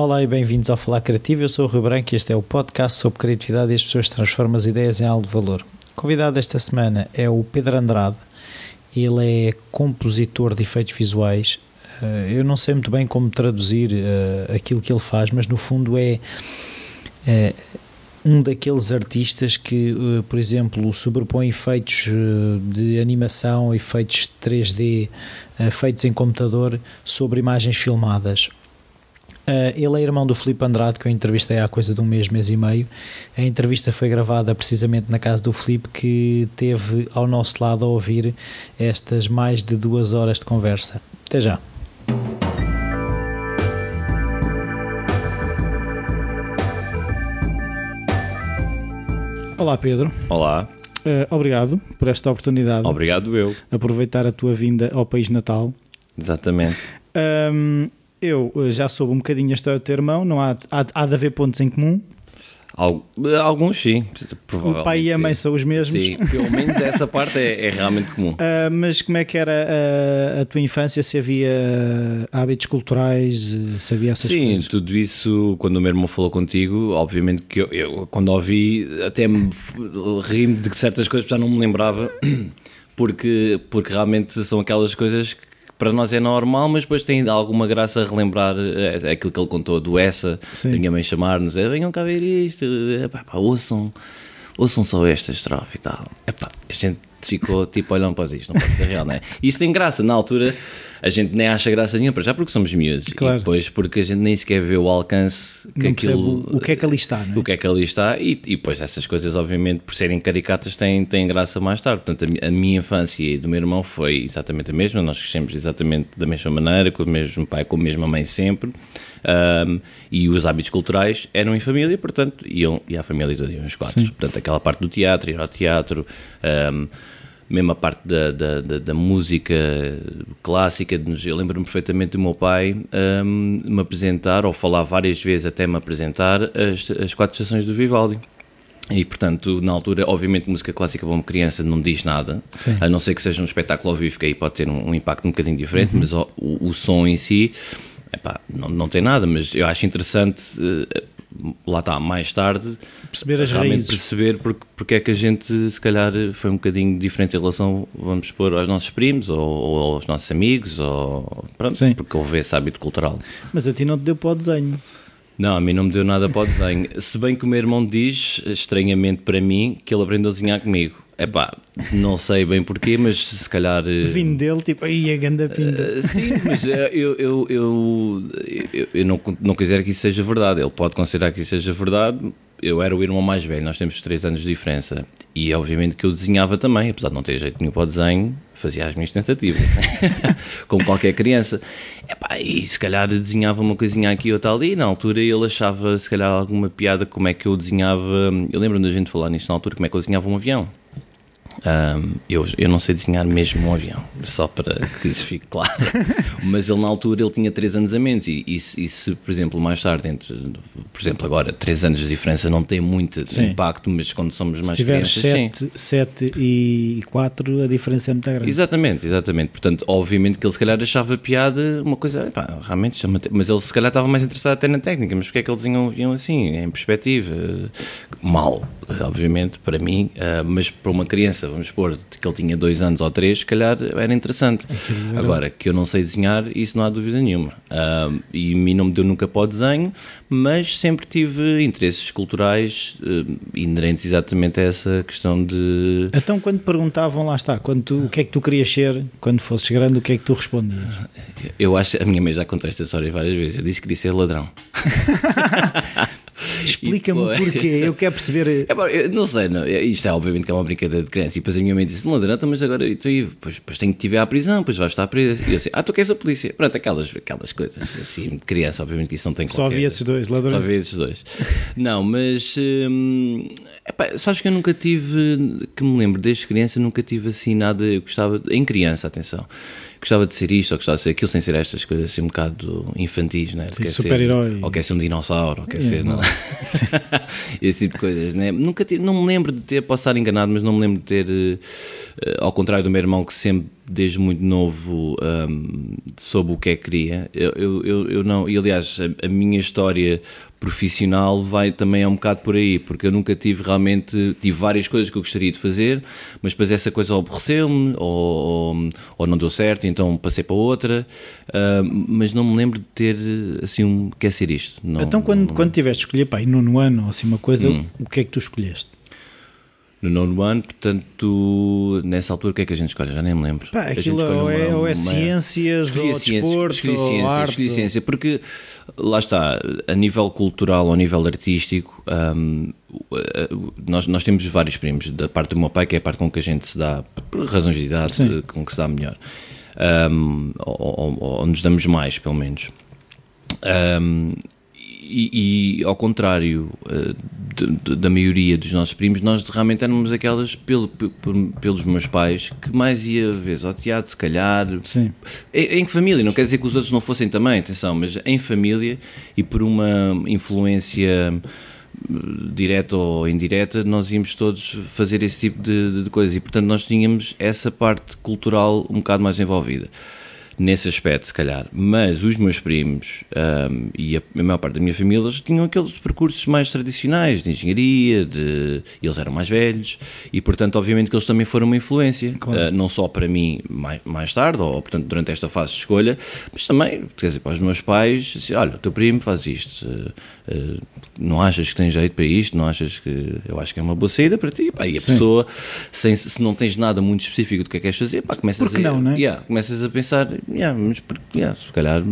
Olá e bem-vindos ao Falar Criativo. Eu sou o Rui Branco e este é o podcast sobre criatividade e as pessoas transformam as ideias em algo de valor. O convidado desta semana é o Pedro Andrade. Ele é compositor de efeitos visuais. Eh, eu não sei muito bem como traduzir uh, aquilo que ele faz, mas no fundo é, é um daqueles artistas que, por exemplo, sobrepõe efeitos de animação, efeitos 3D feitos em computador sobre imagens filmadas. Uh, ele é irmão do Filipe Andrade, que eu entrevistei há coisa de um mês, mês e meio. A entrevista foi gravada precisamente na casa do Filipe, que teve ao nosso lado a ouvir estas mais de duas horas de conversa. Até já. Olá, Pedro. Olá. Uh, obrigado por esta oportunidade. Obrigado eu. Aproveitar a tua vinda ao país natal. Exatamente. Um, eu eh, já soube um bocadinho a história do teu irmão, não há, há, há de haver pontos em comum. Alguns sim, O pai e a mãe sim. são os mesmos. Sim, pelo menos essa parte é, é realmente comum. Uh, mas como é que era a, a, tua infância? Se havia hábitos culturais? Se havia essas Sim, coisas? tudo isso, quando o meu irmão falou contigo, obviamente que eu, eu quando ouvi, até me ri de certas coisas, já não me lembrava, porque, porque realmente são aquelas coisas que para nós é normal, mas depois tem alguma graça relembrar eh, aquilo que ele contou do essa, Sim. a minha mãe chamar-nos, é, venham cá ver isto, epá, pá, ouçam, ouçam só esta estrofe e tal. Epá, a gente ficou tipo olhando para isto, não pode ser real, não é? Isso tem graça, na altura a gente nem acha graça nenhuma, para já porque somos miúdos, claro. e depois porque a gente nem sequer vê o alcance que não aquilo. O que é que ali está, não é? O que é que ali está, e, e depois essas coisas, obviamente, por serem caricatas, têm, têm graça mais tarde. Portanto, a, a minha infância e do meu irmão foi exatamente a mesma, nós crescemos exatamente da mesma maneira, com o mesmo pai, com a mesma mãe sempre. Um, e os hábitos culturais eram em família, portanto, iam, e a família toda iam os quatro. Sim. Portanto, aquela parte do teatro, ir ao teatro. Um, mesmo a parte da, da, da, da música clássica, eu lembro-me perfeitamente do meu pai um, me apresentar, ou falar várias vezes até me apresentar, as, as quatro estações do Vivaldi. E, portanto, na altura, obviamente, música clássica para uma criança não diz nada, Sim. a não ser que seja um espetáculo ao vivo, que aí pode ter um, um impacto um bocadinho diferente, uhum. mas o, o, o, som em si, epá, não, não tem nada, mas eu acho interessante, uh, lá está, mais tarde, perceber as raízes. perceber porque, porque é que a gente, se calhar, foi um bocadinho diferente em relação, vamos supor, aos nossos primos ou, ou aos nossos amigos, ou pronto, Sim. porque houve esse hábito cultural. Mas a ti não te deu para o desenho. Não, a mim não me deu nada para o desenho. Se bem que o meu irmão diz, estranhamente para mim, que ele aprendeu a desenhar comigo. É pá, não sei bem porquê, mas se calhar. Vindo dele, tipo, aí a ganda pinta. Uh, sim, mas eu, eu, eu, eu, eu não, não quiser que isso seja verdade. Ele pode considerar que isso seja verdade. Eu era o irmão mais velho, nós temos 3 anos de diferença. E obviamente que eu desenhava também, apesar de não ter jeito nenhum para o desenho, fazia as minhas tentativas, como qualquer criança. Epá, e se calhar desenhava uma coisinha aqui ou tal ali, na altura ele achava se calhar alguma piada como é que eu desenhava. Eu lembro-me da gente falar nisto na altura, como é que eu desenhava um avião. Um, eu, eu não sei desenhar mesmo um avião, só para que isso fique claro. Mas ele, na altura, ele tinha 3 anos a menos. E, e, e, se, por exemplo, mais tarde, entre, por exemplo, agora, 3 anos de diferença não tem muito sim. impacto, mas quando somos mais se crianças. Se 7 e 4, a diferença é muito grande. Exatamente, exatamente. Portanto, obviamente que ele se calhar achava piada uma coisa, pá, realmente chama Mas ele se calhar estava mais interessado até na técnica. Mas porque é que ele desenhou um avião assim, em perspectiva? Mal, obviamente, para mim, uh, mas para uma criança vamos supor, que ele tinha dois anos ou três, se calhar era interessante. Agora, que eu não sei desenhar, isso não há dúvida nenhuma. Uh, e a mim não me deu nunca para o desenho, mas sempre tive interesses culturais uh, inerentes exatamente a essa questão de... Então, quando perguntavam, lá está, quando tu, o que é que tu querias ser quando fosses grande, o que é que tu respondias? Eu acho, a minha mãe já contou esta história várias vezes, eu disse que queria ser ladrão. Explica-me o porquê, eu quero perceber. É, bom, eu não sei, não. isto é obviamente que é uma brincadeira de criança. E depois a minha mãe disse: Não ladrão, mas agora tu, depois, depois tenho que te ver à prisão, depois vais estar preso. E eu assim: Ah, tu queres a polícia? Pronto, aquelas, aquelas coisas assim de criança, obviamente que isso não tem Só havia esses dois, ladrões. Só havia esses dois. não, mas hum, epá, sabes que eu nunca tive, que me lembro desde criança, nunca tive assim nada. Eu gostava, em criança, atenção gostava de ser isto ou gostava de ser aquilo, sem ser estas coisas assim um bocado infantis, né? Super-herói. Ou quer ser um dinossauro, ou quer é, ser. Não. Esse tipo de coisas, né? Nunca não me lembro de ter, posso estar enganado, mas não me lembro de ter uh, ao contrário do meu irmão que sempre desde muito novo um, soube o que é que queria, eu, eu, eu não, e aliás a, a minha história profissional vai também é um bocado por aí, porque eu nunca tive realmente, tive várias coisas que eu gostaria de fazer, mas depois essa coisa aborreceu-me ou, ou, ou, não deu certo, então passei para outra, uh, mas não me lembro de ter assim um, quer ser isto. Não, então quando, não, quando tiveste de escolher, pá, nono ano ou assim uma coisa, hum. o que é que tu escolheste? No nono ano, portanto, nessa altura o que é que a gente escolhe? Já nem me lembro. Pá, aquilo ou, é, ou é ciências, ou ciências, desporto, escolhi ou ciências, arte, escolhi ciência, porque lá está, a nível cultural ou a nível artístico, um, nós, nós temos vários primos, da parte do meu pai, que é a parte com que a gente se dá, por razões de idade, Sim. com que se dá melhor, um, ou, ou, ou, nos damos mais, pelo menos. Um, e, e, ao contrário uh, de, de, da maioria dos nossos primos, nós realmente éramos aquelas pelo, pelo, pelos meus pais que mais ia vezes ao teatro, se calhar. Sim. Em, em, família, não quer dizer que os outros não fossem também, atenção, mas em família e por uma influência eh, direta ou indireta, nós íamos todos fazer esse tipo de, de coisas e, portanto, nós tínhamos essa parte cultural um bocado mais envolvida nesse aspecto, se calhar. Mas os meus primos um, e a, a, maior parte da minha família tinham aqueles percursos mais tradicionais de engenharia, de, eles eram mais velhos e, portanto, obviamente que eles também foram uma influência, claro. uh, não só para mim mais, mais tarde, ou portanto durante esta fase de escolha, mas também, quer dizer, para os meus pais, assim, olha, o teu primo faz isto. Uh, Uh, não achas que tens jeito para isto? Não achas que. Eu acho que é uma boa saída para ti. Pá, e a Sim. pessoa, sem, se não tens nada muito específico do que é que queres fazer, pá, começas a. não, né? yeah, começas a pensar, yeah, mas por, yeah, se calhar,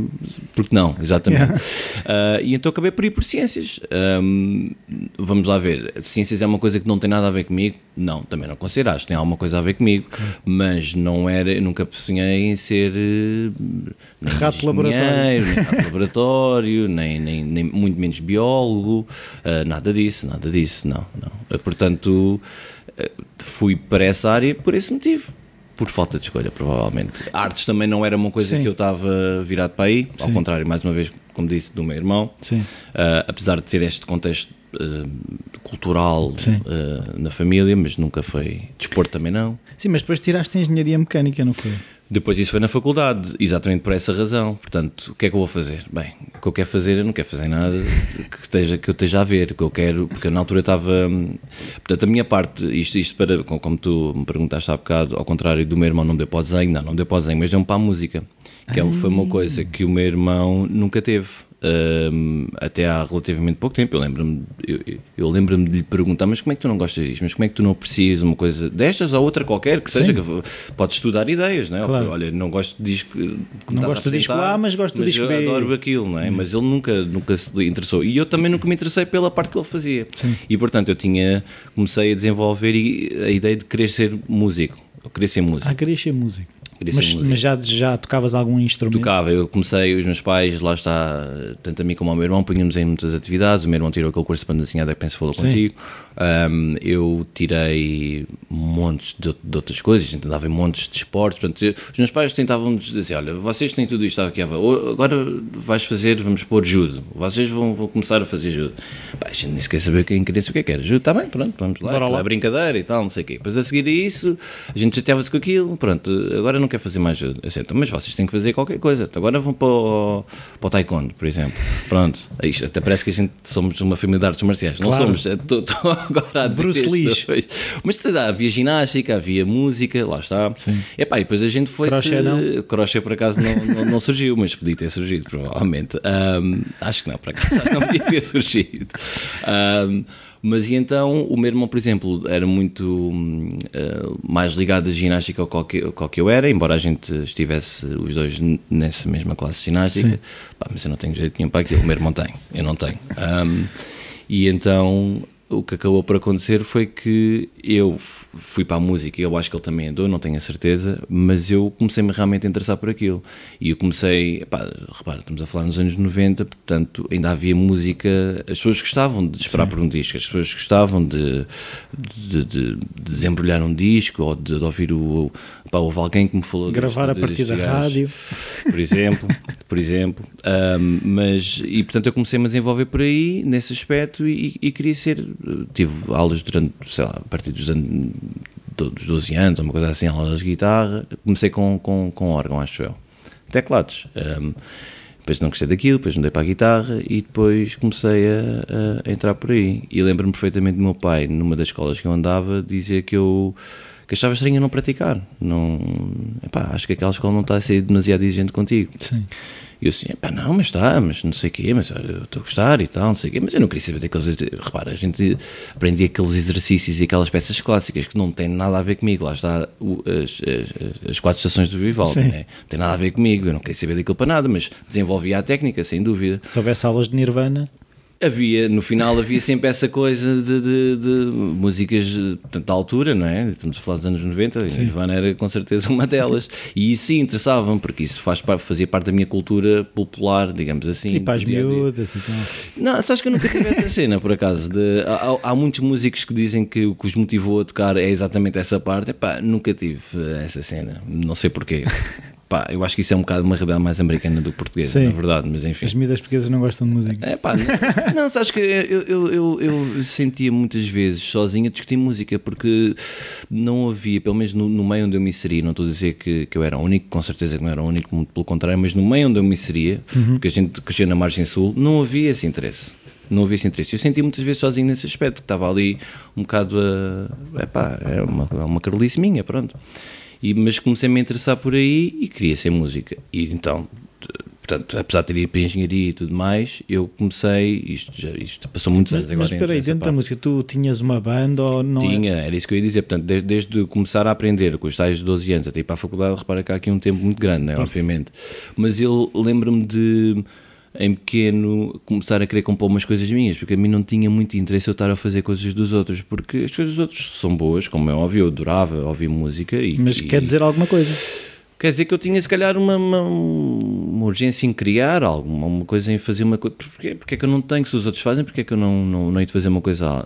porque não, exatamente. Yeah. Uh, e então acabei por ir por ciências. Um, vamos lá ver. Ciências é uma coisa que não tem nada a ver comigo? Não, também não considero. Acho que tem alguma coisa a ver comigo, mas não era. Nunca sonhei em ser. Uh, rato laboratório. Nem rato laboratório, nem, nem, nem muito menos biólogo, uh, nada disso, nada disso, não, não. Uh, portanto, uh, fui para essa área por esse motivo. Por falta de escolha, provavelmente. Sim. Artes também não era uma coisa Sim. que eu estava virado para aí, Sim. ao contrário, mais uma vez, como disse, do meu irmão. apesar de ter este contexto cultural na família, mas nunca foi. Desporto também não. Sim, mas depois tiraste engenharia mecânica, não foi? Depois isso foi na faculdade, exatamente por essa razão. Portanto, o que é que eu vou fazer? Bem, o que eu quero fazer, eu não quero fazer nada que, esteja, que eu esteja a ver, o que eu quero, porque na altura estava. Portanto, a minha parte, isto, isto para, como tu me perguntaste há bocado, ao contrário do meu irmão, não deu para o desenho, não, não deu para o desenho, mas deu para a música, que é, foi uma coisa que o meu irmão nunca teve um, até há relativamente pouco tempo. Eu lembro-me eu, eu lembro de lhe perguntar: mas como é que tu não gostas disto? Mas como é que tu não aprecias uma coisa destas ou outra qualquer que seja? Que podes estudar ideias, não é? Claro. Olha, não gosto de disco. Não gosto do disco A, mas gosto do mas disco B. Eu adoro aquilo, não é? Hum. Mas ele nunca, nunca se interessou. E eu também nunca me interessei pela parte que ele fazia. Sim. E portanto eu tinha, comecei a desenvolver a ideia de querer ser músico. Eu queria ser músico. Ah, queria ser músico. Mas, mas, já, já tocavas algum instrumento? Tocava, eu comecei, os meus pais, lá está, tanto a mim como ao meu irmão, punhamos em muitas atividades. O meu irmão tirou aquele curso de banda desenhada que penso falou Sim. contigo. Um, eu tirei montes de, de, outras coisas, andava em montes de esportes. Portanto, os meus pais tentavam dizer: Olha, vocês têm tudo isto aqui, agora vais fazer, vamos pôr judo. Vocês vão, vão começar a fazer judo. Pá, a gente nem sequer saber quem queria o que é que era. Judo, está bem, pronto, vamos lá. lá. brincadeira e tal, não sei o quê. Depois a seguir a isso, a gente chateava-se com aquilo, pronto, agora não quer fazer mais judo. Eu sei, então, mas vocês têm que fazer qualquer coisa. Agora vão para o, para o taekwondo, por exemplo. Pronto, isto, até parece que a gente somos uma família de artes marciais. Não claro. somos. É, tô, tô agora a Bruce Lee. Mas havia ginástica, havia música, lá está. Sim. Epá, e depois a gente foi. Crochê não? Crochê por acaso não, não, não, surgiu, mas podia ter surgido, provavelmente. Um, acho que não, por acaso não podia ter surgido. Um, mas e então o meu irmão, por exemplo, era muito uh, mais ligado à ginástica ao que, ao que eu era, embora a gente estivesse os dois nessa mesma classe de ginástica. Pá, mas eu não tenho jeito nenhum para aquilo. O meu irmão tem, eu não tenho. Um, e então o que acabou por acontecer foi que eu fui para a música, eu acho que ele também andou, não tenho a certeza, mas eu comecei-me realmente a interessar por aquilo. E eu comecei, pá, repara, estamos a falar nos anos 90, portanto ainda havia música, as pessoas gostavam de esperar Sim. por um disco, as pessoas gostavam de, de, de, de desembrulhar um disco ou de, de ouvir o. Pá, houve alguém que me falou gravar a partir da rádio, por exemplo, por exemplo. Um, mas e portanto eu comecei-me a desenvolver por aí nesse aspecto e, e queria ser tive aulas durante, sei lá, a partir dos anos dos 12 anos, uma coisa assim, aulas de guitarra. Comecei com, com, com órgão, acho eu. Teclados. Um, depois não gostei daquilo, depois mudei para a guitarra e depois comecei a, a entrar por aí. E lembro-me perfeitamente do meu pai, numa das escolas que eu andava, dizer que eu que achava estranho não praticar. Não, epá, acho que aquela escola não está a ser demasiado exigente contigo. Sim. E eu assim, pá, não, mas está, mas não sei o quê, mas olha, eu estou a gostar e tal, não sei o quê, mas eu não queria saber daqueles. Repara, a gente aprendia aqueles exercícios e aquelas peças clássicas que não têm nada a ver comigo. Lá está o, as, as, as, quatro estações do Vivaldi, né? não tem nada a ver comigo, eu não queria saber daquilo para nada, mas desenvolvia a técnica, sem dúvida. Se houvesse aulas de Nirvana. Havia, no final havia sempre essa coisa de, de, de músicas portanto, da altura, não é? Estamos a falar dos anos 90, sim. Nirvana era com certeza uma delas. E isso sim interessava-me, porque isso faz, fazia parte da minha cultura popular, digamos assim. E para as miúdas e tal. Não, sabes que eu nunca tive essa cena, por acaso. De, há, há, muitos músicos que dizem que o que os motivou a tocar é exatamente essa parte. Epá, nunca tive essa cena. Não sei porquê. Pá, eu acho que isso é um bocado uma realidade mais americana do que portuguesa, na verdade, mas enfim. As mídias portuguesas não gostam de música. É pá, não, não sabes que eu, eu, eu, eu, sentia muitas vezes sozinho a discutir música porque não havia, pelo menos no, no, meio onde eu me inseria, não estou a dizer que, que eu era o único, com certeza que não era o único, muito pelo contrário, mas no meio onde eu me inseria, uhum. porque a gente crescia na margem sul, não havia esse interesse não havia esse interesse. Eu senti muitas vezes sozinho nesse aspecto, que estava ali um bocado a. Epá, é uma, uma carolice minha, pronto. E, mas comecei a me interessar por aí e queria ser música. E então, portanto, apesar de ter ido para a engenharia e tudo mais, eu comecei, isto, já, isto passou muitos anos mas, agora. Mas espera aí, dentro parte. da música, tu tinhas uma banda ou não? É? Tinha, era isso que eu ia dizer. Portanto, desde, desde começar a aprender, com os tais de 12 anos até ir para a faculdade, repara que há aqui um tempo muito grande, né, obviamente. Mas eu lembro-me de em pequeno começar a querer compor umas coisas minhas, porque a mim não tinha muito interesse eu estar a fazer coisas dos outros, porque as coisas dos outros são boas, como é óbvio, eu adorava ouvir música. E, Mas e, quer dizer alguma coisa? Quer dizer que eu tinha se calhar uma, uma, uma urgência em criar algo, uma coisa em fazer uma coisa. Porquê, porquê é que eu não tenho? Se os outros fazem, porquê é que eu não, não, não hei de fazer uma coisa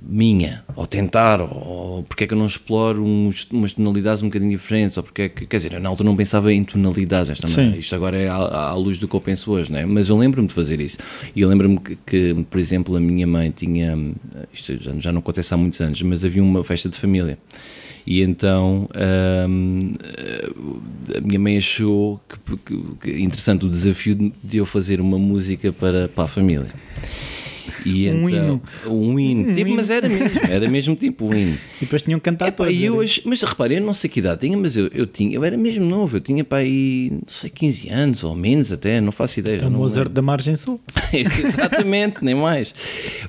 minha? Ou tentar? Ou porquê é que eu não exploro uns, umas tonalidades um bocadinho diferentes? Ou porque é que, quer dizer, eu na altura não pensava em tonalidades esta maneira. Isto agora é à, à, luz do que eu penso hoje, né? mas eu lembro-me de fazer isso. E eu lembro-me que, que, por exemplo, a minha mãe tinha. Isto já, já não acontece há muitos anos, mas havia uma festa de família. E então hum, a minha mãe achou que, que, que, interessante o desafio de eu fazer uma música para, para a família. E um então, hino. Um hino. Um tipo, hino. Mas era mesmo, era mesmo tipo um hino. E depois tinham cantado todos. Eu, mas repare, eu não sei que idade tinha, mas eu, eu tinha, eu era mesmo novo, eu tinha para aí, não sei, 15 anos ou menos até, não faço ideia. É o Mozart da Margem Sul. Exatamente, nem mais.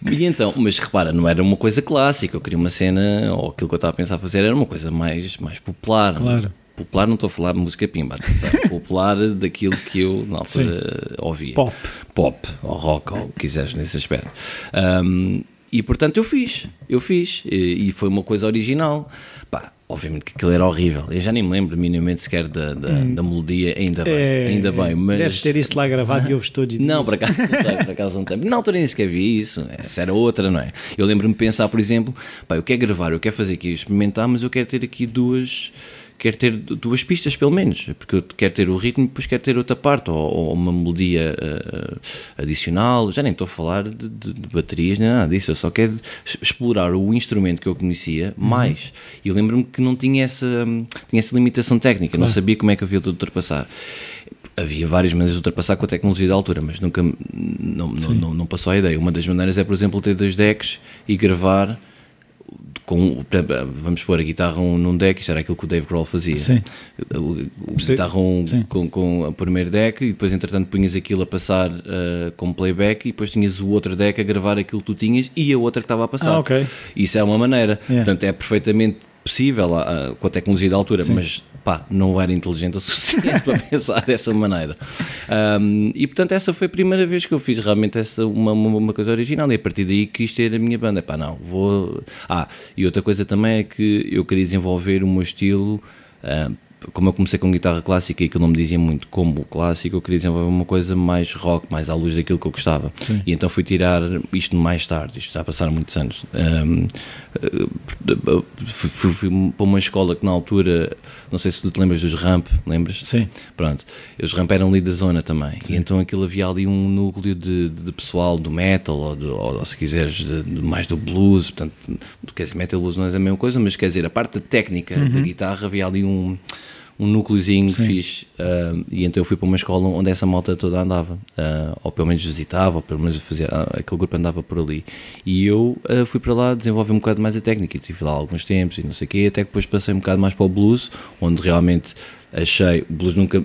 E então, mas repara, não era uma coisa clássica, eu queria uma cena, ou aquilo que eu estava a pensar fazer era uma coisa mais, mais popular. Claro popular não estou a falar de música pimba, popular daquilo que eu na altura Sim. ouvia. Pop. Pop, ou rock, ou o que quiseres nesse aspecto. Um, e portanto eu fiz, eu fiz, e, e foi uma coisa original. Pá, obviamente que aquilo era horrível. Eu já nem me lembro minimamente sequer da, da, hum. da melodia, ainda bem, é, ainda bem. Mas... Deves ter isso lá gravado e ouves todos. Não, por acaso não tenho, por acaso não tenho. Na altura nem sequer vi isso, essa era outra, não é? Eu lembro-me de pensar, por exemplo, pá, eu quero gravar, eu quero fazer aqui, experimentar, mas eu quero ter aqui duas quero ter duas pistas pelo menos, porque eu quero ter o ritmo e depois quero ter outra parte, ou, ou uma melodia uh, adicional, já nem estou a falar de, de, de, baterias nem nada disso, eu só quero explorar o instrumento que eu conhecia uhum. mais. E eu lembro-me que não tinha essa, tinha essa limitação técnica, claro. não sabia como é que havia de ultrapassar havia várias maneiras de ultrapassar com a tecnologia da altura, mas nunca não, não, não, não, passou a ideia. Uma das maneiras é, por exemplo, ter dois decks e gravar com, vamos pôr a guitarra um, num deck, isto era aquilo que o Dave Grohl fazia. Sim. O, o guitarra um com, com o primeiro deck e depois, entretanto, punhas aquilo a passar uh, como playback e depois tinhas o outro deck a gravar aquilo que tu tinhas e a outra que estava a passar. Ah, okay. Isso é uma maneira. Yeah. Portanto, é perfeitamente possível uh, com a tecnologia da altura, Sim. mas pá, não era inteligente o suficiente para pensar dessa maneira. Um, e portanto, essa foi a primeira vez que eu fiz realmente essa, uma, uma, coisa original. E a partir daí quis ter a minha banda. Pá, não, vou. Ah, e outra coisa também é que eu queria desenvolver o meu estilo. Como eu comecei com guitarra clássica e que eu não me dizia muito como clássico, eu queria desenvolver uma coisa mais rock, mais à luz daquilo que eu gostava. Sim. E então fui tirar isto mais tarde, isto já passaram muitos anos. Um, fui, fui, fui, para uma escola que na altura, não sei se tu te lembras dos Ramp, lembras? Sim. Pronto, os Ramp eram ali da zona também. Sim. E então aquilo havia ali um núcleo de, de pessoal do metal, ou, de, ou, se quiseres, de, mais do blues. Portanto, quer dizer, metal blues não é a mesma coisa, mas quer dizer, a parte técnica uhum. da guitarra havia ali um um núcleozinho Sim. fixe. Uh, e então eu fui para uma escola onde essa malta toda andava, uh, ou pelo menos visitava, ou pelo menos fazia, uh, aquele grupo andava por ali. E eu fui para lá desenvolver um bocado mais a técnica, e tive lá alguns tempos e não sei o quê, até que depois passei um bocado mais para o blues, onde realmente achei, o blues nunca,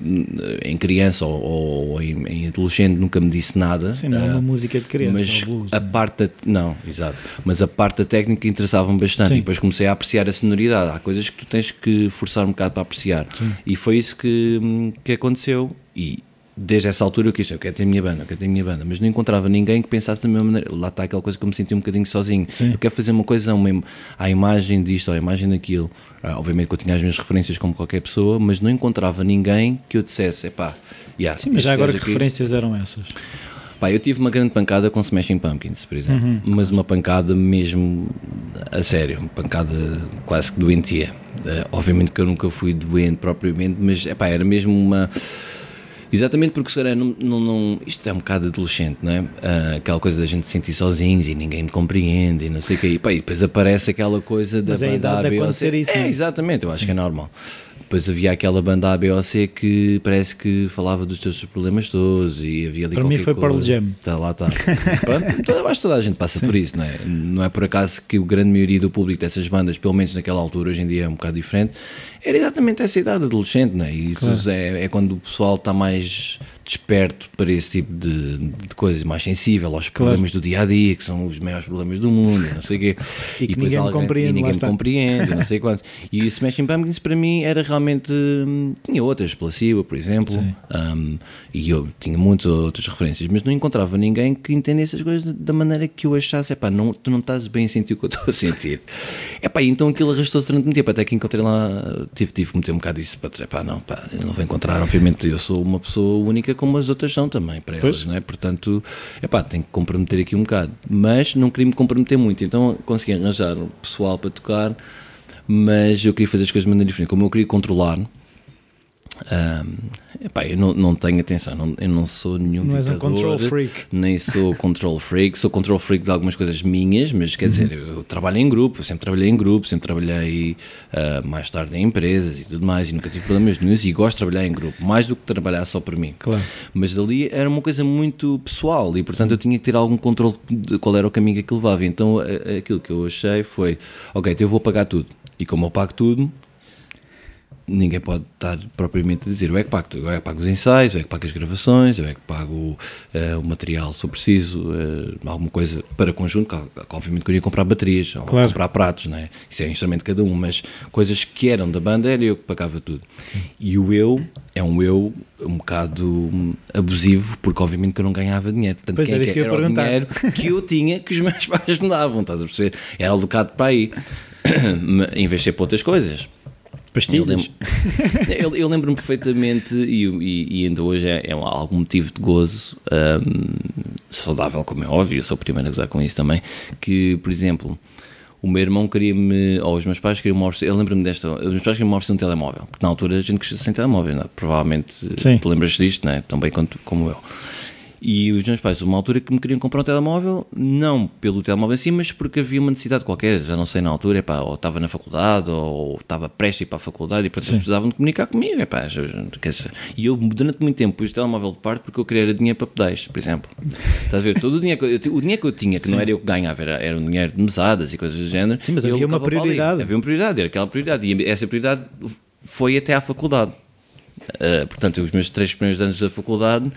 em criança ou, ou em, em, adolescente, nunca me disse nada. Sim, não é uma uh, música de criança. Mas blues, a parte, da, não, exato, mas a parte da técnica interessava-me bastante Sim. e depois comecei a apreciar a sonoridade. Há coisas que tu tens que forçar um bocado para apreciar. Sim. E foi isso que, que aconteceu e desde essa altura eu quis, eu quero ter a minha banda, eu quero ter a minha banda, mas não encontrava ninguém que pensasse da mesma maneira. Lá está aquela coisa que eu me senti um bocadinho sozinho. Sim. Eu quero fazer uma coisa uma, à imagem disto, à imagem daquilo. Ah, obviamente que eu tinha as minhas referências como qualquer pessoa, mas não encontrava ninguém que eu dissesse, pá, yeah, Sim, mas já agora que aqui... referências eram essas? Pá, eu tive uma grande pancada com Smashing Pumpkins, por exemplo, uhum. mas uma pancada mesmo a sério, uma pancada quase que doentia. Uh, obviamente que eu nunca fui doente propriamente, mas epá, era mesmo uma Exatamente porque se calhar não, não, não, isto é um bocado adolescente, não é? Uh, aquela coisa da gente se sentir sozinhos e ninguém me compreende e não sei o quê. E, pá, e depois aparece aquela coisa da Mas é banda A, B ou C. Isso, é, né? exatamente, eu acho Sim. que é normal. Depois havia aquela banda A, B ou C que parece que falava dos teus problemas todos e havia ali Para mim foi coisa. Pearl Jam. Tá, lá está. Pronto, eu acho que toda a gente passa Sim. por isso, não é? Não é por acaso que o grande maioria do público dessas bandas, pelo menos naquela altura, hoje em dia é um bocado diferente, era exatamente essa idade adolescente, não é? E isso Claro. é, é quando o pessoal está mais desperto para esse tipo de, de coisas, mais sensível aos problemas do dia a dia, que são os maiores problemas do mundo, e não sei o quê. E que depois ninguém me compreende, e ninguém me compreende, não sei quantos. E o Smashing Pumpkins para mim era realmente. hum, Tinha outras, Placebo, por exemplo, hum, e eu tinha muitas outras referências, mas não encontrava ninguém que entendesse as coisas da maneira que eu achasse. Epá, não, tu não estás bem a sentir o que eu estou a sentir. Epá, então aquilo arrastou-se durante muito tempo, até que encontrei lá, tive, tive que meter um bocado disso para. Epá, não, pá, não vou encontrar, obviamente, eu sou uma pessoa única como as outras são também para Pois. elas, não é? Portanto, epá, tenho que comprometer aqui um bocado, mas não queria me comprometer muito, então consegui arranjar o pessoal para tocar, mas eu queria fazer as coisas de maneira diferente, como eu queria controlar. Hum, epá, eu não, não tenho atenção, não, eu não sou nenhum Não és um ditador, control freak. nem sou control freak, sou control freak de algumas coisas minhas, mas Uhum. quer dizer, eu trabalho em grupo, sempre trabalhei em grupo, sempre trabalhei ah, mais tarde em empresas e tudo mais, e nunca tive problemas nenhum e gosto de trabalhar em grupo, mais do que trabalhar só por mim. Claro. Mas dali era uma coisa muito pessoal e, portanto, eu tinha que ter algum controle de qual era o caminho que aquilo levava. Então, aquilo que eu achei foi: ok, então eu vou pagar tudo. E como eu pago tudo, ninguém pode estar propriamente a dizer eu é que pago eu é que pago os ensaios, eu é que pago as gravações, eu é que pago eh, o material se eu preciso, eh, alguma coisa para conjunto, que, que obviamente que eu iria comprar baterias, ou Claro. comprar pratos, não é? isso é instrumento de cada um, mas coisas que eram da banda era eu que pagava tudo. E o eu é um eu um bocado hum, abusivo, porque obviamente que eu não ganhava dinheiro. Portanto, Pois quem era é isso que era o dinheiro que eu tinha que os meus pais me davam, estás a perceber? Era alocado para aí. em vez de ser para outras coisas. Eu Pastilhas. lembro- eu, lembro-me perfeitamente, e, e, e ainda hoje é, é algum motivo de gozo, hum, saudável, como é óbvio, eu sou o primeiro a gozar com isso também, que, por exemplo, o meu irmão queria-me, ou os meus pais queriam-me oferecer, eu lembro-me desta, os meus pais queriam-me oferecer um telemóvel, porque na altura a gente cresceu sem telemóvel, é? provavelmente Sim. te lembras disto, não é? tão bem quanto, como eu. E os meus pais, uma altura que me queriam comprar um telemóvel, não pelo telemóvel em si, mas porque havia uma necessidade qualquer, já não sei na altura, epá, ou estava na faculdade, ou estava prestes a ir para a faculdade, e portanto eles precisavam de comunicar comigo. Epá, e eu, durante muito tempo, pus o telemóvel de parte porque eu queria dinheiro para pedais, por exemplo. Estás a ver? Todo o dinheiro que eu, o dinheiro que eu tinha, que não era eu que ganhava, era, era um dinheiro de mesadas e coisas do género. Sim, mas havia uma ali. prioridade. Havia uma prioridade, era aquela prioridade, e essa prioridade foi até à faculdade. Uh, portanto, os meus três primeiros anos da faculdade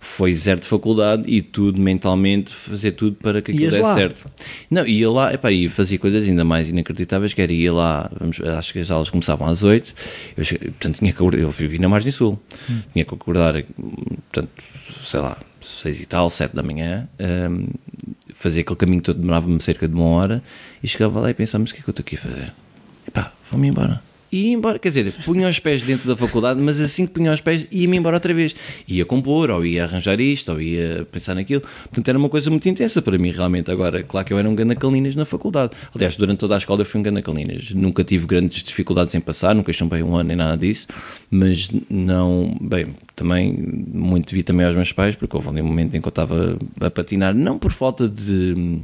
foi zero de faculdade e tudo mentalmente, fazer tudo para que aquilo desse lá? certo. Não, ia lá epá, e fazia coisas ainda mais inacreditáveis, que era ia lá, vamos, acho que as aulas começavam às 8, eu, portanto, tinha que acordar, eu vivi na Margem Sul, tinha que acordar, portanto, sei lá, 6 e tal, 7 da manhã, um, fazia aquele caminho todo, demorava-me cerca de uma hora, e chegava lá e pensava, mas o que é que eu estou aqui a fazer? Epá, vou-me embora. E ia embora. Quer dizer, punha os pés dentro da faculdade, mas assim que punha os pés, ia-me embora outra vez. Ia compor, ou ia arranjar isto, ou ia pensar naquilo. Portanto, era uma coisa muito intensa para mim, realmente. Agora, claro que eu era um gana calinas na faculdade. Aliás, durante toda a escola eu fui um gana calinas. Nunca tive grandes dificuldades em passar, nunca chumbei um ano nem nada disso, mas não. Bem, também muito devido também aos meus pais, porque houve um momento em que eu estava a patinar, não por falta de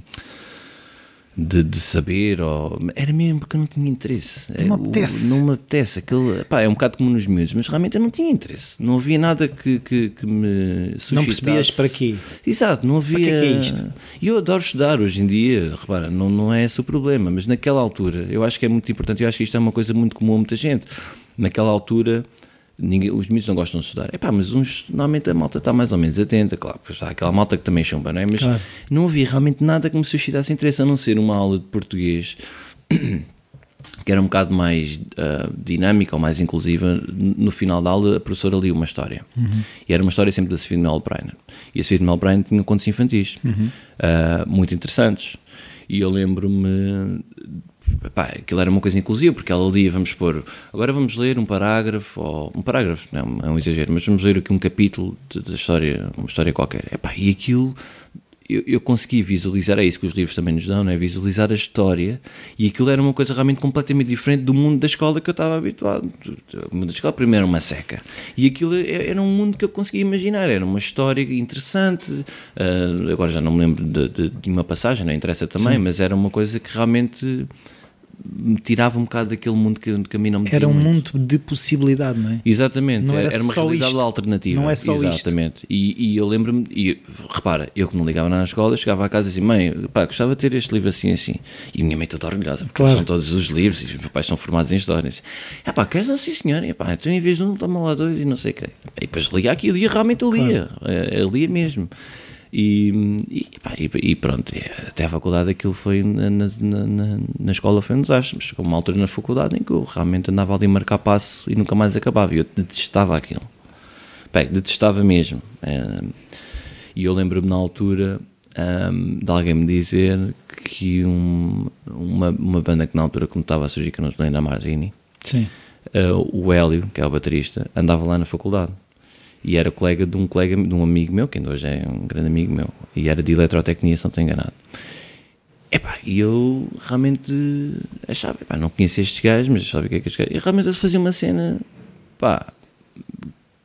de, de, saber, ou, era mesmo porque eu não tinha interesse. Não me apetece. não me apetece. Aquilo, pá, é um bocado como nos miúdos, mas realmente eu não tinha interesse. Não havia nada que, que, que me suscitasse. Não percebias para quê? Exato, não havia. Para que é, que é isto? E eu adoro estudar hoje em dia, repara, não, não é esse o problema, mas naquela altura, eu acho que é muito importante, eu acho que isto é uma coisa muito comum a muita gente. Naquela altura Ninguém, os miúdos não gostam de estudar. Epá, mas uns, normalmente a malta está mais ou menos atenta, claro, pois há aquela malta que também chumba, não é? Mas claro. não havia realmente nada que me suscitasse interesse, a não ser uma aula de português que era um bocado mais uh, dinâmica ou mais inclusiva. No final da aula, a professora lia uma história. Uhum. E era uma história sempre da Sofia de Mel Brainer. E a Sofia de Mel Brainer tinha contos infantis, uhum. uh, muito interessantes. E eu lembro-me pá, aquilo era uma coisa inclusiva, porque ela lia, vamos pôr, agora vamos ler um parágrafo, ou um parágrafo, não é um exagero, mas vamos ler aqui um capítulo da história, uma história qualquer. Epá, e aquilo eu, eu consegui visualizar, é isso que os livros também nos dão, não é? Visualizar a história e aquilo era uma coisa realmente completamente diferente do mundo da escola que eu estava habituado. O mundo da escola, primeiro, era uma seca. E aquilo é, era um mundo que eu conseguia imaginar, era uma história interessante. Uh, agora já não me lembro de, de, de uma passagem, não interessa também, Sim. mas era uma coisa que realmente me tirava um bocado daquele mundo que, que a mim não me Era um muito. mundo de possibilidade, não é? Exatamente, não era, era uma realidade isto. alternativa. Não é só Exatamente. E, e, eu lembro-me, e repara, eu que não ligava na escola, chegava à casa e dizia, mãe, pá, gostava de ter este livro assim assim. E a minha mãe toda orgulhosa, porque claro. são todos os livros e os meus pais são formados em histórias. É pá, queres não, sim senhor, e pá, então em vez de um, toma lá dois e não sei o quê. E depois lia aquilo e realmente eu lia, claro. eu lia mesmo. E, e, pá, e, pronto, até a faculdade aquilo foi na, na, na, na escola foi um desastre, mas chegou uma altura na faculdade em que eu realmente andava ali a marcar passo e nunca mais acabava, e eu detestava aquilo. Pá, detestava mesmo. É, e eu lembro-me na altura um, de alguém me dizer que um, uma, uma banda que na altura como estava a surgir, que eu não sei na Marzini, Sim. Uh, o Hélio, que é o baterista, andava lá na faculdade e era colega de um colega, de um amigo meu, que ainda hoje é um grande amigo meu, e era de eletrotecnia, se não estou enganado. Epá, e eu realmente achava, epá, não conhecia estes gajos, mas achava que é que estes gajos, e realmente eles faziam uma cena, pá,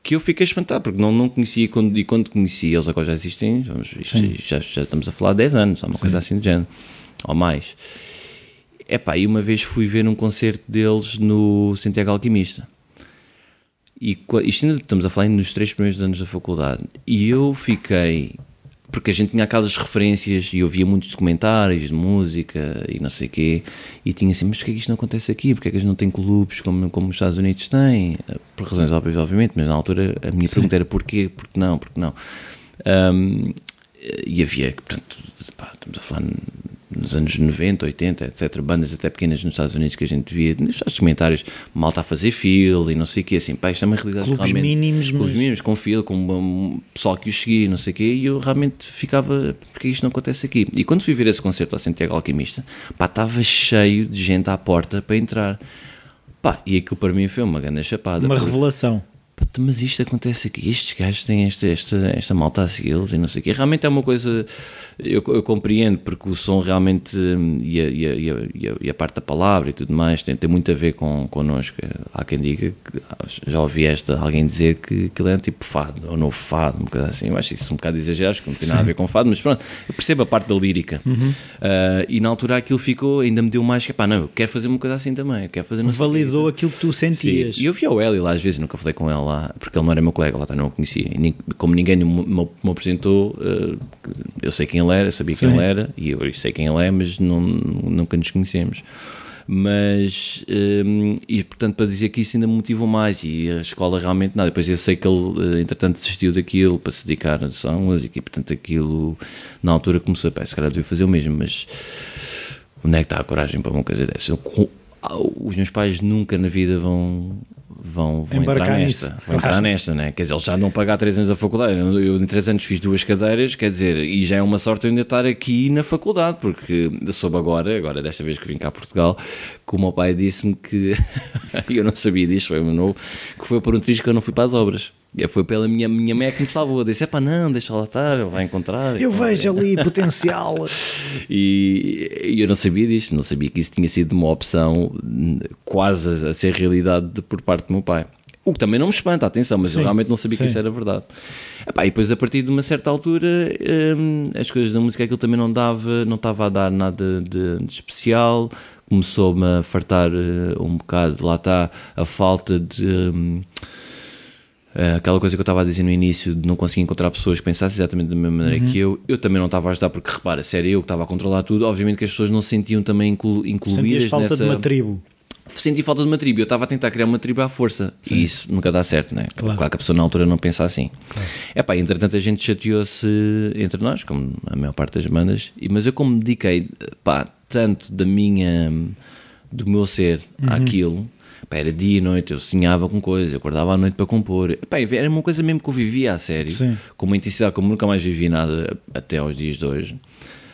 que eu fiquei espantado, porque não, não conhecia, quando, e quando conheci, eles agora já existem, vamos, isto, já, já estamos a falar de 10 anos, ou uma Sim. coisa assim do género, ou mais. Epá, e uma vez fui ver um concerto deles no Santiago Alquimista. E isto ainda estamos a falar nos três primeiros anos da faculdade. E eu fiquei. Porque a gente tinha aquelas referências e eu via muitos documentários de música e não sei o quê. E tinha assim, mas porquê é que isto não acontece aqui? Porquê é que a gente não tem clubes como, como os Estados Unidos têm? Por razões óbvias, obviamente, mas na altura a minha Sim. pergunta era porquê, porque não, porque não. Um, e havia, portanto, pá, estamos a falar nos anos 90, 80, etc., bandas até pequenas nos Estados Unidos que a gente via, nos comentários, malta a fazer fila e não sei o quê, assim, pá, isto é uma realidade clubes realmente... mínimos, clubes mas... mínimos, com fila, com um pessoal que os seguia não sei o quê, e eu realmente ficava, porque isto não acontece aqui? E quando fui ver esse concerto ao Santiago Alquimista, pá, estava cheio de gente à porta para entrar. Pá, e aquilo para mim foi uma grande chapada. Uma porque... revelação mas isto acontece aqui, estes gajos têm esta, esta, esta malta a segui-los e não sei o quê. Realmente é uma coisa, eu, eu compreendo, porque o som realmente hum, e a, e, a, e, a, e a, parte da palavra e tudo mais tem, tem muito a ver com, connosco. Há quem diga, que, já ouvi esta, alguém dizer que aquilo é tipo fado, ou novo fado, uma coisa assim. Eu acho isso um bocado exagerado, acho que não tem nada a ver com fado, mas pronto, eu percebo a parte da lírica. Uhum. Uh, e na altura aquilo ficou, ainda me deu mais que, pá, não, eu quero fazer uma coisa assim também, eu quero fazer Validou aquilo que tu sentias. Sim. E eu vi o Eli lá às vezes, nunca falei com ela lá, porque ele não era meu colega, lá não o conhecia. E nem, como ninguém me, me, apresentou, uh, eu sei quem ele era, sabia quem Sim. ele era, e eu sei quem ele é, mas não, nunca nos conhecemos. Mas, um, eh, e portanto, para dizer que isso ainda me motivou mais, e a escola realmente nada. Depois eu sei que ele, eh, entretanto, desistiu daquilo para se dedicar à música, e portanto, aquilo na altura começou a pensar, se calhar devia fazer o mesmo, mas onde é que está a coragem para uma coisa dessas? Os meus pais nunca na vida vão vão, vão entrar nesta. Vão entrar nesta, né? Quer dizer, eles já não pagar 3 anos da faculdade. Eu, eu, em 3 anos fiz duas cadeiras, quer dizer, e já é uma sorte eu ainda estar aqui na faculdade, porque soube agora, agora desta vez que vim cá a Portugal, que o meu pai disse-me que, eu não sabia disto, foi meu novo, que foi por um triz que eu não fui para as obras. E foi pela minha, minha mãe que me salvou. Disse: é pá, não, deixa lá estar, ele vai encontrar. Eu vejo ali potencial. e, e, eu não sabia disto, não sabia que isso tinha sido uma opção quase a ser realidade por parte do meu pai. O que também não me espanta, atenção, mas sim, eu realmente não sabia sim. que isso era verdade. Epá, e depois, a partir de uma certa altura, hum, as coisas da música, aquilo também não dava, não estava a dar nada de, de especial. Começou-me a fartar uh, um bocado, lá está, a falta de. Um, Uh, aquela coisa que eu estava a dizer no início de não conseguir encontrar pessoas que pensassem exatamente da mesma maneira uhum. que eu, eu também não estava a ajudar porque repara, se era eu que estava a controlar tudo, obviamente que as pessoas não se sentiam também inclu, incluídas Sentias falta nessa... de uma tribo senti falta de uma tribo. Eu estava a tentar criar uma tribo à força. Sim. E isso nunca dá certo, né? Claro. claro que a pessoa na altura não pensa assim. Claro. É pá, entretanto a gente chateou-se entre nós, como a maior parte das bandas, mas eu como me dediquei, pá, tanto da minha, do meu ser uhum. àquilo, Pá, era dia e noite, eu sonhava com coisas, eu acordava à noite para compor. Pá, era uma coisa mesmo que eu vivia a sério, Sim. com uma intensidade como nunca mais vivi nada até aos dias de hoje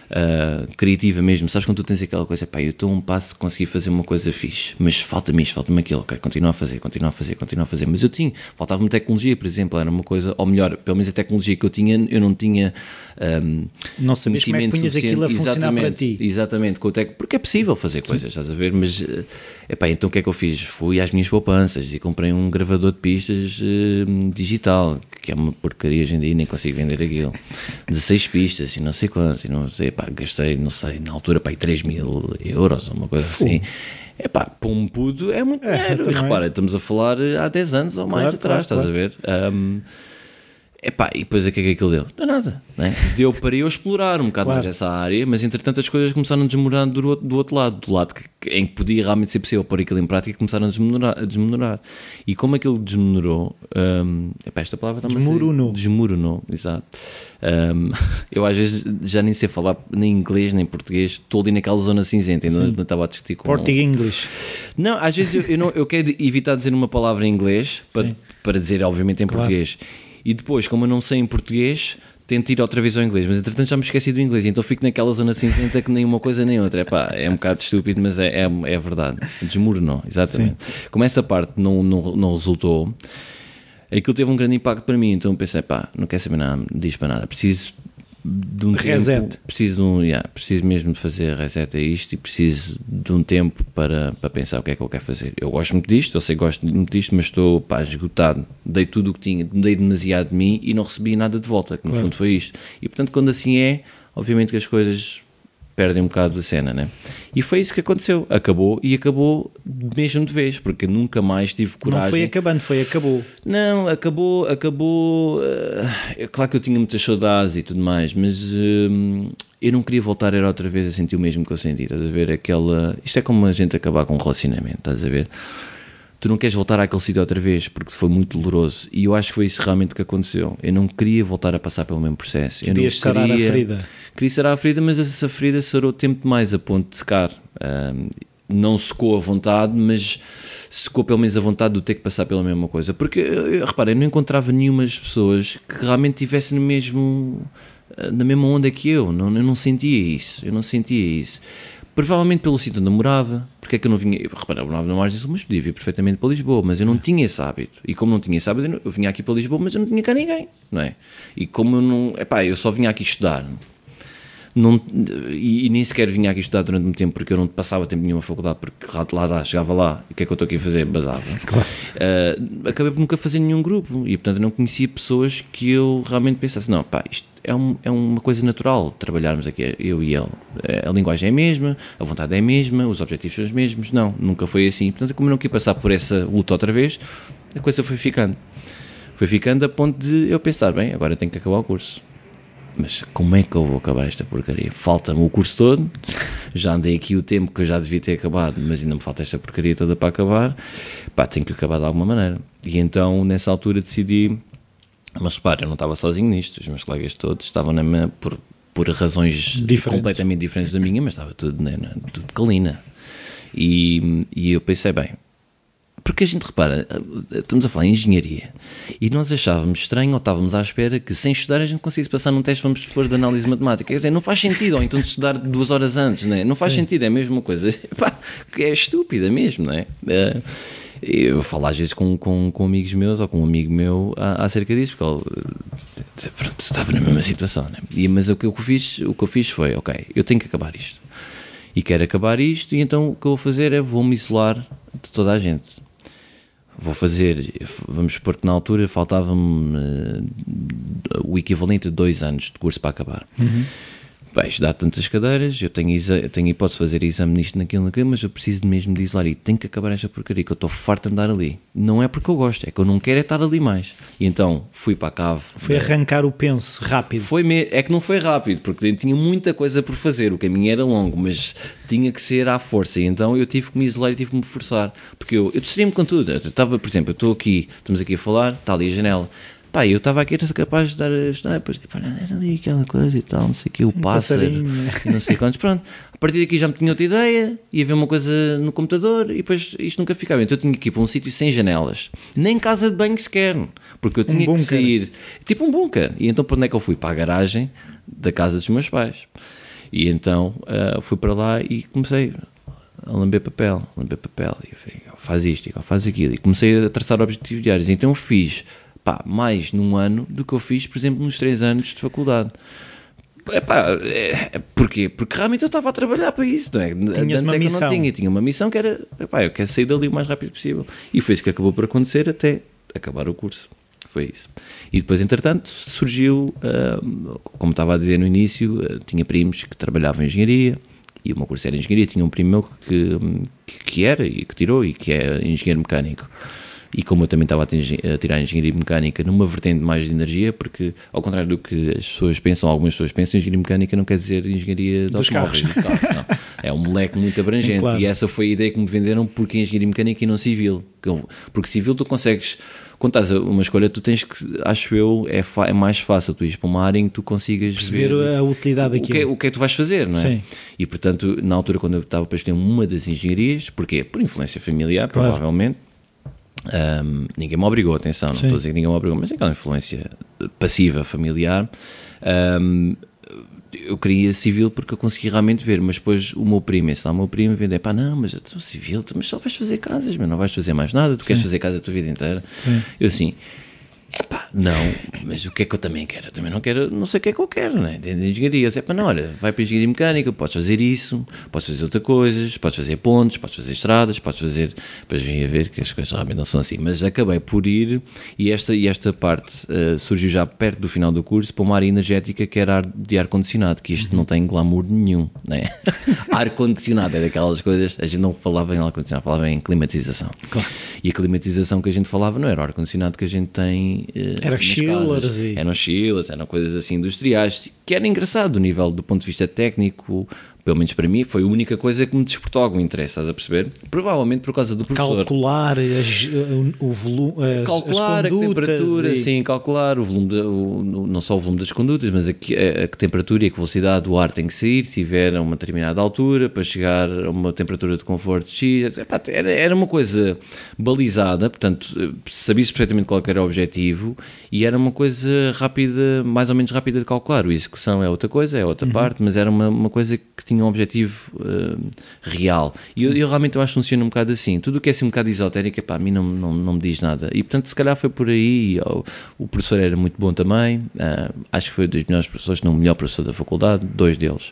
uh, criativa mesmo. Sabes quando tu tens aquela coisa, pá, eu estou um passo de conseguir fazer uma coisa fixe, mas falta-me isto, falta-me aquilo, ok, continuar a fazer, continuar a fazer, continuar a fazer. Mas eu tinha, faltava-me tecnologia, por exemplo, era uma coisa, ou melhor, pelo menos a tecnologia que eu tinha, eu não tinha. Um, não sabias como é que punhas aquilo a funcionar para ti. Exatamente, com tec... porque é possível fazer coisas, Sim. estás a ver, mas. Uh, epá, então o que é que eu fiz? Fui às minhas poupanças e comprei um gravador de pistas uh, digital, que é uma porcaria hoje em dia, nem consigo vender aquilo, de seis pistas e não sei quantos, e não sei, pá, gastei, não sei, na altura, pá, 3 mil euros, uma coisa Fum. assim. É pá, para um puto é muito é, dinheiro. E repara, estamos a falar há 10 anos ou mais claro, atrás, claro, estás claro. a ver? Um, Epá, e depois o que é que aquilo deu? Não deu nada. Né? Deu para eu explorar um bocado claro. mais essa área, mas entretanto as coisas começaram a desmorar do, do outro lado, do lado que, em que podia realmente ser possível pôr aquilo em prática, começaram a desmoronar. A desmoronar. E como aquilo desmonorou, um, epá, esta palavra está Desmoronou. Desmoronou, exato. Um, eu às vezes já nem sei falar nem inglês nem português, estou ali naquela zona cinzenta, ainda não estava a discutir com. Português English. Não, às vezes eu, eu, não, eu quero evitar dizer uma palavra em inglês para, para dizer, obviamente, em claro. português e depois, como eu não sei em português, tento ir outra vez ao inglês, mas entretanto já me esqueci do inglês, então fico naquela zona cinzenta que nem uma coisa nem outra. É pá, é um bocado estúpido, mas é, é, é verdade. Desmoronou, exatamente. Sim. Como essa parte não, não, não resultou, aquilo teve um grande impacto para mim, então pensei, pá, não quer saber nada, diz para nada, preciso de um reset. Tempo, preciso, de um, yeah, preciso mesmo de fazer reset a isto e preciso de um tempo para, para pensar o que é que eu quero fazer. Eu gosto muito disto, eu sei que gosto muito disto, mas estou pá, esgotado. Dei tudo o que tinha, dei demasiado de mim e não recebi nada de volta, que no claro. fundo foi isto. E portanto, quando assim é, obviamente que as coisas perdem um bocado da cena, né? E foi isso que aconteceu. Acabou e acabou mesmo de vez, porque nunca mais tive coragem. Não foi acabando, foi acabou. Não, acabou, acabou. Uh, é claro que eu tinha muitas saudades e tudo mais, mas uh, eu não queria voltar era outra vez a sentir o mesmo que eu senti. Estás a ver? Aquela. Isto é como a gente acabar com um relacionamento, estás a ver? Tu não queres voltar àquele sítio outra vez porque foi muito doloroso. E eu acho que foi isso realmente que aconteceu. Eu não queria voltar a passar pelo mesmo processo. Querias eu não sarar a ferida. Queria sarar a ferida, mas essa ferida sarou tempo demais a ponto de secar. Um, não secou a vontade, mas secou pelo menos a vontade de ter que passar pela mesma coisa. Porque, repara, eu não encontrava nenhumas pessoas que realmente tivessem no mesmo, na mesma onda que eu. Não, eu não sentia isso. Eu não sentia isso. Provavelmente pelo sítio onde eu morava, porque é que eu não vinha. Repara, eu morava na Margem Sul, mas podia vir perfeitamente para Lisboa, mas eu não tinha esse hábito. E como não tinha esse hábito, eu vinha aqui para Lisboa, mas eu não tinha cá ninguém, não é? E como eu não. Epá, eu só vinha aqui estudar. Não, e, e, nem sequer vinha aqui estudar durante muito tempo porque eu não passava tempo nenhuma faculdade porque lá, lá dá, chegava lá e o que é que eu estou aqui a fazer? Basava. Claro. Uh, acabei por nunca fazer nenhum grupo e portanto eu não conhecia pessoas que eu realmente pensasse, não, pá, isto é, um, é uma coisa natural trabalharmos aqui, eu e ele. A linguagem é a mesma, a vontade é a mesma, os objetivos são os mesmos. Não, nunca foi assim. Portanto, como eu não quis passar por essa luta outra vez, a coisa foi ficando. Foi ficando a ponto de eu pensar, bem, agora tenho que acabar o curso. Mas como é que eu vou acabar esta porcaria? Falta-me o curso todo, já andei aqui o tempo que eu já devia ter acabado, mas ainda me falta esta porcaria toda para acabar. Pá, tenho que acabar de alguma maneira. E então, nessa altura, decidi mas repara, eu não estava sozinho nisto, os meus colegas todos estavam na minha, por, por razões diferentes. completamente diferentes da minha, mas estava tudo, né, tudo calina. E, e eu pensei, bem, Porque a gente repara, estamos a falar em engenharia e nós achávamos estranho ou estávamos à espera que sem estudar a gente conseguisse passar num teste, vamos supor, de análise matemática. Quer dizer, não faz sentido, ou então de estudar duas horas antes, não é? Não faz Sim. sentido, é a mesma coisa. Epá, é estúpida mesmo, não é? é eu falo às vezes com, com, com, amigos meus ou com um amigo meu acerca disso, porque ele pronto, estava na mesma situação. Né? E, mas o que, eu fiz, o que eu fiz foi: ok, eu tenho que acabar isto. E quero acabar isto, e então o que eu vou fazer é vou-me isolar de toda a gente. Vou fazer, vamos supor que na altura faltava-me uh, o equivalente de dois anos de curso para acabar. Uhum vais dar tantas cadeiras, eu tenho, eu tenho hipótese de fazer exame nisto, naquilo, naquilo, mas eu preciso mesmo de isolar e tenho que acabar esta porcaria, que eu estou farto de andar ali. Não é porque eu gosto, é que eu não quero é estar ali mais. E então fui para a cave. Foi arrancar o penso rápido. Foi me... É que não foi rápido, porque tinha muita coisa por fazer, o caminho era longo, mas tinha que ser à força. E então eu tive que me isolar e tive que me forçar, porque eu, eu distraí-me com tudo. Eu estava, por exemplo, eu estou aqui, estamos aqui a falar, está ali a janela Pá, eu estava aqui, era capaz de dar depois, pá, era ali aquela coisa e tal, não sei o que, o um pássaro, e não sei quantos, pronto. A partir daqui já me tinha outra ideia, ia ver uma coisa no computador e depois isto nunca ficava. Então eu tinha que ir para um sítio sem janelas, nem casa de banho sequer, porque eu tinha que sair, tipo um bunker. E então para onde é que eu fui? Para a garagem da casa dos meus pais. E então uh, fui para lá e comecei a lamber papel, lamber papel, e eu falei, faz isto, faz aquilo, e comecei a traçar objetivos diários. Então eu fiz pá, mais num ano do que eu fiz, por exemplo, nos três anos de faculdade. Epá, é, porquê? Porque realmente eu estava a trabalhar para isso, não é? Tinhas uma é missão. não tinha. Tinha uma missão que era, epá, eu quero sair dali o mais rápido possível. E foi isso que acabou por acontecer até acabar o curso. Foi isso. E depois, entretanto, surgiu, uh, como estava a dizer no início, uh, tinha primos que trabalhavam em engenharia, e o meu curso era engenharia, tinha um primo meu que, que, que era, e que tirou, e que é engenheiro mecânico e como eu também estava a tirar engenharia mecânica numa vertente mais de energia, porque ao contrário do que as pessoas pensam, algumas pessoas pensam, engenharia mecânica não quer dizer engenharia de Dos. Carros. Carro, é um moleque muito abrangente Sim, claro. e essa foi a ideia que me venderam porque engenharia mecânica e não civil. Porque civil tu consegues quando estás uma escolha, tu tens que, acho eu, é, é mais fácil tu ires para uma área em que tu consigas perceber ver a utilidade daquilo. O que, é, o que é que tu vais fazer, não é? Sim. E portanto, na altura, quando eu estava para escolher uma das engenharias, porquê? Por influência familiar, claro. provavelmente, um, ninguém me obrigou, atenção, não Sim. estou a dizer que ninguém me obrigou, mas é aquela influência passiva, familiar. Um, eu queria civil porque eu consegui realmente ver, mas depois o meu primo, esse lá, o meu primo, vende, pá, não, mas eu sou civil, mas só vais fazer casas, mas não vais fazer mais nada, tu Sim. queres fazer casa a tua vida inteira. Sim. Eu assim, Epá, não, mas o que é que eu também quero? Eu também não quero, não sei o que é que eu quero, né? De engenharia. É para não, olha, vai para a engenharia mecânica, podes fazer isso, podes fazer outras coisas, podes fazer pontes, podes fazer estradas, podes fazer. Depois vim a ver que as coisas realmente não são assim. Mas acabei por ir e esta, e esta parte uh, surgiu já perto do final do curso para uma área energética que era ar de ar-condicionado, que isto uhum. não tem glamour nenhum, né? ar-condicionado é daquelas coisas, a gente não falava em ar-condicionado, falava em climatização. Claro. E a climatização que a gente falava não era o ar-condicionado que a gente tem uh, era chillers e... Eram chillers, eram coisas assim industriais, que era engraçado do nível do ponto de vista técnico, pelo menos para mim, foi a única coisa que me despertou algum interesse, estás a perceber? Provavelmente por causa do professor. Calcular as, o volume, as, calcular as a temperatura, e... sim, calcular o volume, de, o, não só o volume das condutas, mas a, a, a, temperatura e a velocidade do ar tem que sair, se tiver a uma determinada altura, para chegar a uma temperatura de conforto X. Epá, era, era uma coisa balizada, portanto, sabia-se perfeitamente qual era o objetivo e era uma coisa rápida, mais ou menos rápida de calcular. A execução é outra coisa, é outra uhum. parte, mas era uma, uma coisa que tinha tinha um objetivo uh, real. E eu, eu, realmente eu acho que funciona um bocado assim. Tudo o que é assim um bocado esotérico, para a mim não, não, não me diz nada. E portanto, se calhar foi por aí. O, o professor era muito bom também. Uh, acho que foi dos melhores professores, não o melhor professor da faculdade, dois deles.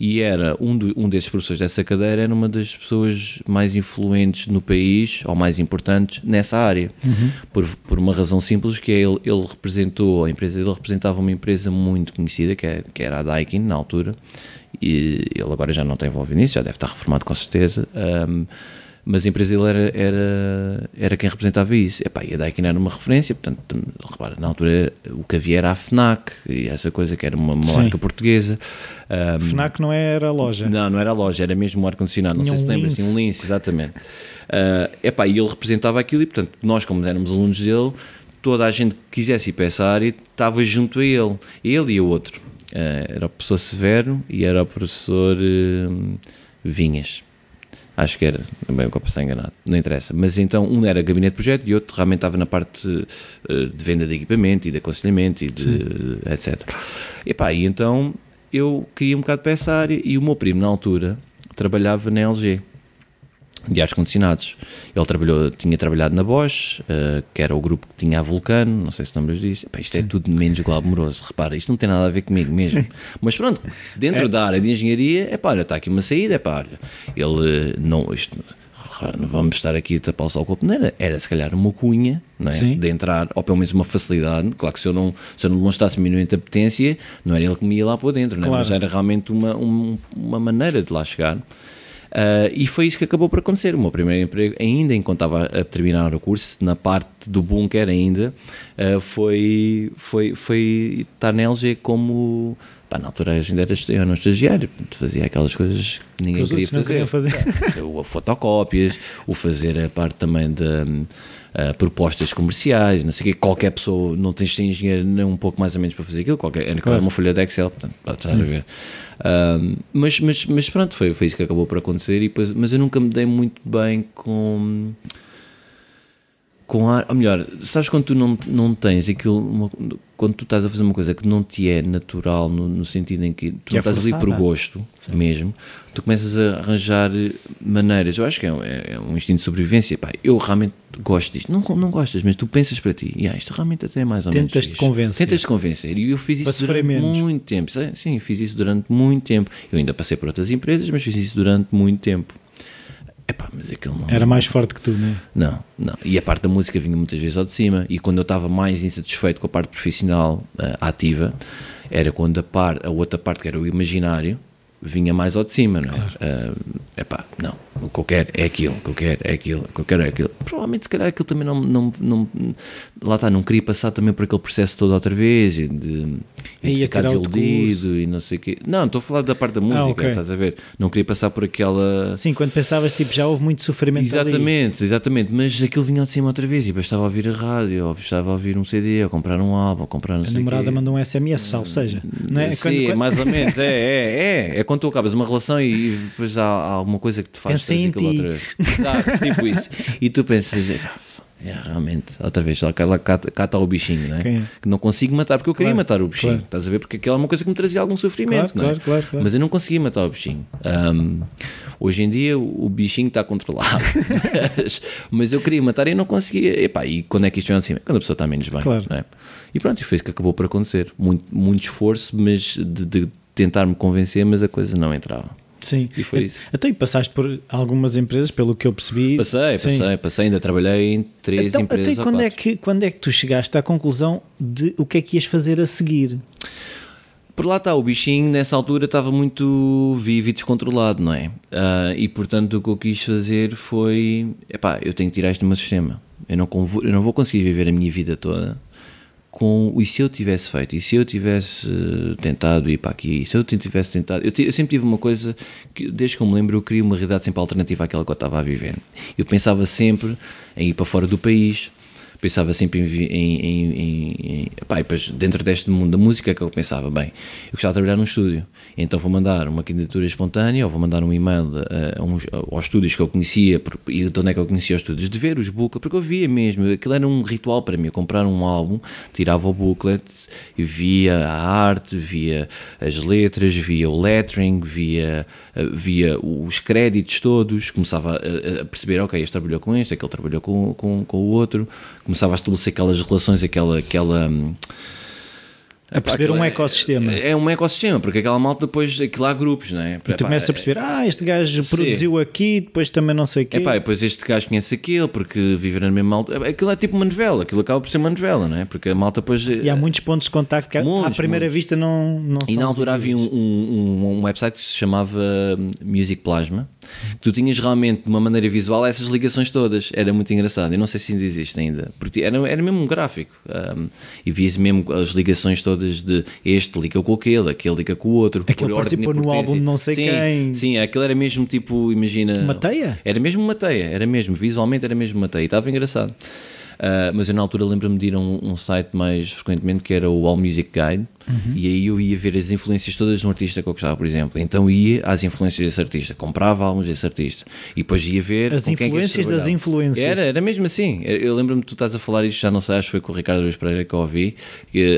E era um, do, um desses professores dessa cadeira, era uma das pessoas mais influentes no país, ou mais importantes, nessa área. Uhum. Por, por uma razão simples, que é ele, ele representou, a empresa ele representava uma empresa muito conhecida, que, é, que era a Daikin, na altura, e ele agora já não está envolvido nisso, já deve estar reformado com certeza. Um, mas a empresa dele era, era, era quem representava isso. Epá, e a Daikin era uma referência, portanto, repara, na altura o que havia era a FNAC, e essa coisa que era uma, uma marca portuguesa. Um, FNAC não era a loja? Não, não era a loja, era mesmo o ar-condicionado, não sei um se lembras, tinha um lince, exatamente. Uh, epá, e ele representava aquilo, e portanto, nós, como éramos alunos dele, toda a gente que quisesse ir para essa área estava junto a ele, ele e o outro. Uh, era o professor Severo e era o professor uh, Vinhas. Acho que era, também eu estar enganado, não interessa. Mas então, um era gabinete de projeto e outro realmente estava na parte uh, de venda de equipamento e de aconselhamento e de uh, etc. E pá, e então eu queria um bocado para essa área e o meu primo, na altura, trabalhava na LG de ar condicionados. Ele trabalhou, tinha trabalhado na Bosch, uh, que era o grupo que tinha a Vulcano, não sei se lembras disto. Epá, isto é Sim. é tudo menos glamouroso. Repara, isto não tem nada a ver comigo mesmo. Sim. Mas pronto, dentro é. da área de engenharia, é pá, olha, está aqui uma saída, é pá, olha, ele eh, não, isto, não vamos estar aqui a tapar o sol com a peneira, era se calhar uma cunha, não é? De entrar, ou pelo menos uma facilidade. Claro que se eu não, se eu não demonstrasse minimamente apetência, não era ele que me ia lá para dentro, claro. mas era realmente uma, um, uma maneira de lá chegar. Uh, e foi isso que acabou por acontecer. O meu primeiro emprego, ainda enquanto estava a terminar o curso, na parte do bunker ainda, uh, foi, foi, foi estar na LG como. Pá, na altura ainda era eu não estagiário, fazia aquelas coisas que ninguém que queria fazer. fazer. O fotocópias, o fazer a parte também de. Uh, propostas comerciais, não sei o quê. Qualquer pessoa, não tens de ser engenheiro nem um pouco mais ou menos para fazer aquilo, qualquer, era claro. uma folha de Excel, portanto, estás a ver mas, mas, mas pronto, foi, foi isso que acabou por acontecer. E depois, mas eu nunca me dei muito bem com. Com a, ou melhor, sabes quando tu não, não tens aquilo, uma, quando tu estás a fazer uma coisa que não te é natural, no, no sentido em que tu que não é estás forçada. ali por gosto Sim. mesmo, tu começas a arranjar maneiras. Eu acho que é, é, é um instinto de sobrevivência. Pá, eu realmente gosto disto. Não, não gostas, mas tu pensas para ti, yeah, isto realmente até é mais ou menos. Tentas-te convencer. Tentas-te convencer. E eu fiz isso durante menos. muito tempo. Sim, fiz isso durante muito tempo. Eu ainda passei por outras empresas, mas fiz isso durante muito tempo. Epá, mas aquilo não. Era mais forte que tu, não é? Não, não. E a parte da música vinha muitas vezes ao de cima. E quando eu estava mais insatisfeito com a parte profissional uh, ativa, era quando a, par, a outra parte, que era o imaginário, vinha mais ao de cima, não é? Claro. Uh, epá, não, o que eu quero é aquilo, o que eu quero é aquilo, o que eu quero é aquilo. Provavelmente, se calhar, aquilo também não, não, não lá está, não queria passar também por aquele processo todo outra vez e de, e de ficar desiludido e não sei o quê. Não, estou a falar da parte da música, ah, okay. estás a ver? Não queria passar por aquela. Sim, quando pensavas, tipo, já houve muito sofrimento Exatamente, ali. exatamente, mas aquilo vinha de cima outra vez e depois estava a ouvir a rádio, ou estava a ouvir um CD, ou comprar um álbum, ou comprar não a sei A namorada mandou um SMS, salvo seja. Não é? Sim, quando, quando... mais ou menos, é, é, é. É quando tu acabas uma relação e depois há, há alguma coisa que te faz Pensei em ti. outra vez. Exato, tipo isso. E tu pensas, é, realmente, outra vez, lá, lá cá, cá está o bichinho, não é? é? Que não consigo matar, porque eu queria matar o bichinho, claro. estás a ver? Porque aquela é uma coisa que me trazia algum sofrimento, claro, não é? Claro, claro, Mas eu não conseguia matar o bichinho. Um, hoje em dia o, bichinho está controlado, mas, mas, eu queria matar e não conseguia. Epá, e quando é que isto vem assim? Quando a pessoa está menos bem, claro. não é? E pronto, e foi isso que acabou por acontecer. Muito, muito esforço, mas de, de tentar-me convencer, mas a coisa não entrava. Sim. E foi isso. Até passaste por algumas empresas, pelo que eu percebi. Passei, Sim. passei, passei, ainda trabalhei em três então, empresas. Até quando é, que, quando é que tu chegaste à conclusão de o que é que ias fazer a seguir? Por lá está, o bichinho nessa altura estava muito vivo e descontrolado, não é? Uh, e portanto o que eu quis fazer foi: epá, eu tenho que tirar isto do meu sistema. Eu não, eu não vou conseguir viver a minha vida toda com e se eu tivesse feito, e se eu tivesse uh, tentado ir para aqui, e se eu tivesse tentado. Eu, eu, sempre tive uma coisa que, desde que eu me lembro, eu queria uma realidade sempre alternativa àquela que eu estava a viver. Eu pensava sempre em ir para fora do país, pensava sempre em. em, em, em depois, dentro deste mundo da música, que eu pensava, bem, eu gostava de trabalhar num estúdio, então vou mandar uma candidatura espontânea ou vou mandar um e-mail a, a uns, aos estúdios que eu conhecia, e de onde é que eu conhecia os estúdios, de ver os booklets, porque eu via mesmo, aquilo era um ritual para mim, eu comprar um álbum, tirava o booklet e via a arte, via as letras, via o lettering, via, via os créditos todos, começava a, a perceber, ok, este trabalhou com este, aquele trabalhou com, com, com o outro, começava a estabelecer aquelas relações, aquela. aquela a perceber um ecossistema. É, é, um ecossistema, porque aquela malta depois, aquilo há grupos, não é? E tu começas a perceber, ah, este gajo sim. produziu aqui, depois também não sei o quê. Epá, depois este gajo conhece aquele, porque viveram na mesma malta. Aquilo é tipo uma novela, aquilo acaba por ser uma novela, não é? Porque a malta depois... E há muitos pontos de contacto que muitos, à primeira muitos. vista não, não E na altura havia um, um, um, website que se chamava Music Plasma, tu tinhas realmente, de uma maneira visual, essas ligações todas. Era muito engraçado. Eu não sei se ainda existe ainda. Porque era, era mesmo um gráfico. Um, e via-se mesmo as ligações todas de este liga com aquele, aquele liga com o outro. Aquele participou no álbum de não sei sim, quem. Sim, aquele era mesmo tipo, imagina. Uma teia? Era mesmo uma teia, era mesmo. Visualmente era mesmo uma teia. E estava engraçado. Uh, mas eu na altura lembro-me de ir a um, um, site mais frequentemente que era o All Music Guide E aí eu ia ver as influências todas de um artista que eu gostava, por exemplo. Então ia às influências desse artista, comprava álbuns desse artista. E depois ia ver. As é influências este das influências. Era, era mesmo assim. Eu lembro-me que tu estás a falar isto, já não sei, acho que foi com o Ricardo Luís Pereira que eu ouvi,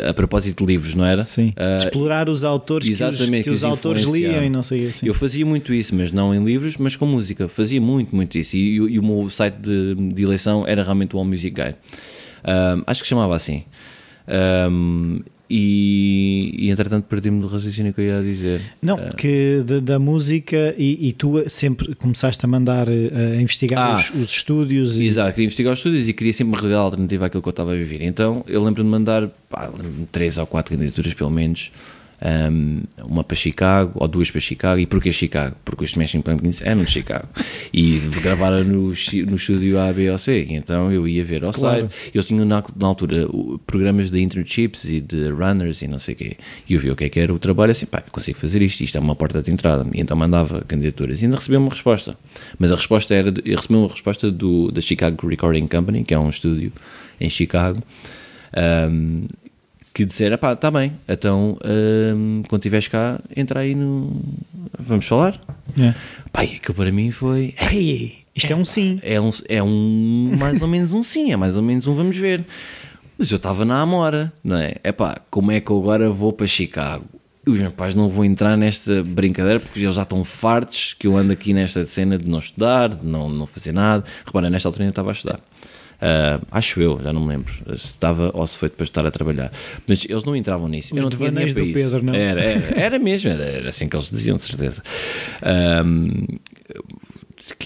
a propósito de livros, não era? Sim. Ah, Explorar os autores que os, exatamente, que que os autores liam e não sei assim. Eu fazia muito isso, mas não em livros, mas com música. Fazia muito, muito isso. E, e o meu site de, de eleição era realmente o All Music Guide. Ahm, acho que chamava assim. Ahm, e, e entretanto perdi-me do raciocínio que eu ia dizer. Não, porque da, da música e, e tu sempre começaste a mandar eh, a investigar Ah. os, os estúdios e Exato, queria investigar os estúdios e queria sempre uma realidade alternativa àquilo que eu estava a viver. Então eu lembro-me de mandar pá, lembro-me de três ou quatro candidaturas, pelo menos. Um, uma para Chicago ou duas para Chicago. E porquê Chicago? Porque os Smashing Pumpkins eram de Chicago e gravaram no, no estúdio A, B ou C. Então eu ia ver ao Claro. site. Eles tinham na, na altura programas de internships e de runners e não sei o quê. E eu vi o que é que era o trabalho assim, pá, eu consigo fazer isto, isto é uma porta de entrada. E então mandava candidaturas e ainda recebi uma resposta. Mas a resposta era, de- eu recebi uma resposta do, da Chicago Recording Company, que é um estúdio em Chicago. um, que disseram, pá, está bem, então um, quando estiveres cá, entra aí no. Vamos falar? É. Pá, e aquilo para mim foi. Ei, isto é um sim. É um, é um mais ou menos um sim, é mais ou menos um vamos ver. Mas eu estava na Amora, não é? É pá, como é que eu agora vou para Chicago? E os meus pais não vão entrar nesta brincadeira porque eles já estão fartos que eu ando aqui nesta cena de não estudar, de não, não fazer nada. Repara, nesta altura ainda estava a estudar. Ah, acho eu, já não me lembro se estava ou se foi depois de estar a trabalhar. Mas eles não entravam nisso. Os eu não tinha dinheiro para do isso. Pedro, não? Era, era, era mesmo, era, era assim que eles diziam, de certeza.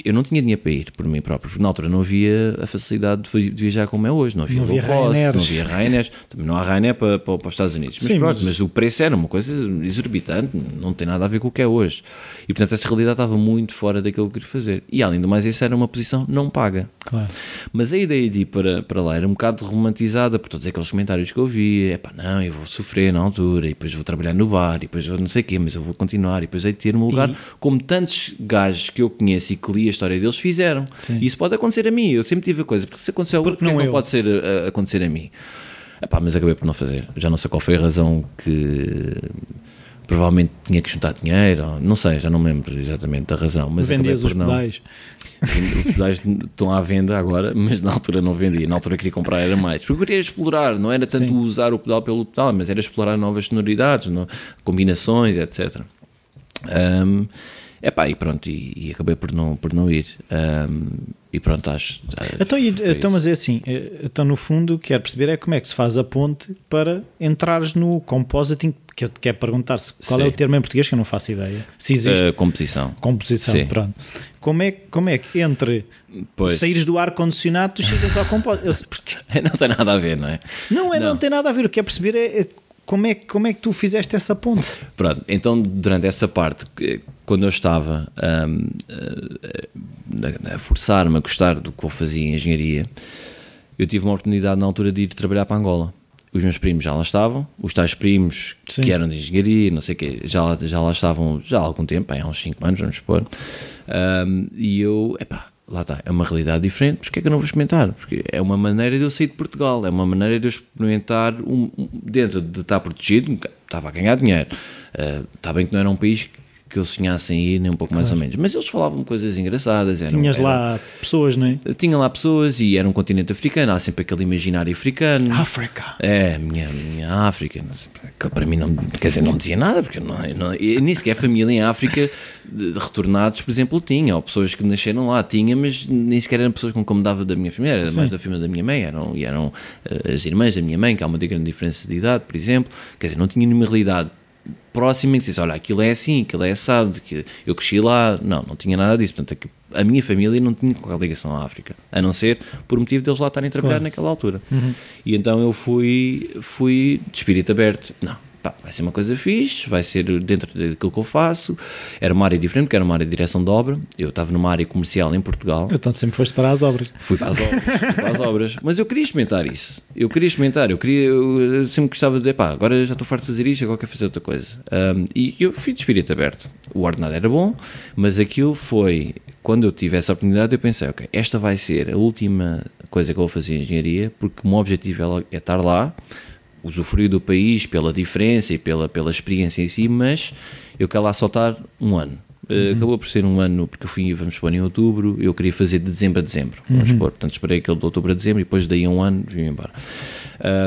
Eu não tinha dinheiro para ir por mim próprio, na altura não havia a facilidade de vi- de viajar como é hoje, não havia Não havia cost, não havia Ryanair, também não há Ryanair para, para, para os Estados Unidos, mas Sim, pronto, mas- mas... o preço era uma coisa exorbitante, não tem nada a ver com o que é hoje, e portanto essa realidade estava muito fora daquilo que eu queria fazer, e além do mais isso era uma posição não paga, Claro. mas a ideia de ir para, para lá era um bocado romantizada por todos aqueles comentários que eu vi. É pá, não, eu vou sofrer na altura, e depois vou trabalhar no bar, e depois vou não sei o quê, mas eu vou continuar, e depois hei de ter um lugar, como tantos gajos que eu conheço e que li a história deles fizeram. Sim. E isso pode acontecer a mim. Eu sempre tive a coisa, porque se aconteceu Porque porque não não, eu? pode ser a- acontecer a mim? Epá, mas acabei por não fazer. Já não sei qual foi a razão que. Provavelmente tinha que juntar dinheiro, não sei, já não me lembro exatamente da razão. Mas acabei Vendias por os não. pedais. Os pedais estão à venda agora, mas na altura não vendia. Na altura queria comprar era mais. Porque eu queria explorar, não era tanto Sim. usar o pedal pelo pedal, mas era explorar novas sonoridades, no- combinações, etc. Um, epá, e pronto, e, e acabei por não, por não ir. Um, e pronto, acho. acho Então, e- então, mas é assim, eh, então no fundo quero perceber é como é que se faz a ponte para entrares no compositing, que eu te quero perguntar se, qual é Sim. o termo em português que eu não faço ideia. Se existe Uh, composição. composição, sim. pronto. Como é, como é que entre Pois. saíres do ar-condicionado tu chegas ao compositing? Porque Não tem nada a ver, não é? não, é, não. Não. tem nada a ver, o que é perceber é, é como, é, como é que tu fizeste essa ponte. Pronto, então durante essa parte, quando eu estava hum, a, a- a forçar-me a gostar do que eu fazia em engenharia, eu tive uma oportunidade na altura de ir trabalhar para Angola. Os meus primos já lá estavam, os tais primos Sim. que eram de engenharia, não sei o quê, já, lá- já lá estavam já há algum tempo, há uns 5 anos, vamos supor. Hum, e eu, epá, lá está, é uma realidade diferente, porque é que eu não vou experimentar? Porque é uma maneira de eu sair de Portugal, é uma maneira de eu experimentar um, um- dentro de estar protegido, estava a ganhar dinheiro. Uh, está bem que não era um país que eu sonhasse em ir, nem um pouco mais ou menos, mas eles falavam coisas engraçadas. Eram, Tinhas eram- lá pessoas, não é? Tinha lá pessoas e era um continente africano, há sempre aquele imaginário africano. África. É, minha, minha África, sei, para mim não, quer dizer, não dizia nada, porque eu não, eu não, eu nem sequer família em África de, de retornados, por exemplo, tinha, ou pessoas que nasceram lá, tinha, mas nem sequer eram pessoas com como dava da minha família, era Sim. mais da família da minha mãe, eram, e eram eh, as irmãs da minha mãe, que há uma grande diferença de idade, por exemplo, quer dizer, não tinha nenhuma realidade próxima em que dissesse, olha, aquilo é assim, aquilo é assado, que eu cresci lá, não, não tinha nada disso, portanto, a minha família não tinha qualquer ligação à África, a não ser por motivo deles lá estarem a trabalhar Claro. naquela altura. E então eu fui, fui de espírito aberto. Não, pá, vai ser uma coisa fixe, vai ser dentro daquilo que eu faço. Era uma área diferente, porque era uma área de direção de obra. Eu estava numa área comercial em Portugal. Então sempre foste para as obras. Fui para as obras, para as obras. Mas eu queria experimentar isso. Eu queria experimentar. Eu, queria, eu sempre gostava de dizer, pá, agora já estou farto de fazer isto, agora quero fazer outra coisa. Um, e eu fui de espírito aberto. O ordenado era bom, mas aquilo foi. Quando eu tive essa oportunidade, eu pensei, ok, esta vai ser a última coisa que eu vou fazer em engenharia, porque o meu objetivo é, é estar lá, usufruir do país pela diferença e pela, pela experiência em si, mas eu quero lá soltar um ano. Uh, Acabou por ser um ano, porque eu fui, vamos supor, em outubro, eu queria fazer de dezembro a dezembro, vamos supor, portanto esperei aquele de outubro a dezembro e depois daí a um ano vim embora.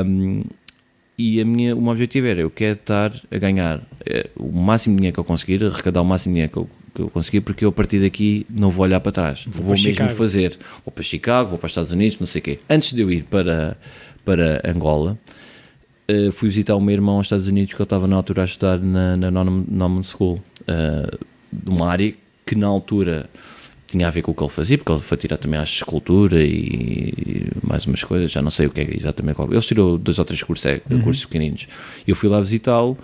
Um, e a minha, o meu objetivo era, eu quero estar a ganhar eh, o máximo de dinheiro que eu conseguir, arrecadar o máximo de dinheiro que eu, que eu conseguir, porque eu a partir daqui não vou olhar para trás, Vou vou, para mesmo Chicago. fazer, vou para Chicago, vou para os Estados Unidos, não sei o quê. Antes de eu ir para, para Angola, eh, fui visitar o meu irmão aos Estados Unidos, que eu estava na altura a estudar na, na Norman, School, de uma área que na altura tinha a ver com o que ele fazia, porque ele foi tirar também a escultura e mais umas coisas, já não sei o que é exatamente qual. Ele tirou dois ou três cursos, é, cursos pequeninos. Eu fui lá visitá-lo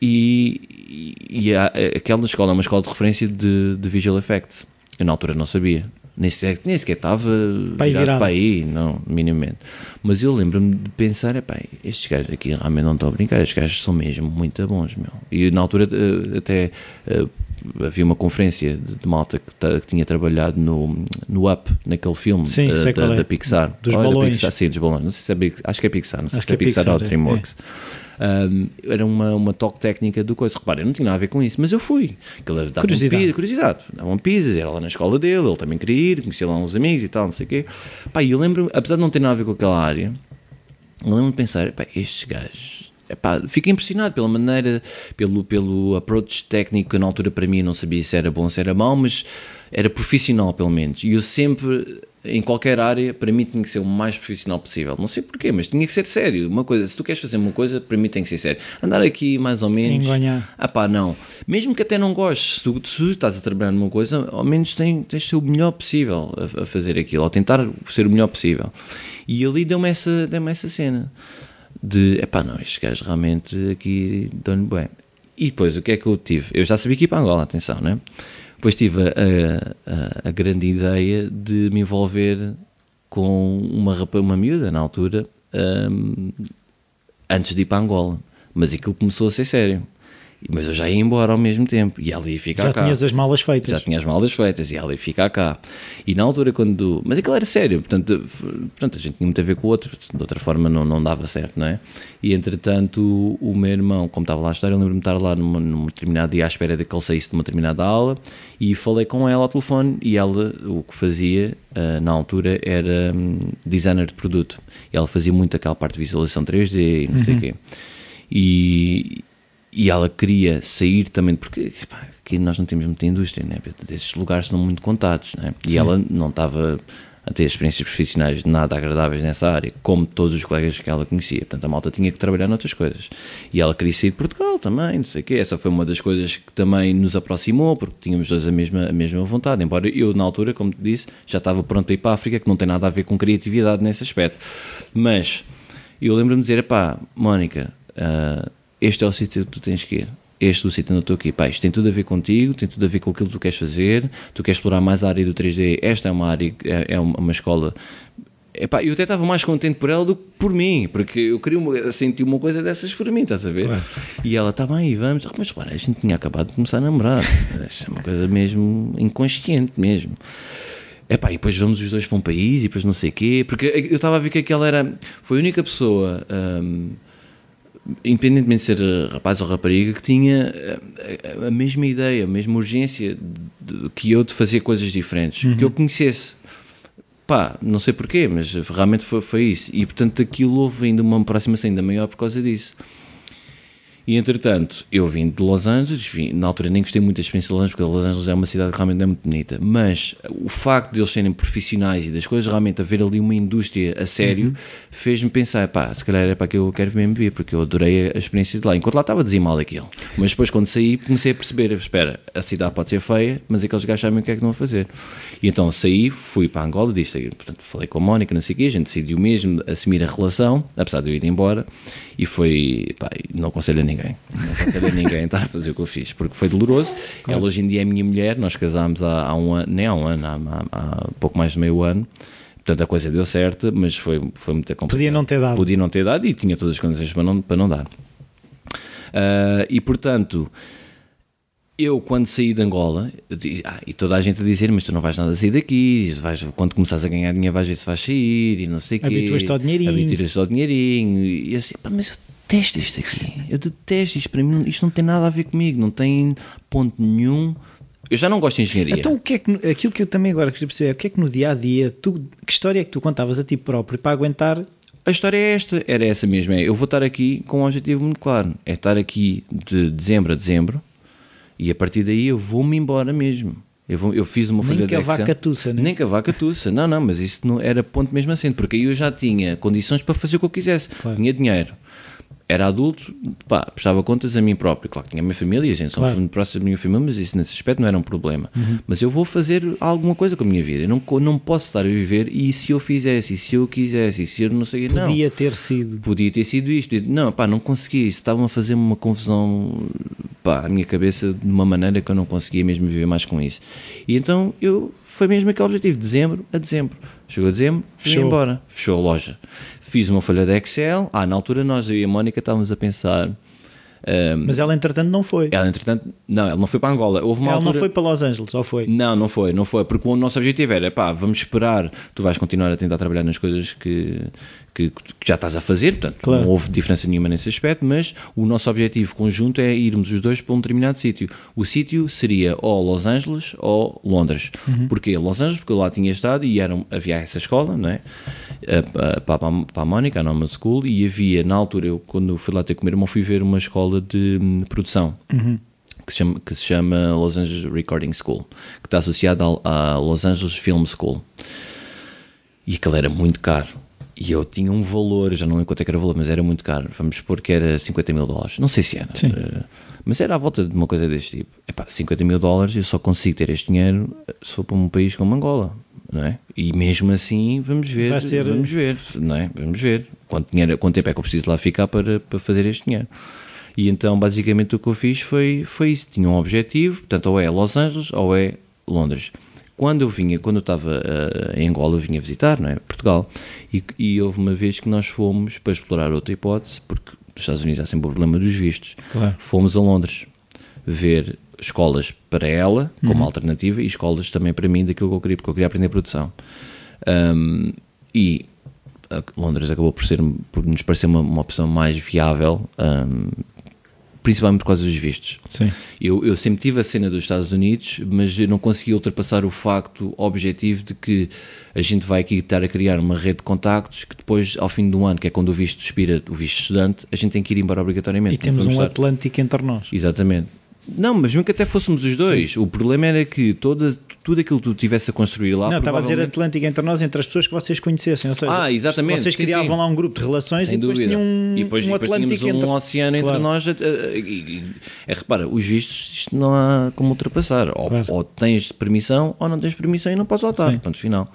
e, e a- aquela escola é uma escola de referência de, de visual effects. Eu na altura não sabia. Nem sequer, nem sequer estava Para aí virado virado. para aí, não, minimamente. Mas eu lembro-me de pensar, epá, estes gajos aqui realmente não estão a brincar, estes gajos são mesmo muito bons, meu. E na altura eh, até eh, havia uma conferência de, malta que, que tinha trabalhado no, no Up, naquele filme Sim, sei da, é. da Pixar. Dos Olha, balões. Pixar, sim, dos balões. Não sei se é acho que é Pixar, não sei Acho se é é Pixar, ou Pixar, é. Um, era uma, uma toque técnica do coisa. Repara, eu não tinha nada a ver com isso, mas eu fui. Dava Curiosidade. Pizza, curiosidade. Davam pizzas, era lá na escola dele, ele também queria ir, conhecia lá uns amigos e tal, não sei o quê. Pá, eu lembro, apesar de não ter nada a ver com aquela área, eu lembro de pensar, pá, estes gajos. Epá, fiquei impressionado pela maneira, pelo, pelo approach técnico que na altura para mim não sabia se era bom ou se era mau, mas era profissional pelo menos. E eu sempre, em qualquer área, para mim tinha que ser o mais profissional possível. Não sei porquê, mas tinha que ser sério. Uma coisa, se tu queres fazer uma coisa, para mim tem que ser sério. Andar aqui mais ou menos. Engonhar. Ah pá, não. Mesmo que até não gostes, se tu, se tu estás a trabalhar numa coisa, ao menos tem, tens de ser o melhor possível a, a fazer aquilo, ou tentar ser o melhor possível. E ali deu-me essa, deu essa cena de, epá, não, estes gajos realmente aqui dão-lhe bem. E depois, o que é que eu tive? Eu já sabia que ia para Angola, atenção, né? Depois tive a, a, a grande ideia de me envolver com uma, uma miúda, na altura, hum, antes de ir para Angola. Mas aquilo começou a ser sério. Mas eu já ia embora ao mesmo tempo. E ela ia ficar Já cá. tinhas as malas feitas. Já tinha as malas feitas e ela ia ficar cá. E na altura, quando. Mas aquilo era sério, portanto, portanto a gente tinha muito a ver com o outro, de outra forma não, não dava certo, não é? E entretanto, o, o meu irmão, como estava lá a estar, eu lembro-me de estar lá numa, num determinado dia à espera de que ele saísse de uma determinada aula e falei com ela ao telefone e ela, o que fazia ah, na altura, era hum, designer de produto. Ela fazia muito aquela parte de visualização 3D e não sei o quê. E, e ela queria sair também, porque pá, aqui nós não temos muita indústria, né? esses lugares são muito contados, né? e ela não estava a ter experiências profissionais nada agradáveis nessa área, como todos os colegas que ela conhecia. Portanto, a malta tinha que trabalhar noutras coisas. E ela queria sair de Portugal também, não sei o quê. Essa foi uma das coisas que também nos aproximou, porque tínhamos dois a mesma, a mesma vontade. Embora eu, na altura, como te disse, já estava pronto para ir para a África, que não tem nada a ver com criatividade nesse aspecto. Mas eu lembro-me de dizer: pá, Mónica, ah, este é o sítio que tu tens que ir. Este é o sítio onde eu estou aqui. Pá, isto tem tudo a ver contigo, tem tudo a ver com aquilo que tu queres fazer. Tu queres explorar mais a área do 3D. Esta é uma área, é, é uma, escola. Epá, eu até estava mais contente por ela do que por mim, porque eu queria uma- sentir uma coisa dessas por mim, estás a ver? E ela, está bem, vamos. Ah, Mas para, a gente tinha acabado de começar a namorar. É uma coisa mesmo inconsciente mesmo. Epá, e depois vamos os dois para um país e depois não sei o quê, porque eu estava a ver que aquela era. Foi a única pessoa. hum, independentemente de ser eh, rapaz ou rapariga, que tinha eh, a, a mesma ideia, a mesma urgência de- que eu de fazer coisas diferentes, que eu conhecesse. Pá, não sei porquê, mas realmente foi, foi isso. E portanto aquilo houve ainda uma aproximação ainda maior por causa disso. E entretanto, eu vim de Los Angeles, vim- na altura nem gostei muito da experiência de Los Angeles, porque Los Angeles é uma cidade que realmente é muito bonita, mas o facto de eles serem profissionais e das coisas realmente haver ali uma indústria a sério, fez-me pensar, pá, se calhar é para que eu quero mesmo vir, porque eu adorei a experiência de lá. Enquanto lá estava a dizer mal aquilo. Mas depois quando saí comecei a perceber, espera, a cidade pode ser feia, mas aqueles gajos sabem o que é que não a fazer. E então saí, fui para Angola, disse, portanto, falei com a Mónica, não sei o quê, a gente decidiu mesmo assumir a relação, apesar de eu ir embora, e foi, pá, não aconselho a ninguém, não aconselho a ninguém estar a fazer o que eu fiz, porque foi doloroso. Ela hoje em dia é minha mulher, nós casámos há, há um ano, nem há um ano, há, há- há pouco mais de meio ano. Portanto, a coisa deu certo, mas foi, foi muito complicado. Podia não ter dado. Podia não ter dado e tinha todas as condições para não, para não dar. Ah, e portanto, eu, quando saí de Angola, disse, ah, e toda a gente a dizer, mas tu não vais nada sair daqui, vais, quando começares a ganhar dinheiro vais ver se vais sair, e não sei o quê. Habituas-te ao dinheirinho. Habituas-te ao dinheirinho. E assim, pá, mas eu detesto isto aqui. Eu detesto isto. Para mim, isto não tem nada a ver comigo. Não tem ponto nenhum. Eu já não gosto de engenharia. Então, o que é que, aquilo que eu também agora queria perceber, é o que é que no dia a dia, tu, que história é que tu contavas a ti próprio para aguentar a história é esta, era essa mesmo. É, eu vou estar aqui com um objetivo muito claro: é estar aqui de dezembro a dezembro e a partir daí eu vou-me embora mesmo. Eu, vou, eu fiz uma folha Nem que a vaca tussa, né? Nem que a vaca tussa. Não, não, mas isso não era ponto mesmo assim, porque aí eu já tinha condições para fazer o que eu quisesse. Claro. Tinha dinheiro era adulto, pá, prestava contas a mim próprio. Claro que tinha a minha família, a gente somos claro. muito próximos da minha família, mas isso nesse aspecto não era um problema. Uhum. Mas eu vou fazer alguma coisa com a minha vida. Eu não, não posso estar a viver e se eu fizesse, e se eu quisesse, e se eu não sei Podia não. Podia ter sido. Podia ter sido isto. Não, pá, não consegui. Isso estava a fazer uma confusão, pá, a minha cabeça de uma maneira que eu não conseguia mesmo viver mais com isso. E então eu, foi mesmo aquele objetivo, dezembro a dezembro. Chegou a dezembro, fui embora. Fechou a loja fiz uma folha de Excel. Ah, na altura nós, eu e a Mónica, estávamos a pensar. Um, Mas ela, entretanto, não foi. Ela, entretanto, não, ela não foi para Angola. Houve uma ela altura... não foi para Los Angeles, ou foi? Não, não foi, não foi, porque o nosso objetivo era, pá, vamos esperar, tu vais continuar a tentar trabalhar nas coisas que, que, que, já estás a fazer, portanto claro. não houve diferença nenhuma nesse aspecto, mas o nosso objetivo conjunto é irmos os dois para um determinado sítio. O sítio seria ou Los Angeles ou Londres. Uhum. Porquê? Los Angeles, porque eu lá tinha estado e era, havia essa escola, não é? Para, para, para a Mónica, a Normal School, e havia, na altura, eu quando fui lá ter com o meu irmão, fui ver uma escola de, de produção. Uhum que se, chama, que se chama Los Angeles Recording School, que está associada à Los Angeles Film School. E aquilo era muito caro. E eu tinha um valor, já não lembro quanto é que era o valor, mas era muito caro. Vamos supor que era 50 mil dólares. Não sei se era. Sim. Uh, mas era à volta de uma coisa deste tipo. Epá, 50 mil dólares eu só consigo ter este dinheiro se for para um país como Angola. Não é? E mesmo assim, vamos ver. Ser... Vamos ver, não é? Vamos ver. Quanto, dinheiro, quanto tempo é que eu preciso lá ficar para, para fazer este dinheiro. E então, basicamente, o que eu fiz foi, foi isso. Tinha um objetivo, portanto, ou é Los Angeles ou é Londres quando eu vinha, quando eu estava uh, em Angola, eu vinha visitar, não é? Portugal, e, e, houve uma vez que nós fomos para explorar outra hipótese, porque nos Estados Unidos há sempre o problema dos vistos. Claro. Fomos a Londres ver escolas para ela, como uhum. alternativa, e escolas também para mim, daquilo que eu queria, porque eu queria aprender produção. Um, e Londres acabou por, ser, por nos parecer uma, uma opção mais viável um, principalmente por causa dos vistos. Sim. Eu, eu sempre tive a cena dos Estados Unidos, mas eu não consegui ultrapassar o facto objetivo de que a gente vai aqui estar a criar uma rede de contactos que depois, ao fim do ano, que é quando o visto expira, o visto estudante, a gente tem que ir embora obrigatoriamente. E temos um estar... Atlântico entre nós. Exatamente. Não, mas mesmo que até fôssemos os dois, Sim. o problema era que toda, tudo aquilo que tu tivesse a construir lá. Não, estava a dizer Atlântico entre nós, entre as pessoas que vocês conhecessem. Ou seja, ah, exatamente. Vocês sim, criavam sim. lá um grupo de relações Sem e depois dúvida. tinham um, e depois, um e depois Atlântico entre... um oceano entre claro. nós. É, repara, os vistos, isto não há como ultrapassar. Ou, claro. ou, tens permissão ou não tens permissão e não podes voltar. Ponto final.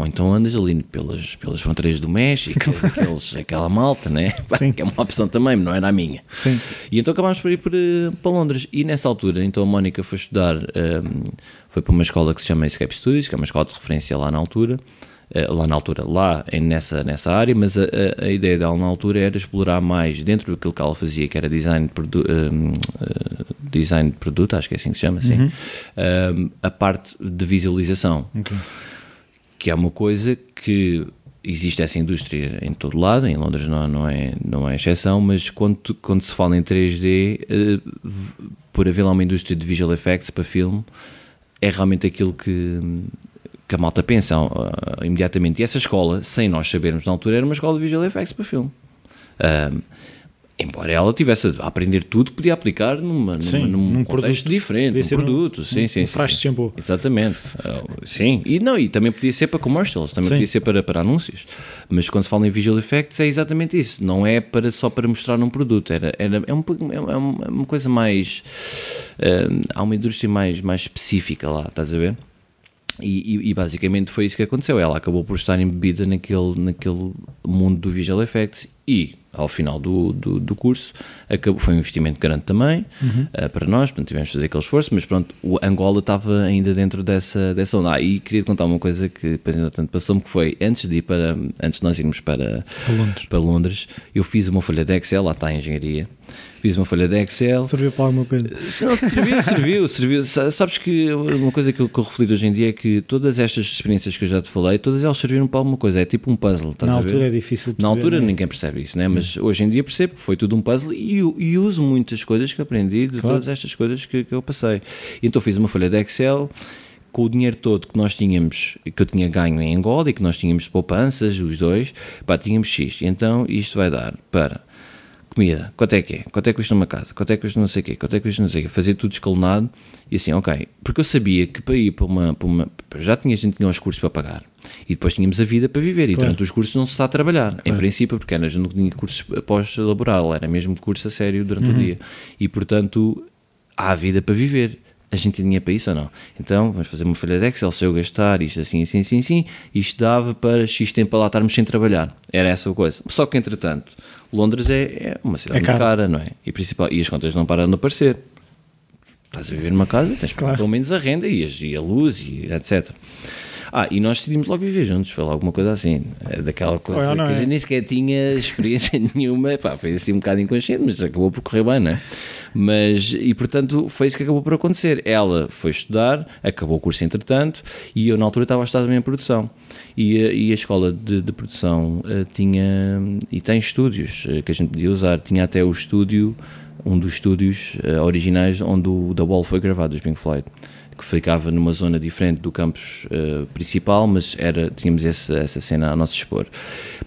Ou então andas ali pelas, pelas fronteiras do México, aqueles, aquela malta, né? Sim. que é uma opção também, não era a minha. Sim. E então acabámos por ir para, para Londres. E nessa altura, então a Mónica foi estudar, um, foi para uma escola que se chama Escape Studios, que é uma escola de referência lá na altura. Uh, lá na altura, lá nessa, nessa área, mas a, a, a, ideia dela na altura era explorar mais dentro daquilo que ela fazia, que era design de, produ um, uh, design de produto, acho que é assim que se chama, assim, uhum. um, a parte de visualização. Okay que é uma coisa que existe essa indústria em todo lado, em Londres não, não, é, não é exceção, mas quando, quando se fala em 3D, uh, eh, por haver lá uma indústria de visual effects para filme, é realmente aquilo que, que a malta pensa uh, imediatamente. E essa escola, sem nós sabermos na altura, era uma escola de visual effects para filme. Embora ela tivesse a aprender tudo, podia aplicar numa, sim, num, num contexto produto, diferente, num produto, um, sim, sim, um sim, de shampoo. Exatamente, uh, sim, e não, e também podia ser para commercials, também sim. podia ser para, para anúncios, mas quando se fala em visual effects é exatamente isso, não é para, só para mostrar um produto, era, era, é, um, é uma, é uma coisa mais, uh, há uma indústria mais, mais específica lá, estás a ver? E, e, e, basicamente foi isso que aconteceu. Ela acabou por estar embebida naquele, naquele mundo do visual effects E ao final do, do, do curso acabou, foi um investimento grande também Uhum. uh, para nós, portanto tivemos de fazer aquele esforço, mas pronto, o Angola estava ainda dentro dessa, dessa onda. Ah, e queria contar uma coisa que depois entretanto passou-me, que foi antes de ir para, antes de nós irmos para, Para Londres. para Londres, eu fiz uma folha de Excel, lá está a engenharia, fiz uma folha de Excel, Serviu para alguma coisa. se não, serviu, serviu, serviu. Sa- Sabes que uma coisa que eu, que eu reflito hoje em dia é que todas estas experiências que eu já te falei, todas elas serviram para alguma coisa. É tipo um puzzle. Na altura é difícil Na perceber, altura não é? ninguém percebe isso, né? mas hoje em dia percebo que foi tudo um puzzle e, e uso muitas coisas que aprendi de Claro. todas estas coisas que, que eu passei. Então fiz uma folha de Excel com o dinheiro todo que nós tínhamos, que eu tinha ganho em Angola e que nós tínhamos de poupanças, os dois, pá, tínhamos X. Então isto vai dar para comida, quanto é que é? Quanto é que custa uma casa? Quanto é que custa não sei o quê? Quanto é que custa não sei o quê? Fazia tudo escalonado e assim, ok. Porque eu sabia que para ir para uma... Para uma já tinha, a gente tinha os cursos para pagar e depois tínhamos a vida para viver e Claro. durante os cursos não se está a trabalhar, em princípio, porque a gente não tinha cursos pós-laboral, era mesmo curso a sério durante o dia. E, portanto, há vida para viver. A gente tinha dinheiro para isso ou não? Então, vamos fazer uma folha de Excel, se eu gastar isto assim, assim, assim, assim, isto dava para X tempo para lá estarmos sem trabalhar. Era essa a coisa. Só que, entretanto, Londres é, é uma cidade É muito cara, não é? E, principal, e as contas não param de aparecer. Estás a viver numa casa, tens Claro. pelo menos a renda e, as- e a luz e etc. Ah, e nós decidimos logo viver juntos, foi alguma coisa assim, é daquela coisa não que a é? gente nem sequer tinha experiência nenhuma, pá, foi assim um bocado inconsciente, mas acabou por correr bem, não é? Mas, e portanto, foi isso que acabou por acontecer. Ela foi estudar, acabou o curso entretanto, e eu na altura estava a estudar também em produção. E, a- e a escola de, de produção eh, tinha, e tem estúdios eh, que a gente podia usar, tinha até o estúdio, um dos estúdios eh, originais onde o The Wall foi gravado, dos Pink Floyd que ficava numa zona diferente do campus eh, principal, mas era, tínhamos essa, essa cena a nosso dispor.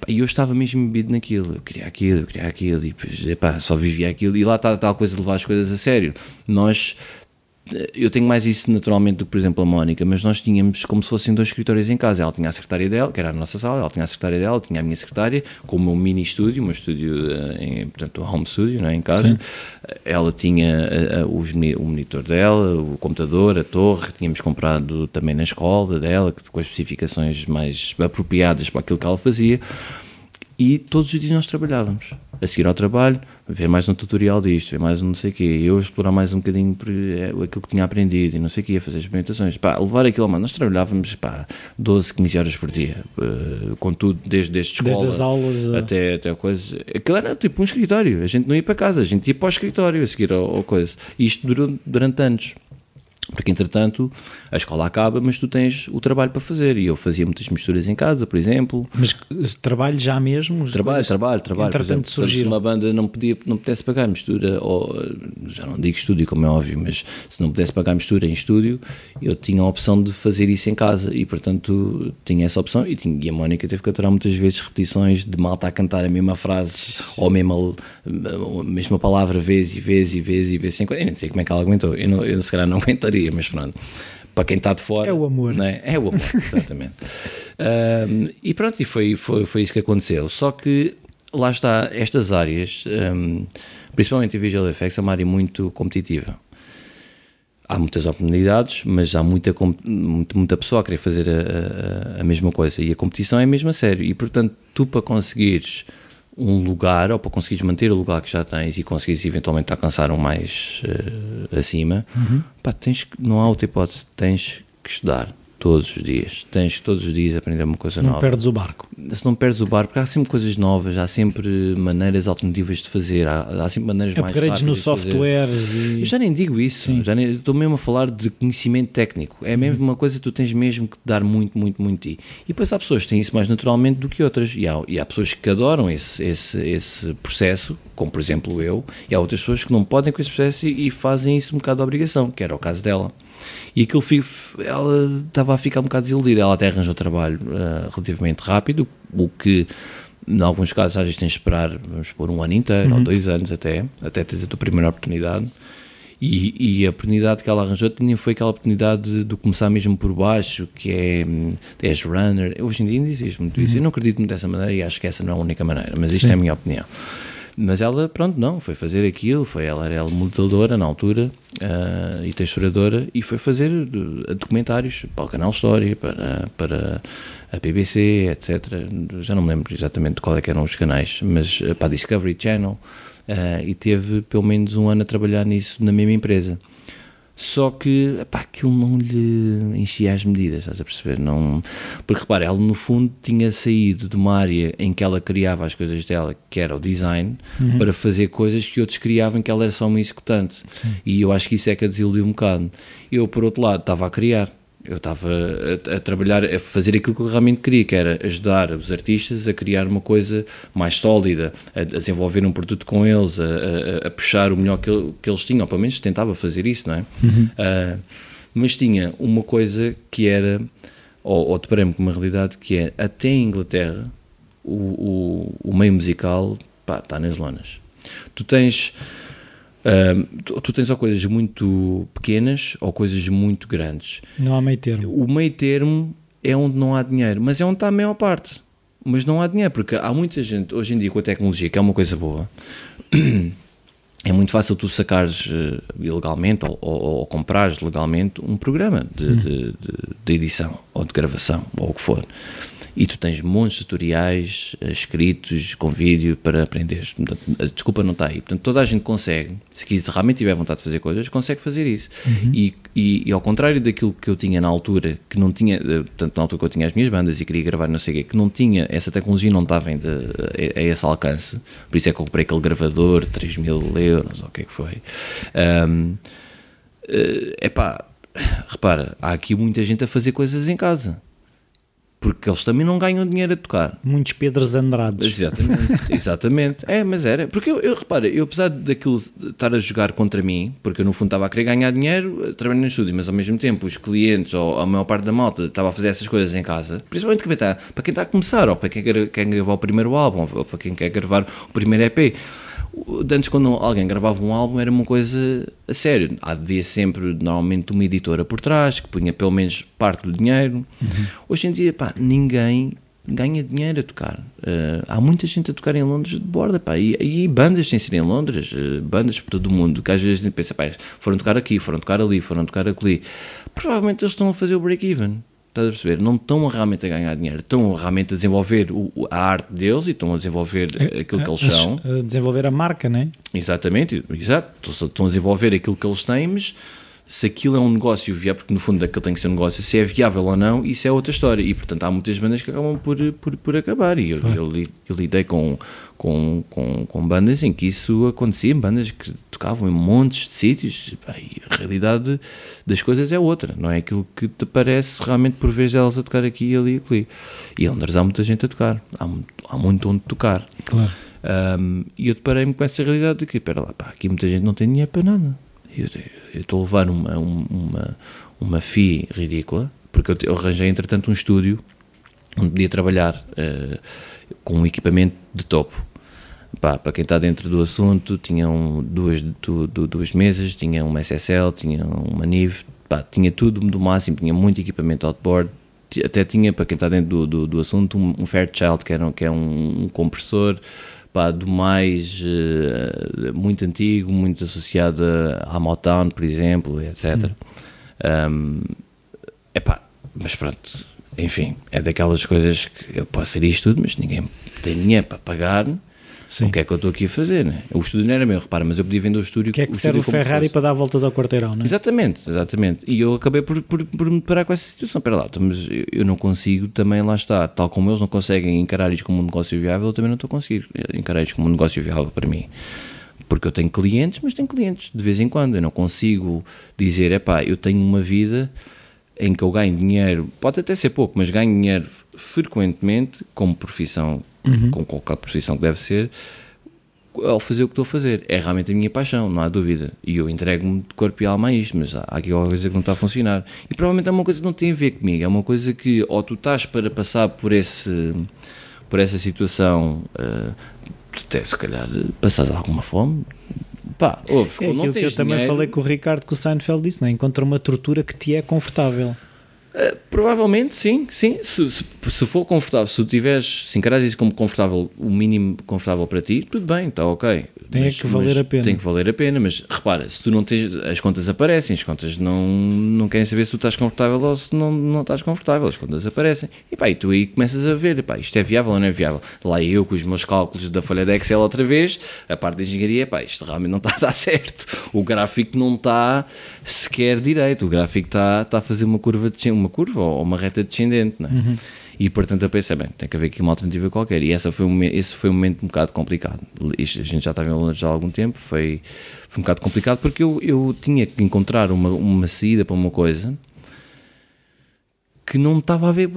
E eu estava mesmo embebido naquilo, eu queria aquilo, eu queria aquilo, e só vivia aquilo, e lá está a tal coisa de levar as coisas a sério. Nós, eu tenho mais isso naturalmente do que, por exemplo, a Mónica, mas nós tínhamos como se fossem dois escritórios em casa. Ela tinha a secretária dela, que era a nossa sala, ela tinha a secretária dela, tinha a minha secretária, com o meu mini estúdio, meu estúdio, eh, em, portanto, home studio, não é, em casa. Ela tinha eh, eh, os o monitor dela, o computador, a torre, que tínhamos comprado também na escola dela, com as especificações mais apropriadas para aquilo que ela fazia. E todos os dias nós trabalhávamos. A seguir ao trabalho, ver mais um tutorial disto, ver mais um não sei o quê, eu explorar mais um bocadinho eh, aquilo que tinha aprendido e não sei o quê, fazer experimentações. Pá, levar aquilo, mano, nós trabalhávamos pá, 12, 15 horas por dia, eh, com tudo, desde, desde escola Desde as aulas a- até, até coisa. Aquilo era tipo um escritório, a gente não ia para casa, a gente ia para o escritório a seguir ao, ao coisa. E isto durou durante anos. Porque, entretanto, a escola acaba, mas tu tens o trabalho para fazer. E eu fazia muitas misturas em casa, por exemplo. Mas trabalho já mesmo? Trabalho, coisas- trabalho, trabalho. Por Entretanto exemplo, se- uma banda não, podia, não pudesse pagar mistura, ou já não digo estúdio, como é óbvio, mas se não pudesse pagar mistura em estúdio, eu tinha a opção de fazer isso em casa e, portanto, tinha essa opção. E, tinha, e a Mónica teve que aturar muitas vezes repetições de malta a cantar a mesma frase ou a mesma, a mesma palavra vez e vez e vez e vez. Sem, eu não sei como é que ela aguentou. Eu, não, eu se calhar não aguentaria, mas pronto. Para quem está de fora. É o amor. não é? O amor, exatamente. Ahm, e pronto, e foi, foi, foi isso que aconteceu. Só que lá está, estas áreas, ahm, principalmente em Visual Effects, é uma área muito competitiva. Há muitas oportunidades, mas há muita, muita pessoa a querer fazer a, a- a mesma coisa. E a competição é mesmo a sério. E portanto, tu para conseguires um lugar, ou para conseguires manter o lugar que já tens e conseguires eventualmente alcançar um mais eh, acima, pá, tens, não há outra hipótese, tens que estudar todos os dias. Tens todos os dias aprender uma coisa Não nova perdes o barco. se não perdes o barco, porque há sempre coisas novas, há sempre maneiras alternativas de fazer, há, há sempre maneiras mais Upgrades no rápidas de fazer. softwares e. Eu já nem digo isso, já nem, estou mesmo a falar de conhecimento técnico. É mesmo uma coisa que tu tens mesmo que dar muito, muito, muito ti. E depois há pessoas que têm isso mais naturalmente do que outras. E há, e há pessoas que adoram esse, esse, esse processo, como por exemplo eu, e há outras pessoas que não podem com esse processo e, e fazem isso um bocado de obrigação, que era o caso dela. E aquilo ela estava a ficar um bocado desiludida. Ela até arranjou trabalho ah, relativamente rápido, o que em alguns casos às vezes tens de esperar, vamos supor, um ano inteiro ou dois anos até, até teres a tua primeira oportunidade. E, e a oportunidade que ela arranjou tinha foi aquela oportunidade de, de começar mesmo por baixo, que é hum, és runner. Hoje em dia ainda existe muito isso. Eu não acredito muito dessa maneira e acho que essa não é a única maneira, mas isto é a minha opinião. Mas ela, pronto, não, foi fazer aquilo, foi, ela era modeladora na altura uh, e texturadora e foi fazer uh, documentários para o canal História, para, para a BBC, etc. Já não me lembro exatamente qual é que eram os canais, mas uh, para a Discovery Channel e teve pelo menos um ano a trabalhar nisso na mesma empresa. Só que epá, aquilo não lhe enchia as medidas, estás a perceber? Não... Porque repara, ela no fundo tinha saído de uma área em que ela criava as coisas dela, que era o design, uhum. para fazer coisas que outros criavam que ela era só uma executante. Sim. E eu acho que isso é que a desiludiu um bocado. Eu, por outro lado, estava a criar eu estava a, a, trabalhar, a fazer aquilo que eu realmente queria, que era ajudar os artistas a criar uma coisa mais sólida, a, a desenvolver um produto com eles, a, a puxar o melhor que, que, eles tinham, ou pelo menos tentava fazer isso, não é? Uhum. Uh, mas tinha uma coisa que era, ou, ou deparei-me com uma realidade que é, até em Inglaterra, o, o, o meio musical pá, está nas lonas. Tu tens tu, tu, tens ou coisas muito pequenas ou coisas muito grandes. Não há meio termo. O meio termo é onde não há dinheiro, mas é onde está a maior parte. Mas não há dinheiro, porque há muita gente, hoje em dia, com a tecnologia, que é uma coisa boa, é muito fácil tu sacares uh, ilegalmente ou, ou, ou, comprares legalmente um programa de, hum. de, de, de edição ou de gravação, ou o que for e tu tens montes de tutoriais uh, escritos com vídeo para aprender. A desculpa não está aí. Portanto, toda a gente consegue, se realmente tiver vontade de fazer coisas, consegue fazer isso. Uhum. E, e, e, ao contrário daquilo que eu tinha na altura, que não tinha, uh, portanto, na altura que eu tinha as minhas bandas e queria gravar não sei o quê, que não tinha, essa tecnologia não estava ainda a, a, esse alcance. Por isso é que eu comprei aquele gravador, 3 mil euros, ou o que é que foi. Um, é uh, pá, repara, há aqui muita gente a fazer coisas em casa porque eles também não ganham dinheiro a tocar. Muitos Pedros Andrades. Exatamente, exatamente. É, mas era. Porque eu, eu repara, eu apesar daquilo estar a jogar contra mim, porque eu no fundo estava a querer ganhar dinheiro eh, trabalhando no estúdio, mas ao mesmo tempo os clientes ou a maior parte da malta estava a fazer essas coisas em casa, principalmente para quem está a começar, ou para quem quer, quer gravar o primeiro álbum, ou para quem quer gravar o primeiro EP antes quando alguém gravava um álbum era uma coisa a sério. Havia sempre normalmente uma editora por trás que punha pelo menos parte do dinheiro. Uhum. Hoje em dia, pá, ninguém ganha dinheiro a tocar. Uh, há muita gente a tocar em Londres de borda, pá, e, e bandas sem ser em Londres, uh, bandas por todo o mundo, que às vezes a gente pensa, pá, foram tocar aqui, foram tocar ali, foram tocar ali. Provavelmente eles estão a fazer o break-even. Estás a perceber? Não estão realmente a ganhar dinheiro, estão realmente a desenvolver o, a arte deles e estão a desenvolver é, aquilo que eles são. A desenvolver a marca, não é? Exatamente, exato. Estão a desenvolver aquilo que eles têm, mas se aquilo é um negócio viável, porque no fundo aquilo tem que ser um negócio, se é viável ou não, isso é outra história. E portanto há muitas bandas que acabam por, por, por acabar. E eu, eu, eu, lidei com, com, com, com, bandas em que isso acontecia, bandas que tocavam em montes de sítios. E a realidade das coisas é outra, não é aquilo que te parece realmente por vezes elas a tocar aqui e ali e ali. E em Londres há muita gente a tocar, há, há muito onde tocar. Claro. Um, e eu deparei-me com essa realidade de que, espera lá, pá, aqui muita gente não tem dinheiro para nada eu, estou a levar uma, uma, uma FII ridícula, porque eu, eu arranjei entretanto um estúdio onde podia trabalhar uh, com um equipamento de topo. Pá, para quem está dentro do assunto, tinham duas, du, du, duas mesas, tinha uma SSL, tinha uma NIV, pá, tinha tudo do máximo, tinha muito equipamento outboard, até tinha, para quem está dentro do, do, do assunto, um, um Fairchild, que, era, que é um, um compressor pá, do mais uh, muito antigo, muito associado à Motown, por exemplo, etc. Um, epá, mas pronto, enfim, é daquelas coisas que eu posso ser isto tudo, mas ninguém tem dinheiro para pagar Sim. O que é que eu estou aqui a fazer? Né? O estúdio não era meu, repara, mas eu podia vender o estúdio. O que é que serve o Ferrari para dar voltas ao quarteirão, não é? Exatamente, exatamente. E eu acabei por, por, por me deparar com essa situação. Espera lá, então, mas eu não consigo também lá estar. Tal como eles não conseguem encarar isto como um negócio viável, eu também não estou a conseguir encarar isto como um negócio viável para mim porque eu tenho clientes, mas tenho clientes de vez em quando. Eu não consigo dizer, é pá, eu tenho uma vida em que eu ganho dinheiro, pode até ser pouco, mas ganho dinheiro frequentemente como profissão uhum. com qualquer profissão que deve ser, ao fazer o que estou a fazer. É realmente a minha paixão, não há dúvida. E eu entrego-me de corpo e alma a isto, mas há aqui alguma coisa que não está a funcionar. E provavelmente é uma coisa que não tem a ver comigo, é uma coisa que ou tu estás para passar por, esse, por essa situação, uh, até se calhar passas alguma fome. Pá, ouve, é aquilo que eu dinheiro, também falei com o Ricardo que o Seinfeld disse, não é? encontra uma tortura que te é confortável. Uh, Provavelmente, sim, sim. Se, se, se for confortável, se tu tiveres, se encaras isso como confortável, o mínimo confortável para ti, tudo bem, está ok. Tem Mas- que valer a pena. Tem que valer a pena, mas repara, se tu não tens, as contas aparecem, as contas não, não querem saber se tu estás confortável ou se não, não estás confortável, as contas aparecem. E pá, e tu aí começas a ver, pá, isto é viável ou não é viável. Lá eu com os meus cálculos da folha de Excel outra vez, a parte da engenharia, pá, isto realmente não está a dar certo. O gráfico não está sequer direito, o gráfico está, está a fazer uma curva, descendente, uma curva ou uma reta descendente, não é? E portanto eu pensei, bem, tem que haver aqui uma alternativa qualquer. E essa foi um, esse foi um momento um bocado complicado. Isto, a gente já estava em Londres há algum tempo, foi, foi um bocado complicado porque eu, eu tinha que encontrar uma, uma saída para uma coisa que não estava a ver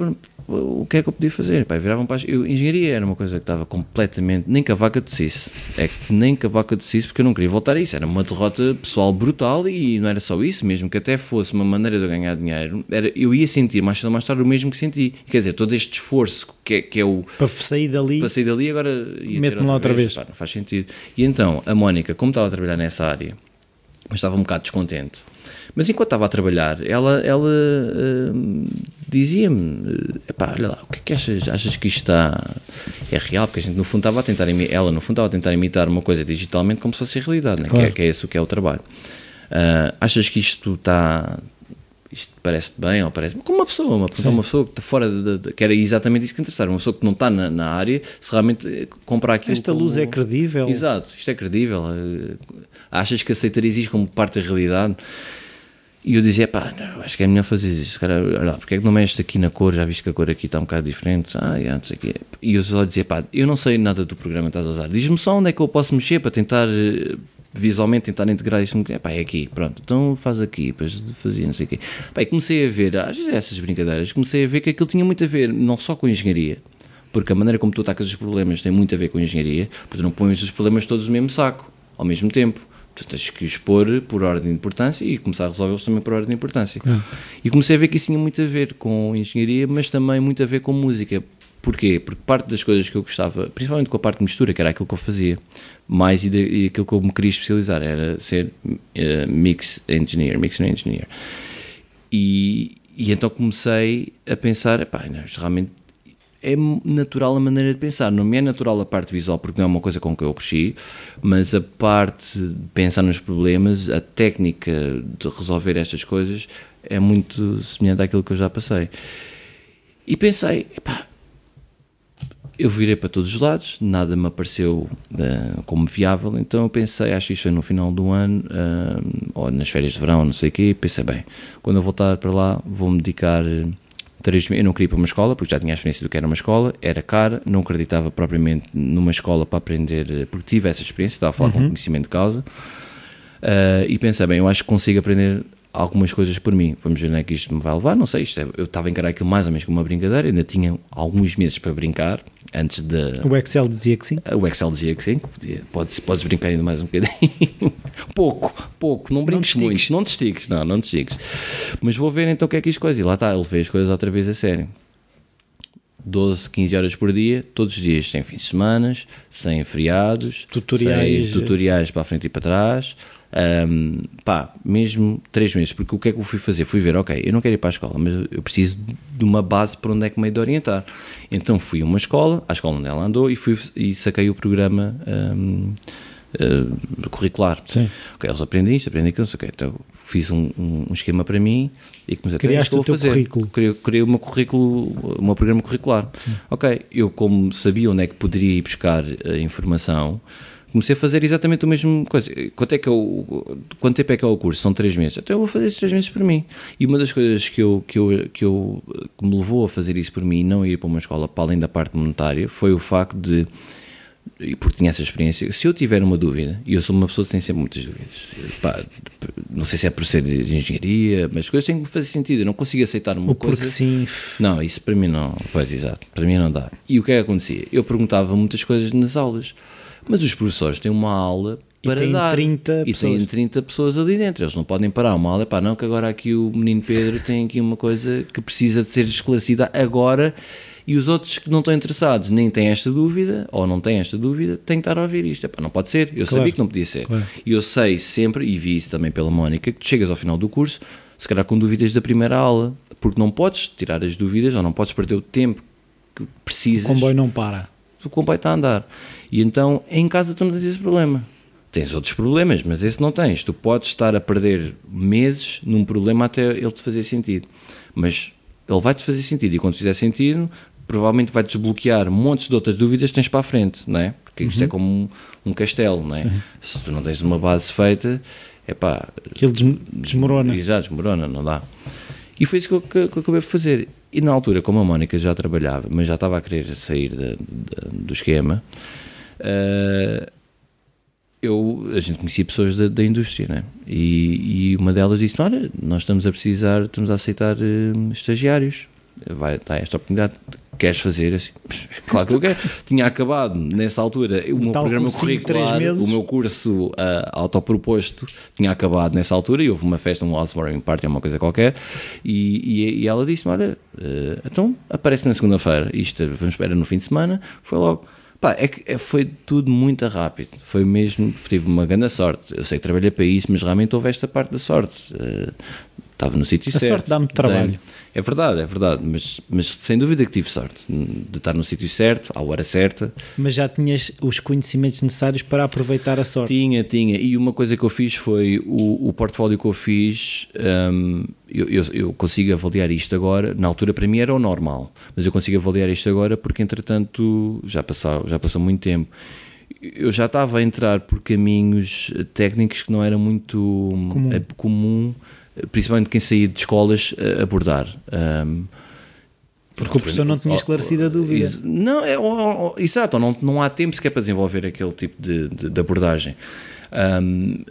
o que é que eu podia fazer. Pá, viravam para as- eu, engenharia era uma coisa que estava completamente. Nem que a vaca tossisse. É que nem que a vaca tossisse porque eu não queria voltar a isso. Era uma derrota pessoal brutal e não era só isso, mesmo que até fosse uma maneira de eu ganhar dinheiro. Era, eu ia sentir mais cedo ou mais tarde o mesmo que senti. Quer dizer, todo este esforço que é, que é o. Para sair dali, Para sair dali agora Mete-me lá outra vez. Pá, não faz sentido. E então, a Mónica, como estava a trabalhar nessa área, mas estava um bocado descontente. Mas enquanto estava a trabalhar, ela, ela hum, dizia-me: epá, olha lá, o que é que achas? Achas que isto está. é real? Porque a gente, no fundo, estava a tentar. imi- Ela, no fundo, estava a tentar imitar uma coisa digitalmente como se fosse realidade, né? que, é, Claro. que é isso que é o trabalho. Ah, achas que isto está. Isto parece-te bem ou parece como uma pessoa, uma pessoa, Sim. uma pessoa que está fora de, de- que era exatamente isso que interessava, uma pessoa que não está na, na área, se realmente eh, comprar aquilo esta luz como- é credível. Exato, isto é credível. eh, Achas que aceitarias isto como parte da realidade? E eu dizia, pá, não, acho que é melhor fazer isso. Cara, olha lá, porque é que não mexes aqui na cor? Já viste que a cor aqui está um bocado diferente? Ah, já, não sei o quê. E eu só dizia, pá, eu não sei nada do programa que estás a usar. Diz-me só onde é que eu posso mexer para tentar, eh, visualmente, tentar integrar isto. no- Pá, é aqui, pronto. Então faz aqui, depois fazia, não sei o quê. Pá, e comecei a ver, às vezes essas brincadeiras, comecei a ver que aquilo tinha muito a ver, não só com engenharia, porque a maneira como tu atacas os problemas tem muito a ver com engenharia, porque tu não pões os problemas todos no mesmo saco, ao mesmo tempo. Tu tens que pôr por ordem de importância e começar a resolvê-los também por ordem de importância. E comecei a ver que isso tinha muito a ver com engenharia, mas também muito a ver com música. Porquê? Porque parte das coisas que eu gostava, principalmente com a parte de mistura, que era aquilo que eu fazia, mais e, de, e aquilo que eu me queria especializar, era ser eh, mix engineer, mixing engineer. E, e então comecei a pensar, pá, não, realmente é natural a maneira de pensar. Não me é natural a parte visual, porque não é uma coisa com que eu cresci, mas a parte de pensar nos problemas, a técnica de resolver estas coisas é muito semelhante àquilo que eu já passei. E pensei, epá, eu virei para todos os lados, nada me apareceu eh, como viável, então eu pensei, acho foi no final do ano, eh, ou nas férias de verão, não sei o quê, pensei, bem, quando eu voltar para lá, vou-me dedicar eh, meses, eu não queria ir para uma escola, porque já tinha a experiência do que era uma escola, era cara, não acreditava propriamente numa escola para aprender, eh, porque tive essa experiência, estava a falar com conhecimento de causa, Uh, e pensei, bem, eu acho que consigo aprender algumas coisas por mim. Vamos ver onde é que isto me vai levar. Não sei, é- eu estava a encarar aquilo mais ou menos como uma brincadeira, ainda tinha alguns meses para brincar antes de. O Excel dizia que sim. O Excel dizia que sim, podia, podes, podes brincar ainda mais um bocadinho. pouco, pouco, não brinques estiques. muito, não te estiques, não, não te estiques. Mas vou ver então o que é que isto coisa. E lá está, ele fez as coisas outra vez a sério. 12, 15 horas por dia, todos os dias, sem fins de semana, sem feriados, Tutoriais. sem tutoriais para a frente e para trás. Ahm, pá, mesmo 3 meses, porque o que é que eu fui fazer? Fui ver, ok, eu não quero ir para a escola, mas eu preciso de uma base para onde é que me hei de orientar. Então fui a uma escola, à escola onde ela andou, e, fui, e saquei o programa ahm, ah, curricular. Sim. Ok, eles aprendem isto, aprendem aquilo, não sei o quê. Então fiz um, um, um esquema para mim e comecei a Criaste "Então, o teu fazer." currículo. Criei, criei o meu currículo, o meu programa curricular. Ok, eu como sabia onde é que poderia ir buscar a informação, comecei a fazer exatamente a mesma coisa. Quanto, é que eu, quanto tempo é que é o curso? São três meses. Então eu vou fazer esses três meses por mim. E uma das coisas que, eu, que, eu, que, eu, que me levou a fazer isso por mim e não ir para uma escola para além da parte monetária foi o facto de e porque tinha essa experiência, se eu tiver uma dúvida, e eu sou uma pessoa que tem sempre muitas dúvidas, pá, não sei se é por ser de engenharia, mas as coisas têm que fazer sentido, eu não consigo aceitar uma O coisa. porque sim. Não, isso para mim não, pois exato, para mim não dá. E o que é que acontecia? Eu perguntava muitas coisas nas aulas, mas os professores têm uma aula E para têm dar 30 e pessoas. têm 30 pessoas ali dentro, eles não podem parar uma aula, pá, não que agora aqui o menino Pedro tem aqui uma coisa que precisa de ser esclarecida agora e os outros que não estão interessados nem têm esta dúvida, ou não têm esta dúvida, têm que estar a ouvir isto. Epá, não pode ser, eu Claro. sabia que não podia ser. Claro. E eu sei sempre, e vi isso também pela Mónica, que tu chegas ao final do curso, se calhar com dúvidas da primeira aula, porque não podes tirar as dúvidas ou não podes perder o tempo que precisas. O comboio não para. O comboio está a andar. E então, em casa tu não tens esse problema. Tens outros problemas, mas esse não tens. Tu podes estar a perder meses num problema até ele te fazer sentido. Mas ele vai-te fazer sentido e quando fizer sentido, provavelmente vai desbloquear montes de outras dúvidas que tens para a frente, não é? Porque isto é uhum. como um, um castelo, não é? Sim. Se tu não tens uma base feita, é pá. Aquilo desmorona. Exato, desmorona, não dá. E foi isso que eu, que, que eu acabei por fazer. E na altura, como a Mónica já trabalhava, mas já estava a querer sair de, de, do esquema, uh, eu, a gente conhecia pessoas da, da indústria, né? E, e, uma delas disse: Olha, nós estamos a precisar, estamos a aceitar uh, estagiários vai dar esta oportunidade, queres fazer assim? Claro que eu quero. Tinha acabado nessa altura o meu Tal programa curricular, o meu curso uh, autoproposto tinha acabado nessa altura e houve uma festa, um housewarming party, uma coisa qualquer, e, e, e ela disse: Olha, uh, então aparece na segunda-feira, isto vamos esperar no fim de semana. Foi logo. Pá, é que é, foi tudo muito rápido. Foi mesmo, tive uma grande sorte. Eu sei que trabalhei para isso, mas realmente houve esta parte da sorte. Uh, estava no sítio certo. A sorte dá-me trabalho. É verdade, é verdade, mas, mas sem dúvida que tive sorte de estar no sítio certo, à hora certa. Mas já tinhas os conhecimentos necessários para aproveitar a sorte? Tinha, tinha. E uma coisa que eu fiz foi o, o portfólio que eu fiz. Um, eu, eu, eu, consigo avaliar isto agora. Na altura, para mim, era o normal, mas eu consigo avaliar isto agora porque, entretanto, já passou, já passou muito tempo eu já estava a entrar por caminhos técnicos que não era muito comum, comum principalmente quem saía de escolas, abordar. Um, porque o professor não tinha esclarecido a dúvida. Não, é, exato, não, não há tempo sequer para desenvolver aquele tipo de, de, de abordagem. Um,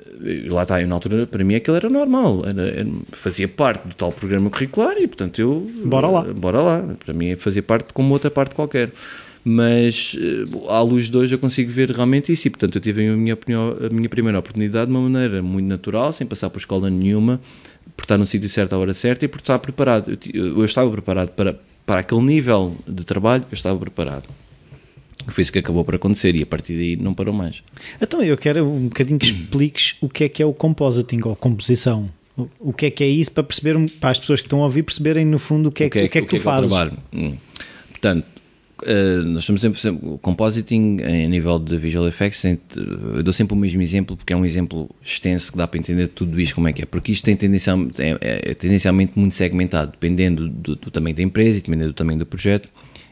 lá está, eu, na altura, para mim aquilo era normal, era, fazia parte do tal programa curricular e, portanto, eu. Bora lá. Bora lá. Para mim fazia parte como outra parte qualquer mas eh, à luz de hoje eu consigo ver realmente isso e portanto eu tive a minha, opinião, a minha primeira oportunidade de uma maneira muito natural, sem passar por escola nenhuma, por estar no sítio certo à hora certa e por estar preparado. Eu, eu estava preparado para, para aquele nível de trabalho, eu estava preparado. Foi isso que acabou por acontecer e a partir daí não parou mais. Então eu quero um bocadinho que expliques o que é que é o compositing ou composição. O que é que é isso para perceber, para as pessoas que estão a ouvir perceberem no fundo o que é, o que, é, que, é que, tu é fazes. Hum. Portanto, Uh, nós estamos sempre, sempre o compositing em nível de visual effects eu dou sempre o mesmo exemplo porque é um exemplo extenso que dá para entender tudo isto como é que é porque isto tem tendencial, é, é, tendencialmente muito segmentado dependendo do, do, tamanho da empresa e dependendo do tamanho do projeto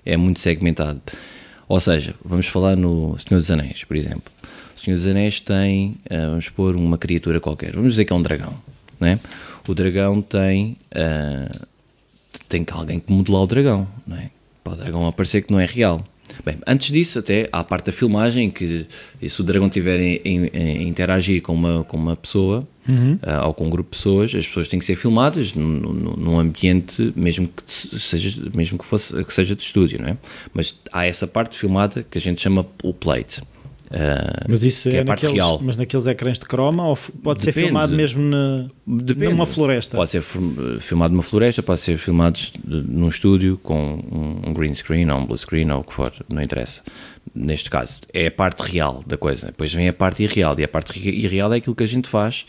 é muito segmentado ou seja, vamos falar no Senhor dos Anéis por exemplo o Senhor dos Anéis tem, vamos pôr uma criatura qualquer vamos dizer que é um dragão né? o dragão tem uh, tem alguém que modelar o dragão não é? Para o dragão aparecer que não é real. Bem, antes disso, até há a parte da filmagem, que se o dragão estiver a interagir com uma, com uma pessoa uhum. uh, ou com um grupo de pessoas, as pessoas têm que ser filmadas num, num ambiente, mesmo que seja, mesmo que, fosse, que seja de estúdio, não é? Mas há essa parte filmada que a gente chama o plate. Uh, mas isso é, é naqueles, real. Mas naqueles ecrãs de croma ou pode Depende. ser filmado mesmo na, Depende. numa floresta? Pode ser filmado numa floresta, pode ser filmado num estúdio com um green screen ou um blue screen ou o que for, não interessa. Neste caso, é a parte real da coisa. Depois vem a parte irreal e a parte irreal é aquilo que a gente faz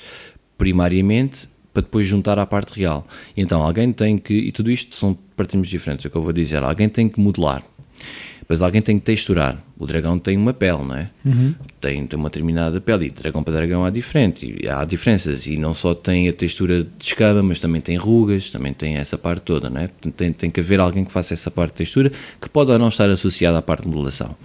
primariamente para depois juntar à parte real. Então alguém tem que, e tudo isto são partimos diferentes, é o que eu vou dizer, alguém tem que modelar. Depois alguém tem que texturar. O dragão tem uma pele, não é? Uhum. Tem, tem uma determinada pele. E de dragão para dragão há, diferente, há diferenças. E não só tem a textura de escama, mas também tem rugas, também tem essa parte toda, não é? Tem, tem que haver alguém que faça essa parte de textura, que pode ou não estar associada à parte de modelação.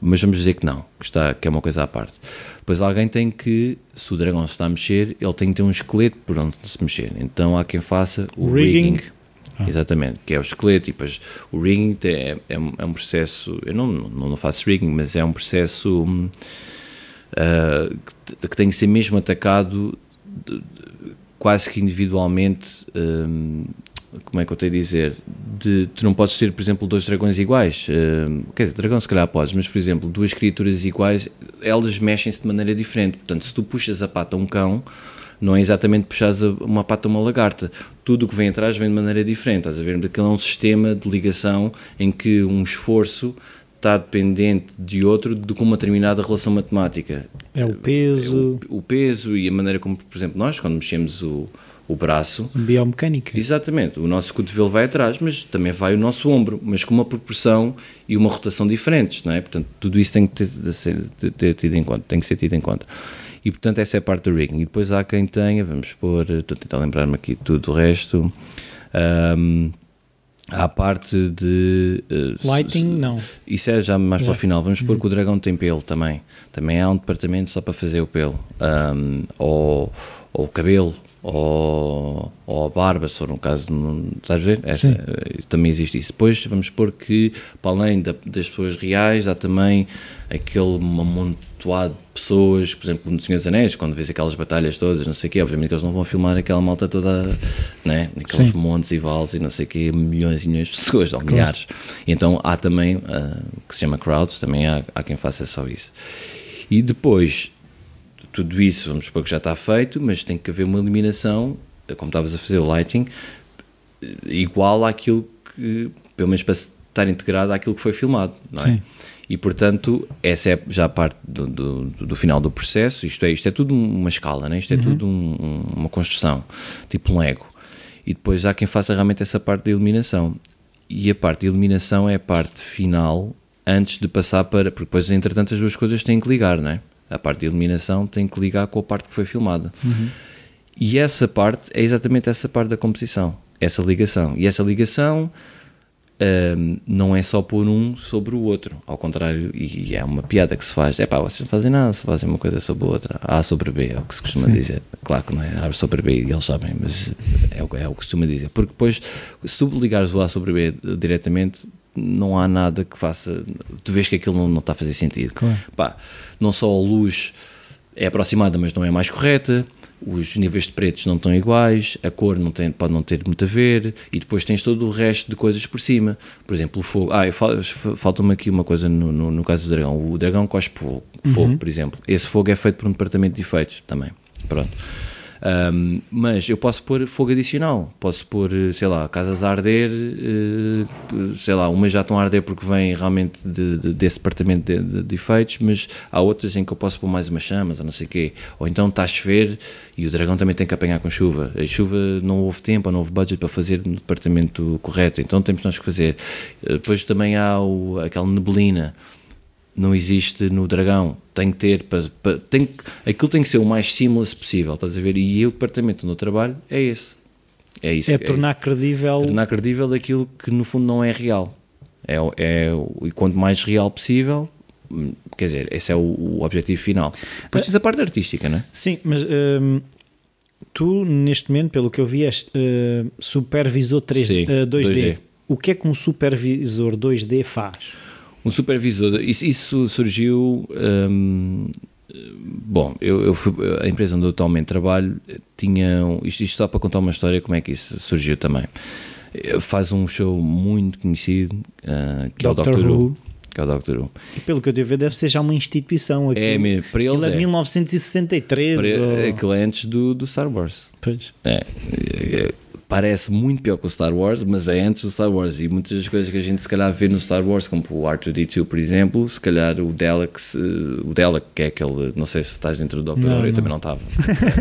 Mas vamos dizer que não, que, está, que é uma coisa à parte. Depois alguém tem que, se o dragão se está a mexer, ele tem que ter um esqueleto por onde se mexer. Então há quem faça o rigging, rigging ah. Exatamente, que é o esqueleto e depois o rigging é, é, é um processo, eu não, não, não, faço rigging, mas é um processo uh, que, que, tem que ser mesmo atacado de, de, quase que individualmente, um, como é que eu tenho a dizer, de, tu não podes ter, por exemplo, dois dragões iguais, uh, quer dizer, dragão se calhar podes, mas por exemplo, duas criaturas iguais, elas mexem-se de maneira diferente, portanto, se tu puxas a pata a um cão, não é exatamente puxar uma pata uma lagarta. Tudo o que vem atrás vem de maneira diferente. Estás a ver? Aquilo é um sistema de ligação em que um esforço está dependente de outro de uma determinada relação matemática. É o peso. É o, o, peso e a maneira como, por exemplo, nós, quando mexemos o, o braço. Biomecânica. Exatamente. O nosso cotovelo vai atrás, mas também vai o nosso ombro, mas com uma proporção e uma rotação diferentes, não é? Portanto, tudo isso tem que ter, ter, ter tido em conta, tem que ser tido em conta. E, portanto, essa é a parte do rigging. E depois há quem tenha, vamos pôr, estou a tentar lembrar-me aqui tudo o resto. Um, Há a parte de. Uh, Lighting, não. Isso é já mais já. para o final. Vamos supor uhum. que o dragão tem pelo também. Também há um departamento só para fazer o pelo. Um, ou, ou o cabelo, ou, ou a barba, se for um caso. Estás a ver? Essa, eh, também existe isso. Depois vamos supor que, para além da, das pessoas reais, há também aquele amontoado de pessoas, por exemplo, no Senhor dos Anéis, quando vês aquelas batalhas todas, não sei o quê, obviamente que eles não vão filmar aquela malta toda, né? Aqueles Sim. montes e vales e não sei o quê, milhões e milhões de pessoas, ou milhares. E então há também, uh, que se chama crowds, também há, há quem faça só isso. E depois, tudo isso, vamos supor que já está feito, mas tem que haver uma eliminação, como estavas a fazer o lighting, igual àquilo que, pelo menos para estar integrado àquilo que foi filmado, não é? Sim. E, portanto, essa é já a parte do, do, do, final do processo. Isto é, isto é tudo uma escala, né? isto é uhum. tudo um, uma construção, tipo um Lego. E depois há quem faça realmente essa parte da iluminação. E a parte de iluminação é a parte final, antes de passar para. Porque depois, entretanto, as duas coisas têm que ligar, não é? A parte de iluminação tem que ligar com a parte que foi filmada. Uhum. E essa parte é exatamente essa parte da composição, essa ligação. E essa ligação um, não é só pôr um sobre o outro, ao contrário, e é uma piada que se faz. É pá, vocês não fazem nada, se fazem uma coisa sobre a outra. A sobre B, é o que se costuma Sim. dizer. Claro que não é A sobre B e eles sabem, mas é o, é o que se costuma dizer. Porque depois, se tu ligares o A sobre B diretamente, não há nada que faça. Tu vês que aquilo não, não está a fazer sentido. Claro. Pá, não só a luz é aproximada, mas não é mais correta os níveis de pretos não estão iguais, a cor não tem, pode não ter muito a ver, e depois tens todo o resto de coisas por cima. Por exemplo, o fogo. Ah, falta-me aqui uma coisa no, no, no, caso do dragão. O dragão cospe fogo, fogo uhum. por exemplo. Esse fogo é feito por um departamento de efeitos também. Pronto. Um, mas eu posso pôr fogo adicional, posso pôr, sei lá, casas a arder, uh, sei lá, umas já estão a arder porque vêm realmente de, de, desse departamento de, de, de, efeitos, mas há outras em que eu posso pôr mais umas chamas ou não sei o quê. Ou então está a chover e o dragão também tem que apanhar com chuva. A chuva não houve tempo, não houve budget para fazer no departamento correto, então temos nós que fazer. Uh, depois também há o, aquela neblina não existe no Dragão. Tem que ter, para, para, tem, aquilo tem que ser o mais seamless possível, estás a ver? E o departamento no trabalho é esse. É isso. É, é tornar isso. credível. Tornar credível aquilo que no fundo não é real. É, é, e quanto mais real possível, quer dizer, esse é o, o objetivo final. Depois tens a parte artística, não é? Sim, mas hum, tu, neste momento, pelo que eu vi, és uh, supervisor 3, Sim, uh, 2D. 2D. O que é que um supervisor 2D faz? Um supervisor, isso, isso surgiu. Hum, bom, eu, eu fui, a empresa onde eu atualmente trabalho tinha. Isto, isto só para contar uma história, como é que isso surgiu também. Faz um show muito conhecido uh, que Doctor é o Doctor Who. Who que é o Doctor Who. E pelo que eu devo ver, deve ser já uma instituição aqui. É, para eles é. é 1963. Para, ou... Aquilo é antes do, do Star Wars. Pois. É, é, parece muito pior que o Star Wars, mas é antes do Star Wars. E muitas das coisas que a gente se calhar vê no Star Wars, como o R2D2, por exemplo, se calhar o Dalek, o Dalek, que é aquele, não sei se estás dentro do Doctor Who, eu também não estava,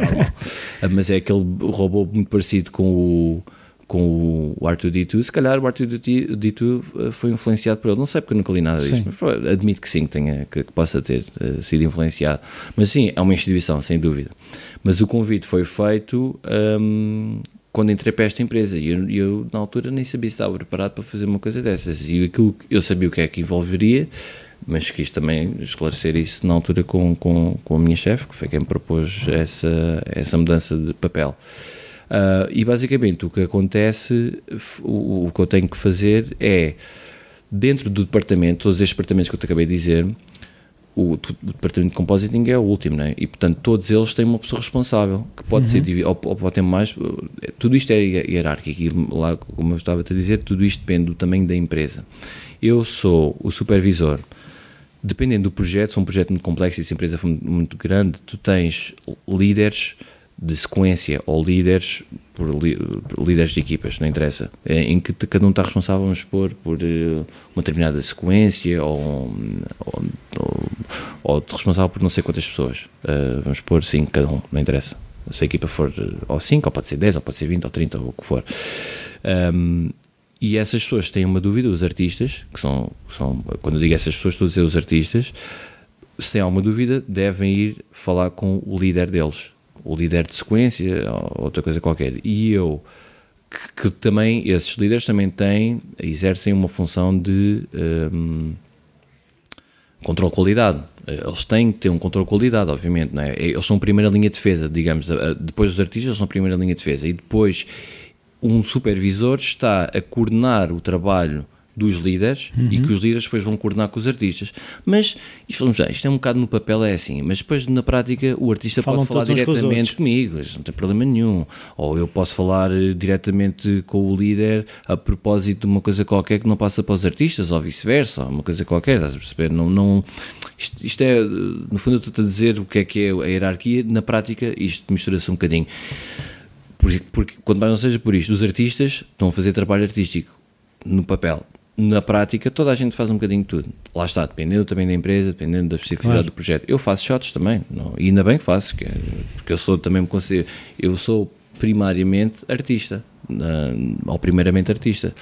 é mas é aquele robô muito parecido com o com o R2D2, se calhar o R2D2 eh, foi influenciado por ele, não sei porque eu nunca li nada disso, mas admito que sim, que, tenha, que, que possa ter uh, sido influenciado. Mas sim, é uma instituição, sem dúvida. Mas o convite foi feito um, quando entrei para esta empresa e eu, eu, na altura nem sabia se estava preparado para fazer uma coisa dessas. E aquilo eu sabia o que é que envolveria mas quis também esclarecer isso na altura com, com, com a minha chefe que foi quem propôs essa, essa mudança de papel. Uh, e basicamente o que acontece o, o que eu tenho que fazer é dentro do departamento, todos estes departamentos que eu te acabei de dizer o, o, departamento de compositing é o último, né? e portanto todos eles têm uma pessoa responsável que pode uhum. ser ou, ou, pode ter mais. Tudo isto é hierárquico e lá, como eu estava a dizer, tudo isto depende do tamanho da empresa. Eu sou o supervisor. Dependendo do projeto, se é um projeto muito complexo e se a empresa for muito grande, tu tens líderes de sequência ou líderes por, líderes de equipas, não interessa, é, em que cada um está responsável, vamos por, por uh, uma determinada sequência ou, ou, ou, ou, responsável por não sei quantas pessoas, uh, vamos pôr sim, cada um, não interessa. se a equipa for ou 5, ou pode ser 10, ou pode ser 20, ou 30, ou o que for. Um, e essas pessoas têm uma dúvida, os artistas, que são, são quando eu digo essas pessoas, estou a dizer os artistas, se têm alguma dúvida, devem ir falar com o líder deles, o líder de sequência, ou outra coisa qualquer. E eu, que, que também, esses líderes também têm, exercem uma função de um, controle de qualidade. Eles têm que ter um controle de qualidade, obviamente, não é? Eles são primeira linha de defesa, digamos, depois dos artistas, são primeira linha de defesa. E depois um supervisor está a coordenar o trabalho dos líderes uhum. e que os líderes depois vão coordenar com os artistas. Mas isto, vamos lá, isto é um bocado no papel, é assim, mas depois na prática o artista Falam pode falar diretamente com comigo, isso não tem problema nenhum. Ou eu posso falar eh, diretamente com o líder a propósito de uma coisa qualquer que não passa para os artistas, ou vice-versa, uma coisa qualquer, estás a perceber? Não, não, isto, isto é, no fundo, eu estou a dizer o que é que é a hierarquia, na prática isto mistura-se um bocadinho. Porque, porque, quando mais não seja por isto, os artistas estão a fazer trabalho artístico no papel. Na prática, toda a gente faz um bocadinho de tudo. Lá está, dependendo também da empresa, dependendo da especificidade claro. do projeto. Eu faço shots também, não, e ainda bem que faço, que, porque eu sou também me considero, eu sou primariamente artista, ou primeiramente artista.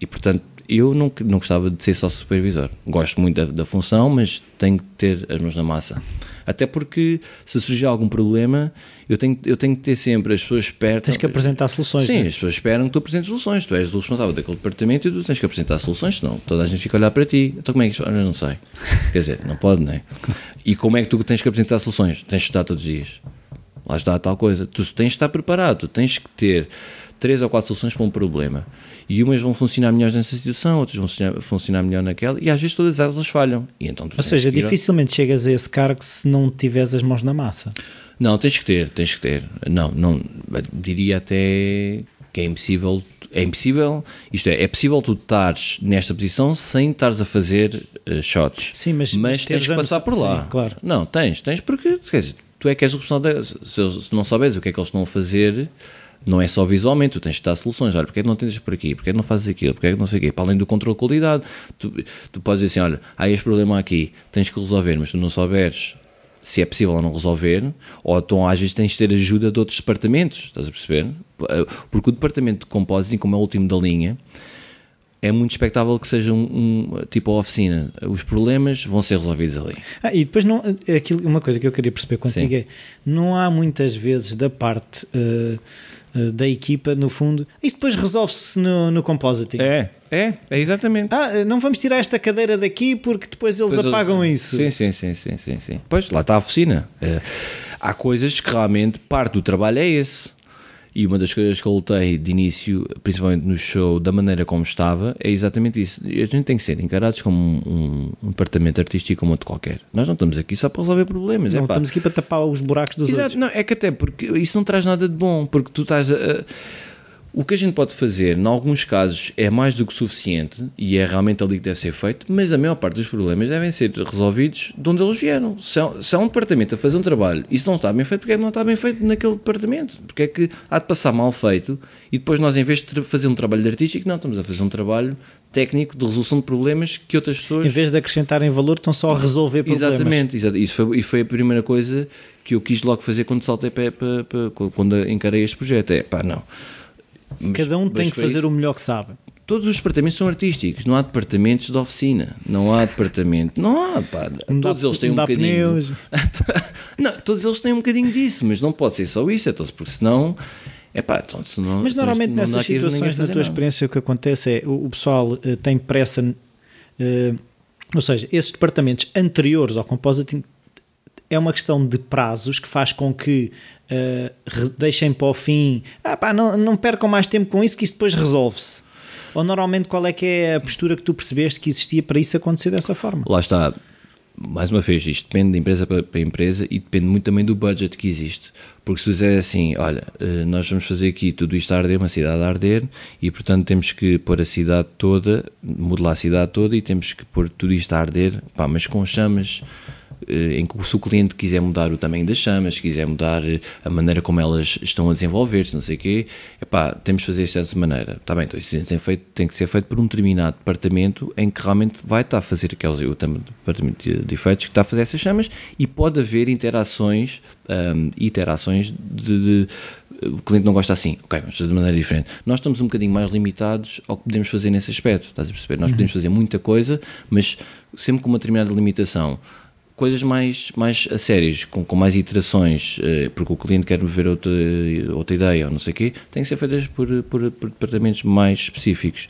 E portanto, eu não, não gostava de ser só supervisor. Gosto muito da, da função, mas tenho que ter as mãos na massa. Até porque se surgir algum problema, eu tenho, eu tenho que ter sempre as pessoas perto. Tens que apresentar soluções. Sim, né? as pessoas esperam que tu apresentes soluções. Tu és o responsável daquele departamento e tu tens que apresentar soluções, senão toda a gente fica a olhar para ti. Então como é que isto? Eu não sei. Quer dizer, não pode, não é? E como é que tu tens que apresentar soluções? Tens de estar todos os dias. Lá está a tal coisa. Tu tens de estar preparado, tu tens que ter três ou quatro soluções para um problema. E umas vão funcionar melhor nessa situação, outras vão funcionar, funcionar melhor naquela, e às vezes todas elas falham. E então ou seja, dificilmente chegas a esse cargo se não tiveres as mãos na massa. Não, tens que ter, tens que ter. Não, não diria até que é impossível, é impossível, isto é, é possível tu estares nesta posição sem estares a fazer uh, shots. Sim, mas, mas tens que passar por lá. Sim, claro. Não, tens, tens porque, quer dizer, tu é que és o responsável, se, se não souberes o que é que eles estão a fazer, não é só visualmente, tu tens de dar soluções. Olha, porque é que não tens por aqui? Porque é que não fazes aquilo? Porque é que não sei o quê? Para além do controle de qualidade, tu, tu podes dizer assim: olha, há este problema aqui, tens que resolver, mas tu não souberes se é possível ou não resolver, ou então às vezes tens de ter ajuda de outros departamentos, estás a perceber? Porque o departamento de compositing, como é o último da linha, é muito expectável que seja um, um, tipo a oficina. Os problemas vão ser resolvidos ali. Ah, e depois não, aquilo, uma coisa que eu queria perceber contigo Sim. é não há muitas vezes da parte uh, da equipa, no fundo, isso depois resolve-se no, no compositing. É, é, é exatamente. Ah, não vamos tirar esta cadeira daqui porque depois eles depois apagam isso. Sim, sim, sim, sim, sim, sim. Pois, lá está a oficina. É, há coisas que realmente parte do trabalho é esse. E uma das coisas que eu lutei de início, principalmente no show, da maneira como estava, é exatamente isso. A gente tem que ser encarados como um, um, departamento artístico como outro qualquer. Nós não estamos aqui só para resolver problemas. Não, é, estamos aqui para tapar os buracos dos Exato, outros. Não, é que até porque isso não traz nada de bom, porque tu estás a o que a gente pode fazer, em alguns casos, é mais do que suficiente e é realmente ali que deve ser feito, mas a maior parte dos problemas devem ser resolvidos de onde eles vieram. Se há, um departamento a fazer um trabalho e se não está bem feito, porque é que não está bem feito naquele departamento? Porque é que há de passar mal feito e depois nós, em vez de fazer um trabalho de artístico, não, estamos a fazer um trabalho técnico de resolução de problemas que outras pessoas. Em vez de acrescentarem valor, estão só a resolver problemas. Exatamente, exatamente. Isso foi, isso foi a primeira coisa que eu quis logo fazer quando saltei para, para, para quando encarei este projeto. É pá, não Cada um tem que fazer isso, o melhor que sabe. Todos os departamentos são artísticos, não há departamentos de oficina, não há departamento, não há, pá, não todos dá, eles têm um bocadinho. não, todos eles têm um bocadinho disso, mas não pode ser só isso, é todos, porque senão. É pá, então, senão, mas normalmente não nessas situações, na tua experiência, o que acontece é o, o pessoal uh, tem pressa, uh, ou seja, esses departamentos anteriores ao compositing é uma questão de prazos que faz com que uh, deixem para o fim, ah, pá, não, não percam mais tempo com isso, que isso depois resolve-se. Ou normalmente qual é que é a postura que tu percebeste que existia para isso acontecer dessa forma? Lá está. Mais uma vez, isto depende de empresa para, empresa e depende muito também do budget que existe. Porque se dizer assim, olha, eh, nós vamos fazer aqui tudo isto a arder, uma cidade a arder, e portanto temos que pôr a cidade toda, modelar a cidade toda e temos que pôr tudo isto a arder, pá, mas com chamas em que se o cliente quiser mudar o tamanho das chamas, quiser mudar eh, a maneira como elas estão a desenvolver-se, não sei o quê, epá, temos de fazer isto dessa maneira. Está bem, então isso tem, feito, tem que ser feito por um determinado departamento em que realmente vai estar a fazer aqueles, o departamento de, efeitos que está a fazer essas chamas e pode haver interações, um, iterações de, de o cliente não gosta assim, ok, vamos fazer de maneira diferente. Nós estamos um bocadinho mais limitados ao que podemos fazer nesse aspecto, estás a perceber? Nós uhum. podemos fazer muita coisa, mas sempre com uma determinada limitação. Coisas mais, mais a sérias, com, com mais iterações, eh, porque o cliente quer ver outra, outra ideia ou não sei o quê, têm que ser feitas por, por, por departamentos mais específicos.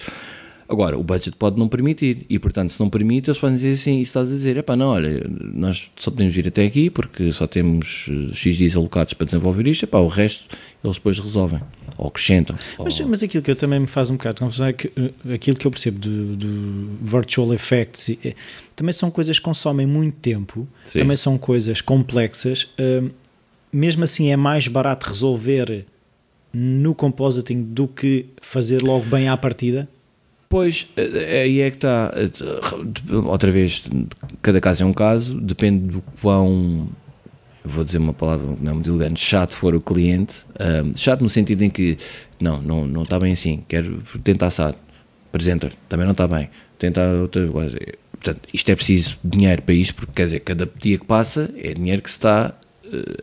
Agora, o budget pode não permitir e, portanto, se não permite, eles podem dizer assim, e estás a dizer, é pá, não, olha, nós só podemos vir até aqui porque só temos eh, X dias alocados para desenvolver isto, epá, o resto eles depois resolvem, ou acrescentam. Mas, ou... mas aquilo que eu também me faz um bocado de confusão é que eh, aquilo que eu percebo do, do virtual effects é, também são coisas que consomem muito tempo, Sim. também são coisas complexas, uh, mesmo assim é mais barato resolver no compositing do que fazer logo bem à partida? Pois, eh, aí é que está. Eh, outra vez, cada caso é um caso, depende do quão. Vou dizer uma palavra não é muito elegante, chato for o cliente. Um, chato no sentido em que, não, não, não está bem assim, quero tentar assado. Presenter, também não está bem. Tentar outra coisa. Portanto, isto é preciso dinheiro para isto, porque quer dizer, cada dia que passa é dinheiro que se está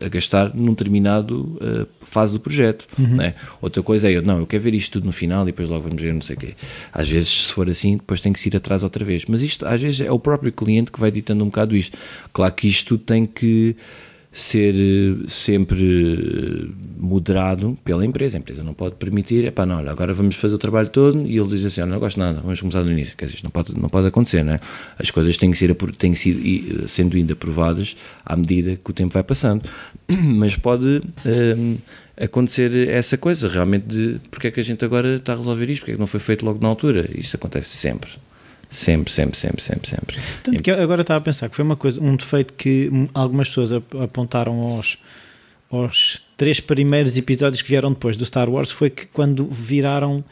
a gastar num determinado uh, fase do projeto. Uhum. Né? Outra coisa é, eu, não, eu quero ver isto tudo no final e depois logo vamos ver não sei o quê. Às vezes, se for assim, depois tem que se ir atrás outra vez. Mas isto, às vezes, é o próprio cliente que vai ditando um bocado isto. Claro que isto tem que ser eh, sempre eh, moderado pela empresa. A empresa não pode permitir, é não, olha, agora vamos fazer o trabalho todo e ele diz assim, não gosto nada, vamos começar do início. Quer dizer, isto não pode, não pode acontecer, não é? As coisas têm que ser, têm que ser sendo ainda aprovadas à medida que o tempo vai passando. Mas pode um, acontecer essa coisa, realmente, de porque é que a gente agora está a resolver isto, porque é que não foi feito logo na altura. Isso acontece sempre. Sempre, sempre, sempre, sempre, sempre. Tanto que agora estava a pensar que foi uma coisa, um defeito que algumas pessoas apontaram aos, aos três primeiros episódios que vieram depois do Star Wars foi que quando viraram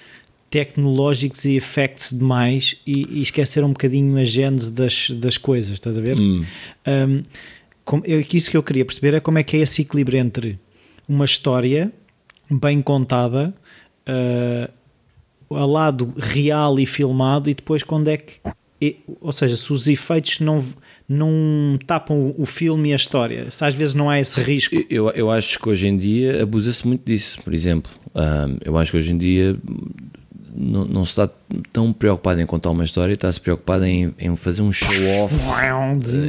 tecnológicos e effects demais e, e esqueceram um bocadinho a gênese das, das coisas, estás a ver? Hum. Um, como, é isso que eu queria perceber é como é que é esse equilíbrio entre uma história bem contada uh, a lado real e filmado e depois quando é que ou seja, se os efeitos não, não tapam o filme e a história, se às vezes não há esse risco. Eu, eu acho que hoje em dia abusa-se muito disso, por exemplo. Um, eu acho que hoje em dia não, não se está tão preocupado em contar uma história, está-se preocupado em, em fazer um show-off.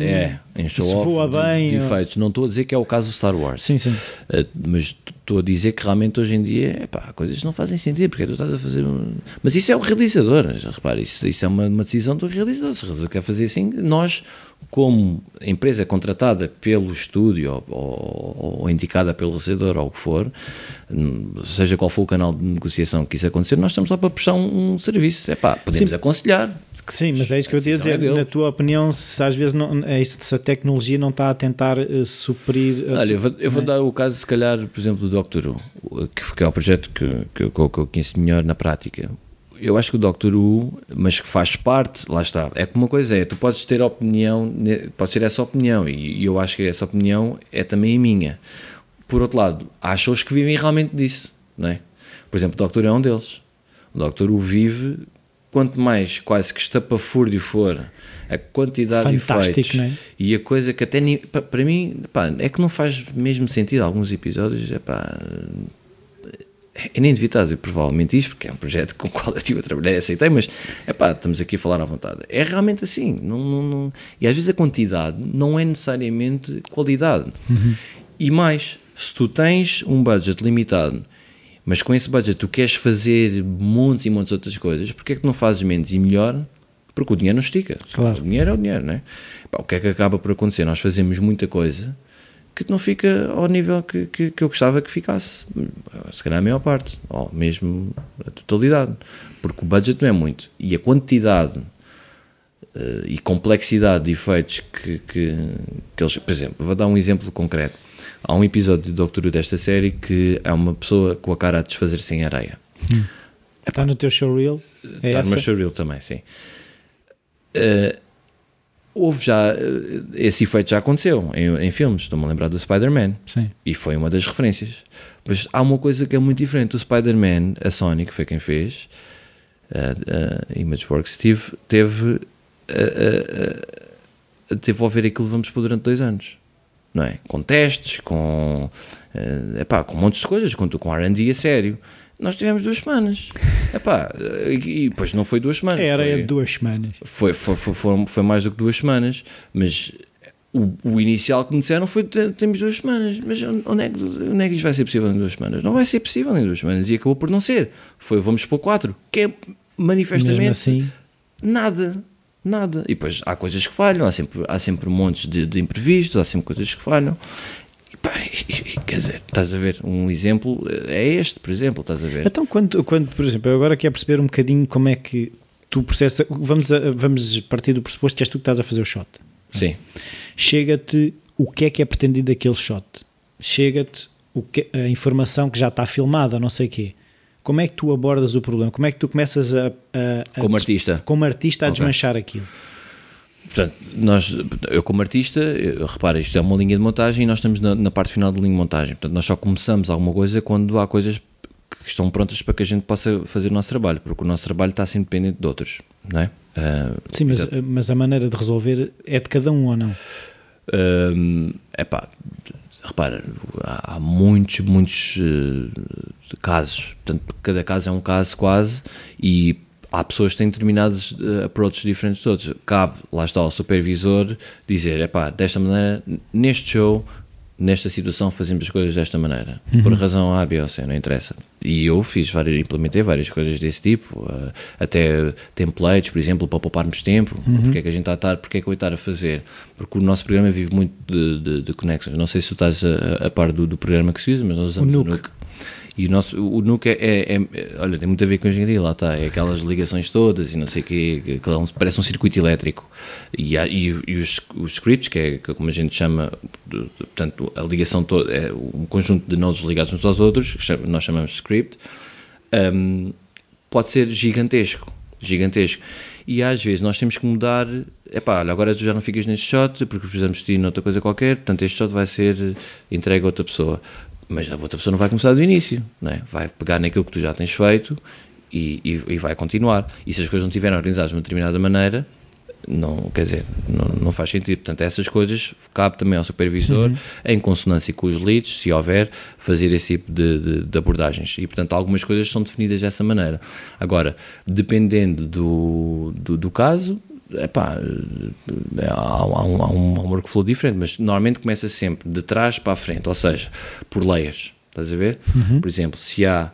é, em show-off de, de efeitos. Não estou a dizer que é o caso do Star Wars. Sim, sim. Uh, mas estou a dizer que realmente hoje em dia, epá, coisas não fazem sentido, porque tu estás a fazer um... Mas isso é o realizador, repare, isso, isso é uma, uma decisão do realizador. Se o realizador quer fazer assim, nós como empresa contratada pelo estúdio ou, ou, ou, indicada pelo recebedor ou o que for, seja qual for o canal de negociação que isso acontecer, nós estamos lá para prestar um, um serviço. É pá, podemos Sim. aconselhar. Sim, mas é isso que eu ia dizer. É Na tua opinião, se às vezes não, é isso, se a tecnologia não está a tentar uh, suprir. Uh, Olha, eu vou, eu vou é? dar o caso, se calhar, por exemplo, do Doctor Who, que, que é o projeto que, que, que, eu conheço melhor na prática eu acho que o Doctor Who, mas que faz parte, lá está. É como uma coisa é, tu podes ter opinião, podes ter essa opinião, e eu acho que essa opinião é também a minha. Por outro lado, há pessoas que vivem realmente disso, não é? Por exemplo, o Doctor é um deles. O Doctor Who vive, quanto mais quase que estapafúrdio for a quantidade Fantástico, de efeitos é? e a coisa que até para mim pá, é que não faz mesmo sentido alguns episódios é pá, eu nem devia estar a dizer provavelmente isto, porque é um projeto com o qual eu estive a trabalhar e aceitei, mas é pá, estamos aqui a falar à vontade. É realmente assim. Não, não, não, e às vezes a quantidade não é necessariamente qualidade. Uhum. E mais, se tu tens um budget limitado, mas com esse budget tu queres fazer montes e montes de outras coisas, porque é que não fazes menos e melhor? Porque o dinheiro não estica. Claro. O dinheiro é o dinheiro, não é? O que é que acaba por acontecer? Nós fazemos muita coisa que não fica ao nível que, que, que, eu gostava que ficasse. Se calhar a maior parte, ou mesmo a totalidade. Porque o budget não é muito. E a quantidade uh, e complexidade de efeitos que, que, que eles. Por exemplo, vou dar um exemplo concreto. Há um episódio de Doctor desta série que é uma pessoa com a cara a desfazer-se em areia. Hum. Está no teu showreel? É está essa? no meu showreel também, sim. Uh, houve já, eh, esse efeito já aconteceu em, em filmes, estou-me a lembrar do Spider-Man, e foi uma das referências. Mas há uma coisa que é muito diferente, o Spider-Man, a Sony, que foi quem fez, a, a Imageworks, teve, teve a, a, a desenvolver aquilo vamos por durante dois anos, não é? Com testes, com, epá, com montes de coisas, com, com R&D a sério. Nós tivemos duas semanas. Epá, e depois não foi duas semanas. Era foi, duas semanas. Foi, foi, foi, foi, mais do que duas semanas, mas o, o, inicial que me disseram foi temos duas semanas. Mas onde é, que, onde é que isto vai ser possível em duas semanas? Não vai ser possível em duas semanas e acabou por não ser. Foi vamos por quatro, que é manifestamente assim, nada. Nada. E depois há coisas que falham, há sempre, há sempre montes de, de imprevistos, há sempre coisas que falham. E, pá, e, quer dizer, estás a ver, um exemplo é este, por exemplo, estás a ver. Então, quando, quando por exemplo, eu agora quero perceber um bocadinho como é que tu processas, vamos, a, vamos partir do pressuposto que és tu que estás a fazer o shot. Sim. Chega-te o que é que é pretendido daquele shot. Chega-te a informação que já está filmada, não sei o quê como é que tu abordas o problema? Como é que tu começas a, a, a como artista, como artista a okay. desmanchar aquilo? Portanto, nós, eu como artista, repara, isto é uma linha de montagem e nós estamos na, na, parte final da linha de montagem. Portanto, nós só começamos alguma coisa quando há coisas que estão prontas para que a gente possa fazer o nosso trabalho, porque o nosso trabalho está sempre dependente de outros, não é? Uh, Sim, mas, mas a maneira de resolver é de cada um ou não? É uh, pá, repara, há, muitos, muitos uh, casos, portanto, cada caso é um caso quase, e há pessoas que têm determinados uh, approaches diferentes de todos. Cabe, lá está, ao supervisor dizer, é pá, desta maneira, neste show nesta situação fazemos as coisas desta maneira, uhum. por razão A, B ou C, não interessa. E eu fiz várias, implementei várias coisas desse tipo, uh, até templates, por exemplo, para pouparmos tempo, uhum. porque é que a gente está a estar, porque é que eu estar a fazer, porque o nosso programa vive muito de, de, de conexões. Não sei se tu estás a, a par do, do, programa que se usa, mas nós usamos o Nuke. E o nosso, o NUC é, é, é, olha, tem muito a ver com a engenharia, lá está, é aquelas ligações todas e não sei o quê, que parece um circuito elétrico. E, há, e, e os, os, scripts, que é como a gente chama, portanto, a ligação toda, é um conjunto de nodos ligados uns aos outros, que nós chamamos de script, um, pode ser gigantesco, gigantesco. E às vezes nós temos que mudar, epá, olha, agora tu já não ficas neste shot porque precisamos de ti noutra coisa qualquer, portanto este shot vai ser entregue a outra pessoa mas a outra pessoa não vai começar do início, não é? vai pegar naquilo que tu já tens feito e, e, e, vai continuar. E se as coisas não estiverem organizadas de uma determinada maneira, não, quer dizer, não, não faz sentido. Portanto, essas coisas cabe também ao supervisor, uhum. em consonância com os leads, se houver, fazer esse tipo de, de, de, abordagens. E, portanto, algumas coisas são definidas dessa maneira. Agora, dependendo do, do, do caso, epá, é, há, há, um, há um workflow diferente, mas normalmente começa sempre de trás para a frente, ou seja, por layers. Estás a ver? Uhum. Por exemplo, se há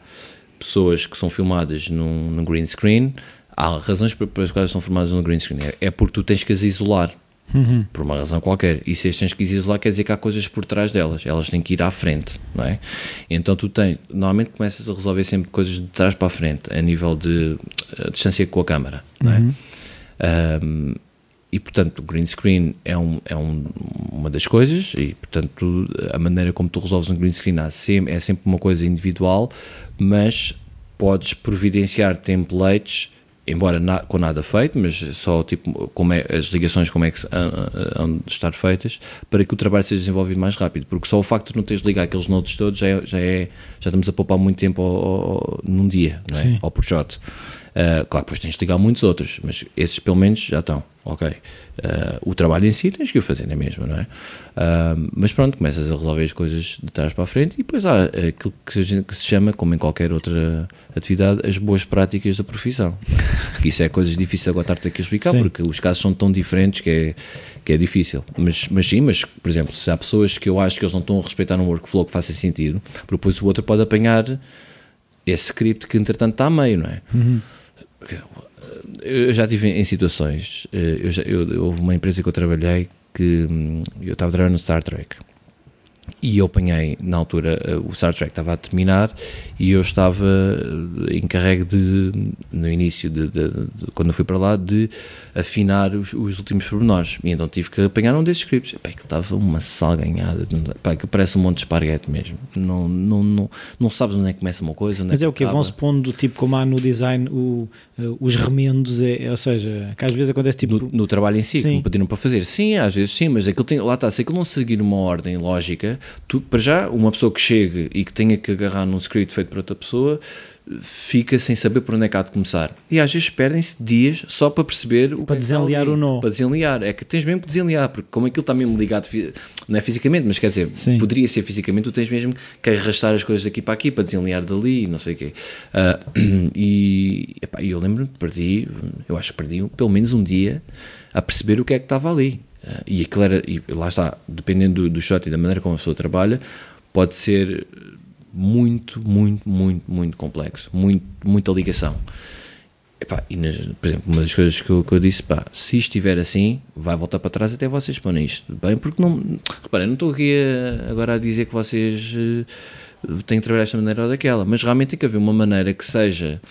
pessoas que são filmadas num, num green screen, há razões pelas quais são filmadas no green screen. É, é porque tu tens que as isolar. Uhum. Por uma razão qualquer. E se as tens que isolar, quer dizer que há coisas por trás delas. Elas têm que ir à frente, não é? Então tu tens, normalmente começas a resolver sempre coisas de trás para a frente, a nível de a distância com a câmara, não é? Uhum. Um, e portanto o green screen é, um, é um, uma das coisas e portanto a maneira como tu resolves um green screen é sempre, uma coisa individual mas podes providenciar templates embora na, com nada feito mas só tipo como é, as ligações como é que hão de estar feitas para que o trabalho seja desenvolvido mais rápido. Porque só o facto de não teres de ligar aqueles nodes todos já, é, já, é, já estamos a poupar muito tempo ao, ao, num dia não é? por shot Uh, claro, depois tens de ligar muitos outros, mas esses pelo menos já estão, ok. Uh, o trabalho em si tens que o fazer na mesma, não é? Uh, mas pronto, começas a resolver as coisas de trás para a frente e depois há aquilo que, gente, que se chama, como em qualquer outra atividade, as boas práticas da profissão. isso é coisas difíceis agora estar-te aqui a explicar, sim. porque os casos são tão diferentes que é, que é difícil. Mas, mas sim, mas por exemplo, se há pessoas que eu acho que eles não estão a respeitar um workflow que faça sentido, depois o outro pode apanhar esse script que entretanto está a meio, não é? Uhum eu já tive em situações. Eh, eu já, eu, houve uma empresa que eu trabalhei que hum, eu estava trabalhando no Star Trek e eu apanhei, na altura, eh, o Star Trek estava a terminar e eu estava eh, encarregue de, no início, de, de, de, quando eu fui para lá, de afinar os, os, últimos pormenores. E então tive que apanhar um desses scripts. Pá, que estava uma salganhada, pá, que parece um monte de esparguete mesmo. Não, não, não, não sabes onde é que começa uma coisa. Mas é, é o que Vão-se pondo, tipo, como há no design, o, eh, os remendos, é, ou seja, que às vezes acontece tipo. No, no trabalho em si, sim. como pediram para fazer. Sim, às vezes sim, mas aquilo tem, lá está, se aquilo não seguir uma ordem lógica, tu, para já, uma pessoa que chegue e que tenha que agarrar num script feito por outra pessoa fica sem saber por onde é que há de começar. E às vezes perdem-se dias só para perceber o para que desenliar é o nó. Para desenliar. É que tens mesmo que desenliar, porque como aquilo está mesmo ligado, não é fisicamente, mas quer dizer, Sim. poderia ser fisicamente, tu tens mesmo que arrastar as coisas daqui para aqui para desenliar dali, não sei o quê. Uh, e epá, eu lembro-me perdi, eu acho que perdi pelo menos um dia a perceber o que é que estava ali. Uh, e aquilo era, e lá está, dependendo do, do shot e da maneira como a pessoa trabalha, pode ser muito, muito, muito, muito complexo, muito, muita ligação. E, por exemplo, uma das coisas que eu, que eu disse, pá, se estiver assim, vai voltar para trás até vocês põem isto. Bem, porque não. Reparem, não estou aqui a, agora a dizer que vocês uh, têm que trabalhar desta maneira ou daquela, mas realmente tem que haver uma maneira que seja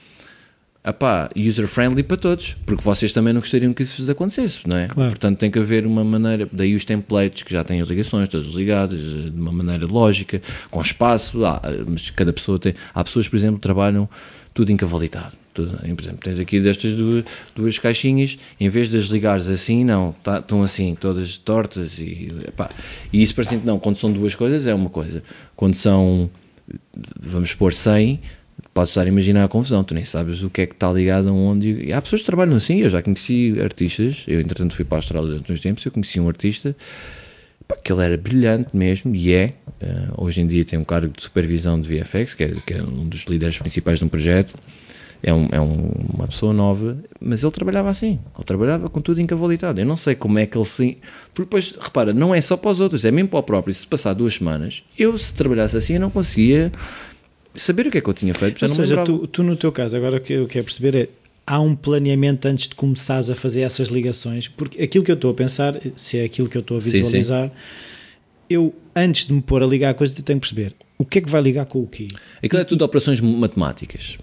apá, user-friendly para todos, porque vocês também não gostariam que isso acontecesse, não é? Claro. Portanto, tem que haver uma maneira, daí os templates que já têm as ligações todas ligadas, de uma maneira lógica, com espaço, ah, mas cada pessoa tem, há pessoas, por exemplo, que trabalham tudo encavalitado. Tudo, por exemplo, tens aqui destas duas, duas caixinhas, em vez de as ligares assim, não, tá, estão assim, todas tortas e, epá, e isso parece que não, quando são duas coisas é uma coisa, quando são, vamos pôr 100, podes estar a imaginar a confusão, tu nem sabes o que é que está ligado a onde. E há pessoas que trabalham assim, eu já conheci artistas, eu entretanto fui para a Austrália durante uns tempos, eu conheci um artista que ele era brilhante mesmo, e é, uh, hoje em dia tem um cargo de supervisão de VFX, que é, que é um dos líderes principais de um projeto, é, um, é um, uma pessoa nova, mas ele trabalhava assim, ele trabalhava com tudo encavalitado. Eu não sei como é que ele se. Porque depois, repara, não é só para os outros, é mesmo para o próprio. Se passar duas semanas, eu se trabalhasse assim, eu não conseguia saber o que é que eu tinha feito. Ou seja, tu, tu, no teu caso, agora o que eu quero perceber é há um planeamento antes de começares a fazer essas ligações, porque aquilo que eu estou a pensar, se é aquilo que eu estou a visualizar, sim, sim. eu antes de me pôr a ligar a coisa, eu tenho que perceber o que é que vai ligar com o quê. Aquilo é tudo operações matemáticas.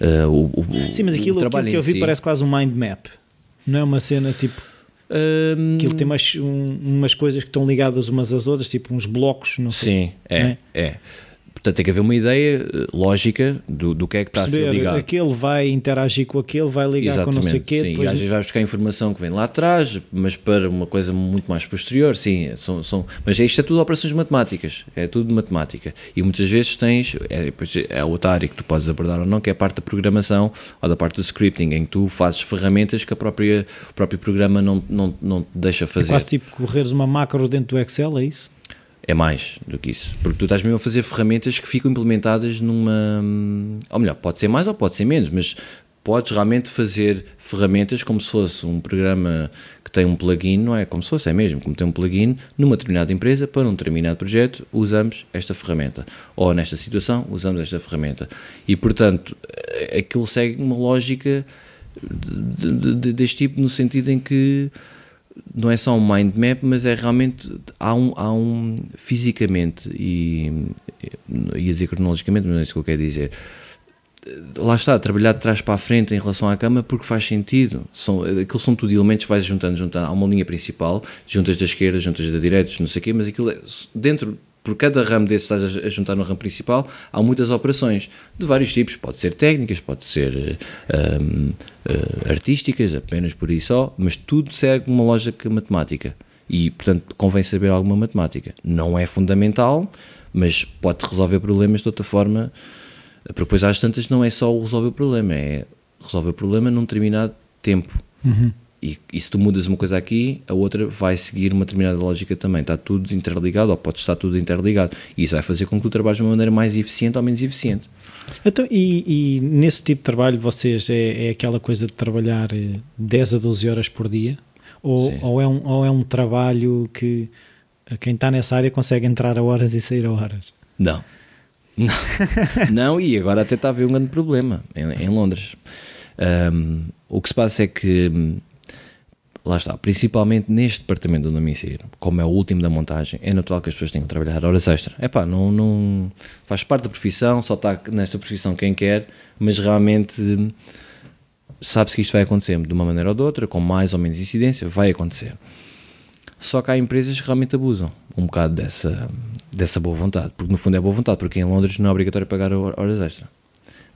Uh, o, o, sim, mas aquilo, aquilo que eu vi si... parece quase um mind map, não é uma cena tipo. Um... Aquilo tem umas, um, umas coisas que estão ligadas umas às outras, tipo uns blocos, não sei. Sim, é, é. é. Portanto, tem que haver uma ideia eh, lógica do, do que é que está Perceber, a ser ligado. Aquele vai interagir com aquele, vai ligar Exatamente, com não sei o quê. Sim, depois... e às vezes vai buscar informação que vem lá atrás, mas para uma coisa muito mais posterior, sim. São, são, mas isto é tudo operações matemáticas, é tudo matemática. E muitas vezes tens, é, é outra área que tu podes abordar ou não, que é a parte da programação ou da parte do scripting, em que tu fazes ferramentas que a própria, o próprio programa não, não, não te deixa fazer. É quase tipo correres uma macro dentro do Excel, é isso? É mais do que isso. Porque tu estás mesmo a fazer ferramentas que ficam implementadas numa. Ou melhor, pode ser mais ou pode ser menos, mas podes realmente fazer ferramentas como se fosse um programa que tem um plugin, não é? Como se fosse, é mesmo, como tem um plugin numa determinada empresa para um determinado projeto, usamos esta ferramenta. Ou nesta situação, usamos esta ferramenta. E portanto, aquilo segue uma lógica de, de, deste tipo, no sentido em que não é só um mind map, mas é realmente há um, há um fisicamente e ia dizer cronologicamente, mas não é isso que eu quero dizer. Lá está, trabalhar de trás para a frente em relação à cama porque faz sentido. São, aquilo são tudo elementos que vais juntando, juntando. Há uma linha principal, juntas da esquerda, juntas da direita, não sei o quê, mas aquilo é, dentro por cada ramo desse estás a juntar no ramo principal, há muitas operações de vários tipos. Pode ser técnicas, pode ser um, uh, eh, artísticas, apenas por aí só, mas tudo segue uma lógica matemática. E, portanto, convém saber alguma matemática. Não é fundamental, mas pode resolver problemas de outra forma. Porque depois às tantas não é só resolver o problema, é resolver o problema num determinado tempo. Uhum. E, e, se tu mudas uma coisa aqui, a outra vai seguir uma determinada lógica também. Está tudo interligado, ou pode estar tudo interligado. E isso vai fazer com que tu trabalhes de uma maneira mais eficiente ou menos eficiente. Então, e, e nesse tipo de trabalho, vocês é, é, aquela coisa de trabalhar 10 eh, a 12 horas por dia? Ou, ou, é, um, ou é um trabalho que quem está nessa área consegue entrar a horas e sair a horas? Não. Não, não e agora até está a haver um grande problema em, em Londres. Um, o que se passa é que lá está, principalmente neste departamento onde eu me como é o último da montagem, é natural que as pessoas tenham que trabalhar horas extra. É pá, não, não faz parte da profissão, só está nesta profissão quem quer, mas realmente sabe-se que isto vai acontecer de uma maneira ou de outra, com mais ou menos incidência, vai acontecer. Só que há empresas que realmente abusam um bocado dessa, dessa boa vontade, porque no fundo é boa vontade, porque em Londres não é obrigatório pagar horas extra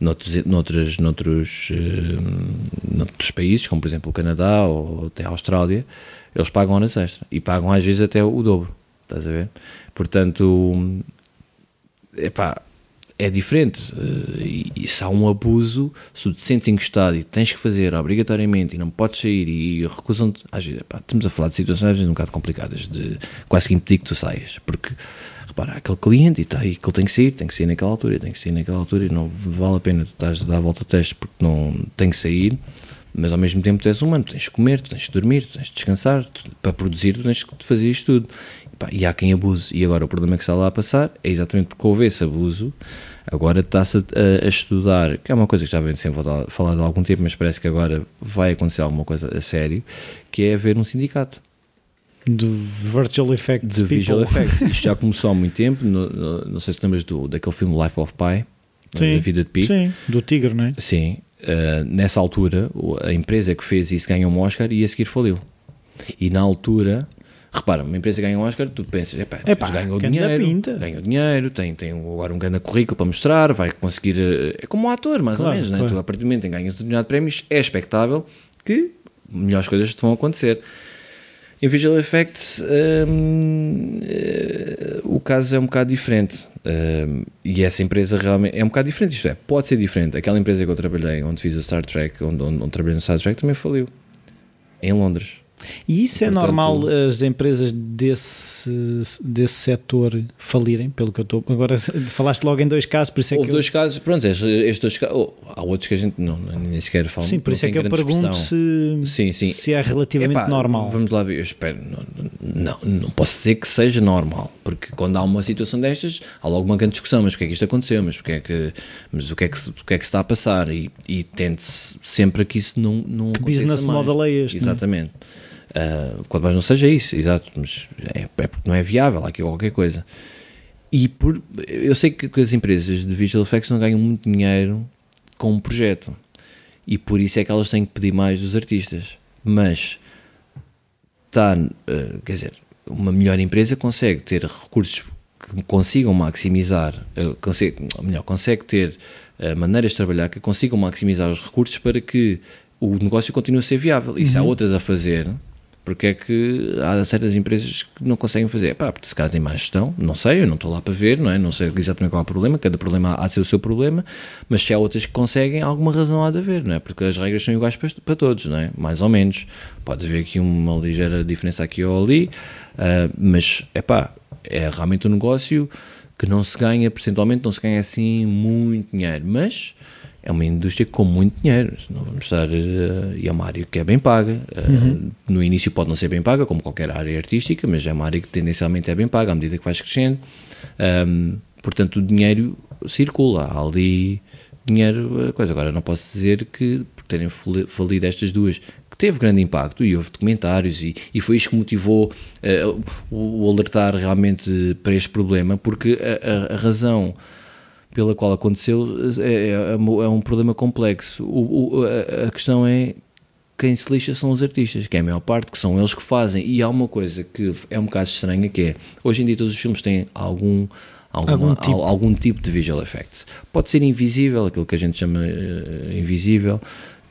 noutros, noutros, noutros, uh, noutros países, como por exemplo o Canadá ou até a Austrália, eles pagam horas extra e pagam às vezes até o dobro. Estás a ver? Portanto, epá, é diferente. Uh, e, e, se há um abuso, se tu te sentes encostado e tens que fazer obrigatoriamente e não podes sair e recusam-te, às vezes, epá, estamos a falar de situações às vezes um bocado complicadas, de quase que impedir que tu saias, porque repara, aquele cliente e está aí que ele tem que sair, tem que sair naquela altura, tem que sair naquela altura e não vale a pena tu estás a dar a volta a teste porque não tem que sair, mas ao mesmo tempo tu és humano, tu tens que comer, tu tens que dormir, tu tens que descansar, tu, para produzir tu tens que fazer isto tudo. E, pá, e há quem abuse. E agora o problema que está lá a passar é exatamente porque houve esse abuso, agora está-se a, a, estudar, que é uma coisa que já vem sendo falado há algum tempo, mas parece que agora vai acontecer alguma coisa a sério, que é haver um sindicato de Virtual Effects. De Visual Effects. Isto já começou há muito tempo. No, no, não sei se lembras do, daquele filme Life of Pi, sim, da vida de Pi. Sim, do Tigre, não é? Sim. Uh, nessa altura, a empresa que fez isso ganhou um Oscar e a seguir faliu. E na altura, repara, uma empresa ganha um Oscar, tu pensas, epá, epá ganhou dinheiro, pinta. ganhou dinheiro, tem, tem agora um grande currículo para mostrar, vai conseguir, eh, é como um ator, mais claro, ou menos, claro. né? tu a partir do momento em que ganhas determinado prémios, é expectável que melhores coisas te vão acontecer. Em Visual Effects um, uh, eh, o caso é um bocado diferente um, e essa empresa realmente é um bocado diferente, isto é, pode ser diferente. Aquela empresa que eu trabalhei, onde fiz o Star Trek, onde, onde, onde trabalhei no Star Trek, também faliu em Londres. E isso é normal as empresas desse, desse setor falirem, pelo que eu estou. Agora falaste logo em dois casos, por isso é Houve que. dois eu... casos, pronto, estes dois casos. Oh, há outros que a gente não, nem sequer fala. Sim, por isso é que eu pergunto se, sim, sim. se é relativamente Epá, normal. Vamos lá ver, eu espero. Não, não, não posso dizer que seja normal, porque quando há uma situação destas, há logo uma grande discussão, mas porque é que isto aconteceu, mas, porque é que, mas o, que é que, o que é que se está a passar? E, e tente-se sempre que isso não, não que business mais. model é este? É? Exatamente. Uh, quando mais não seja isso, exato, mas é, é, porque não é viável aqui qualquer coisa. E por, eu sei que, que as empresas de visual effects não ganham muito dinheiro com um projeto e por isso é que elas têm que pedir mais dos artistas. Mas está, uh, quer dizer, uma melhor empresa consegue ter recursos que consigam maximizar, uh, consegue, melhor, consegue ter uh, maneiras de trabalhar que consigam maximizar os recursos para que o negócio continue a ser viável. E se há uhum. outras a fazer, porque é que há certas empresas que não conseguem fazer? Pá, porque se calhar tem mais gestão, não sei, eu não estou lá para ver, não é? Não sei exatamente qual é o problema, cada problema há de ser o seu problema, mas se há outras que conseguem, alguma razão há de haver, não é? Porque as regras são iguais para, para todos, não é? Mais ou menos. Pode haver aqui uma ligeira diferença aqui ou ali, uh, mas, é pá, é realmente um negócio que não se ganha, percentualmente não se ganha assim muito dinheiro, mas é uma indústria com muito dinheiro. Não vamos estar. Uh, e é uma área que é bem paga. Uh, uhum. No início pode não ser bem paga, como qualquer área artística, mas é uma área que tendencialmente é bem paga à medida que vais crescendo. Um, portanto, o dinheiro circula. Há ali dinheiro. Coisa. Agora, não posso dizer que, por terem falido estas duas, que teve grande impacto e houve documentários, e, e foi isto que motivou uh, o, o alertar realmente para este problema, porque a, a, a razão pela qual aconteceu é, é, é, é um problema complexo. O, o, a, a, questão é quem se lixa são os artistas, que é a maior parte, que são eles que fazem. E há uma coisa que é um bocado estranha, que é, hoje em dia todos os filmes têm algum... Alguma, algum, tipo. algum tipo de visual effects. Pode ser invisível, aquilo que a gente chama uh, invisível,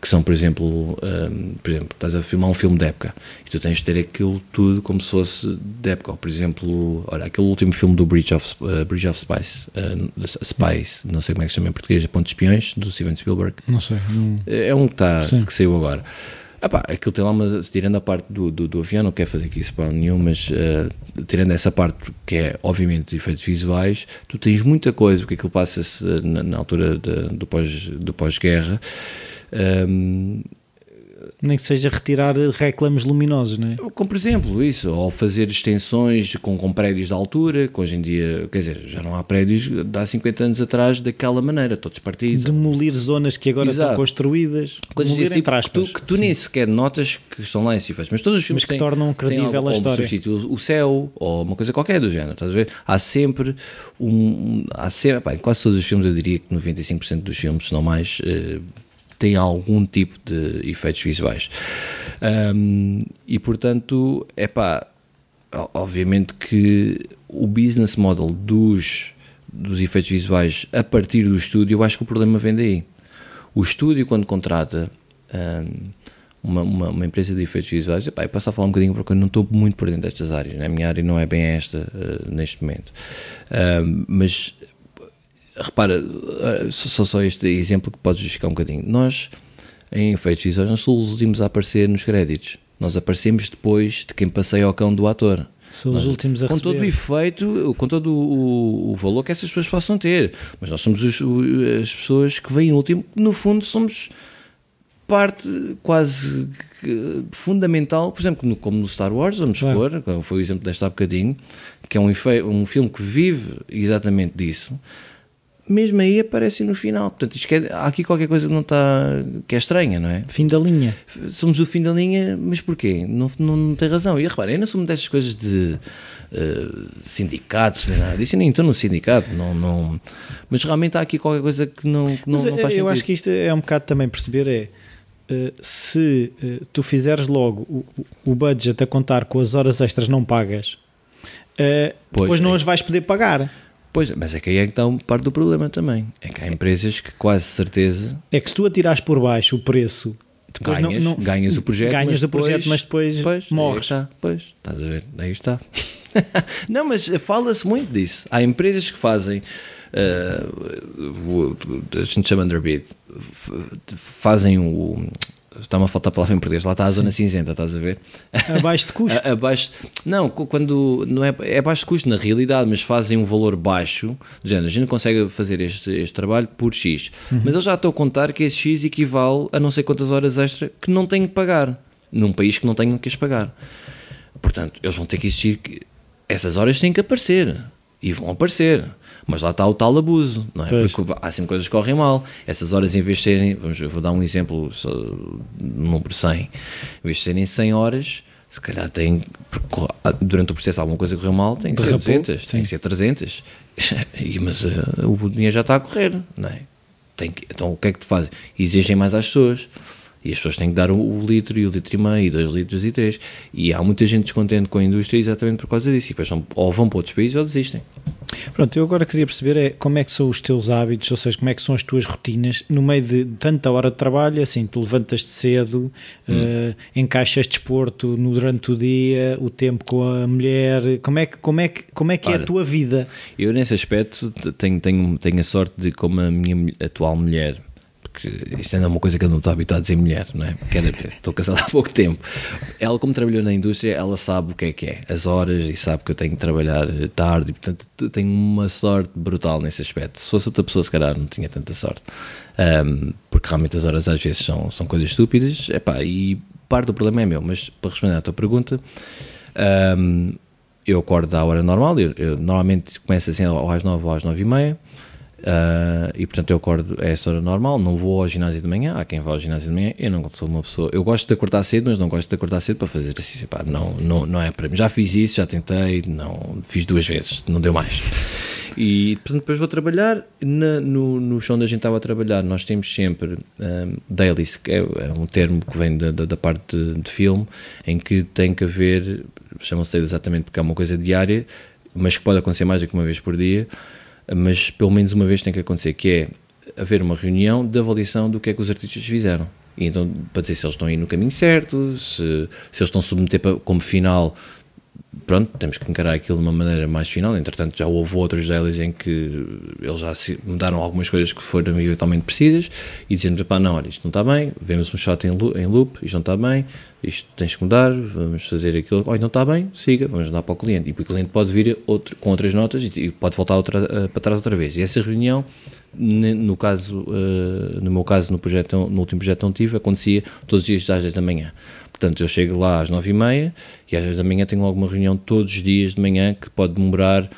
que são, por exemplo, um, por exemplo, estás a filmar um filme de época e tu tens de ter aquilo tudo como se fosse de época. Ou, por exemplo, olha, aquele último filme do Bridge of, uh, Bridge of Spice, uh, Spice, não sei como é que se chama em português, A Ponte de Espiões, do Steven Spielberg. Não sei. Não... É um que, tá, que saiu agora. Epá, aquilo tem lá, mas tirando a parte do, do, do avião, não quero fazer aqui spoiler nenhum, mas uh, tirando essa parte que é, obviamente, efeitos visuais, tu tens muita coisa, porque aquilo passa-se na, na, altura de, do pós-guerra. Do pós um, Nem que seja retirar reclames luminosos, não é? Como por exemplo, isso, ou fazer extensões com, com prédios de altura, que hoje em dia, quer dizer, já não há prédios de há 50 anos atrás daquela maneira, todos partidos. Demolir zonas que agora Exato. estão construídas. Coisas Demolir tipo entre que tu, aspas. que tu nem sequer notas que estão lá em Cifras, mas todos os filmes Mas que têm, tornam têm credível algo, a história. substitui o céu, ou uma coisa qualquer do género, estás a ver? Há sempre um. Há sempre, pá, em quase todos os filmes, eu diria que 95% dos filmes, se não mais, eh, têm algum tipo de efeitos visuais. Ahm, e portanto, é pá, obviamente que o business model dos, dos efeitos visuais a partir do estúdio, eu acho que o problema vem daí. O estúdio, quando contrata ahm, uma, uma, uma empresa de efeitos visuais, epá, eu passo a falar um bocadinho porque eu não estou muito por dentro destas áreas, né? a minha área não é bem esta ah, neste momento. Mas repara, ah, só, só este exemplo que pode justificar um bocadinho. Nós, em efeitos visuais, nós somos os últimos a aparecer nos créditos. Nós aparecemos depois de quem passeia ao cão do ator. São os Nós- últimos a com todo o receber. efeito, com todo o, o valor que essas pessoas possam ter. Mas nós somos os- as pessoas que vêm último, no fundo somos parte quase fundamental, por exemplo, como no Star Wars, vamos supor, como foi o exemplo deste há bocadinho, que é um, um filme que vive exatamente disso, mesmo aí aparece no final. Portanto, isto há aqui qualquer coisa que não está, que é estranha, não é? Fim da linha. somos o fim da linha, mas porquê? Não, não, não tem razão. E repara, eu não sou destas coisas de eh, sindicatos, nem nada disso. Eu nem estou no sindicato, não, não, mas realmente há aqui qualquer coisa que não, que não, Mas não eu faz sentido. acho que isto é um bocado também perceber é eh, se eh, tu fizeres logo o, o- budget a contar com as horas extras não pagas, eh, Pois, depois não é. as vais poder pagar. Pois, mas é que aí é que está parte do problema também. É que há empresas que quase certeza É que se tu atirares por baixo o preço, depois ganhas, não, não- ganhas o projeto, ganhas mas o projeto, depois, mas depois pois, morres. está, pois, estás a ver, aí está. não, mas fala-se muito disso. Há empresas que fazem, o- a gente chama underbid, fazem o. Está-me a faltar a palavra em português, lá está a zona cinzenta, estás a ver? Abaixo de custo. A- abaixo, não, quando não é, é baixo de custo na realidade, mas fazem um valor baixo, do género, a gente consegue fazer este, este trabalho por X, mas eu já estou a contar que esse X equivale a não sei quantas horas extra que não tenho que pagar, num país que não tenho que as pagar. Portanto, eles vão ter que existir, que- essas horas têm que aparecer, e vão aparecer. Mas lá está o tal abuso, não é? Pois. Porque há sempre coisas que correm mal. Essas horas, em vez de serem, vamos, vou dar um exemplo, só, número 100, em vez de serem 100 horas, se calhar tem, corre- durante o processo alguma coisa correu mal, tem que ser Derrapou, 200, sim. tem que ser 300. E, mas eh, o dinheiro já está a correr, não é? Tem que, então o que é que te fazem? Exigem mais às pessoas. E as pessoas têm que dar o, o litro e o litro e meio, e dois litros e três. E há muita gente descontente com a indústria exatamente por causa disso. E depois são, ou vão para outros países ou desistem. Pronto, eu agora queria perceber é como é que são os teus hábitos, ou seja, como é que são as tuas rotinas no meio de tanta hora de trabalho, assim, tu levantas-te cedo, eh, encaixas desporto no, durante o dia, o tempo com a mulher, como é que, como é que, como é, que é a tua vida? Eu, nesse aspecto, tenho, tenho, tenho a sorte de, como a minha atual mulher, porque isto ainda é uma coisa que eu não estou habituado a dizer mulher, não é? Porque era- estou casado há pouco tempo. Ela, como trabalhou na indústria, ela sabe o que é que é, as horas, e sabe que eu tenho que trabalhar eh, tarde, e portanto tenho uma sorte brutal nesse aspecto. Se fosse outra pessoa, se calhar não tinha tanta sorte. Ahm, porque realmente as horas às vezes são, são coisas estúpidas, epá, e parte do problema é meu, mas para responder à tua pergunta, ahm, eu acordo à hora normal, eu, eu normalmente começo assim ou às 9 ou às 9 e meia, ah, e portanto eu acordo a essa hora normal, não vou ao ginásio de manhã, há quem vá ao ginásio de manhã, eu não sou uma pessoa, eu gosto de acordar cedo, mas não gosto de acordar cedo para fazer exercício, pá, não, não, não é para mim, já fiz isso, já tentei, não, fiz duas vezes, não deu mais. E portanto depois vou trabalhar, na- no, no chão onde a gente estava a trabalhar, nós temos sempre um, dailies, que é, é um termo que vem da, da, da parte de, de filme, em que tem que haver, chamam-se exatamente porque é uma coisa diária, mas que pode acontecer mais do que uma vez por dia, mas pelo menos uma vez tem que acontecer, que é haver uma reunião de avaliação do que é que os artistas fizeram. E então, para dizer se eles estão aí no caminho certo, se, se eles estão a submeter para- como final pronto, temos que encarar aquilo de uma maneira mais final. Entretanto, já houve outros deles em que eles já mudaram algumas coisas que foram eventualmente precisas e dizendo, pá, não, olha, isto não está bem, vemos um shot em loop, em loop, isto não está bem, isto tens que mudar, vamos fazer aquilo, olha, não está bem, siga, vamos dar para o cliente. E o cliente pode vir outro, com outras notas e, pode voltar outra, eh, para trás outra vez. E essa reunião no caso, uh, no meu caso, no, projeto, no último projeto onde tive, acontecia todos os dias às 10 da manhã. Portanto, eu chego lá às 9 e meia e às 10 da manhã tenho logo uma reunião todos os dias de manhã que pode demorar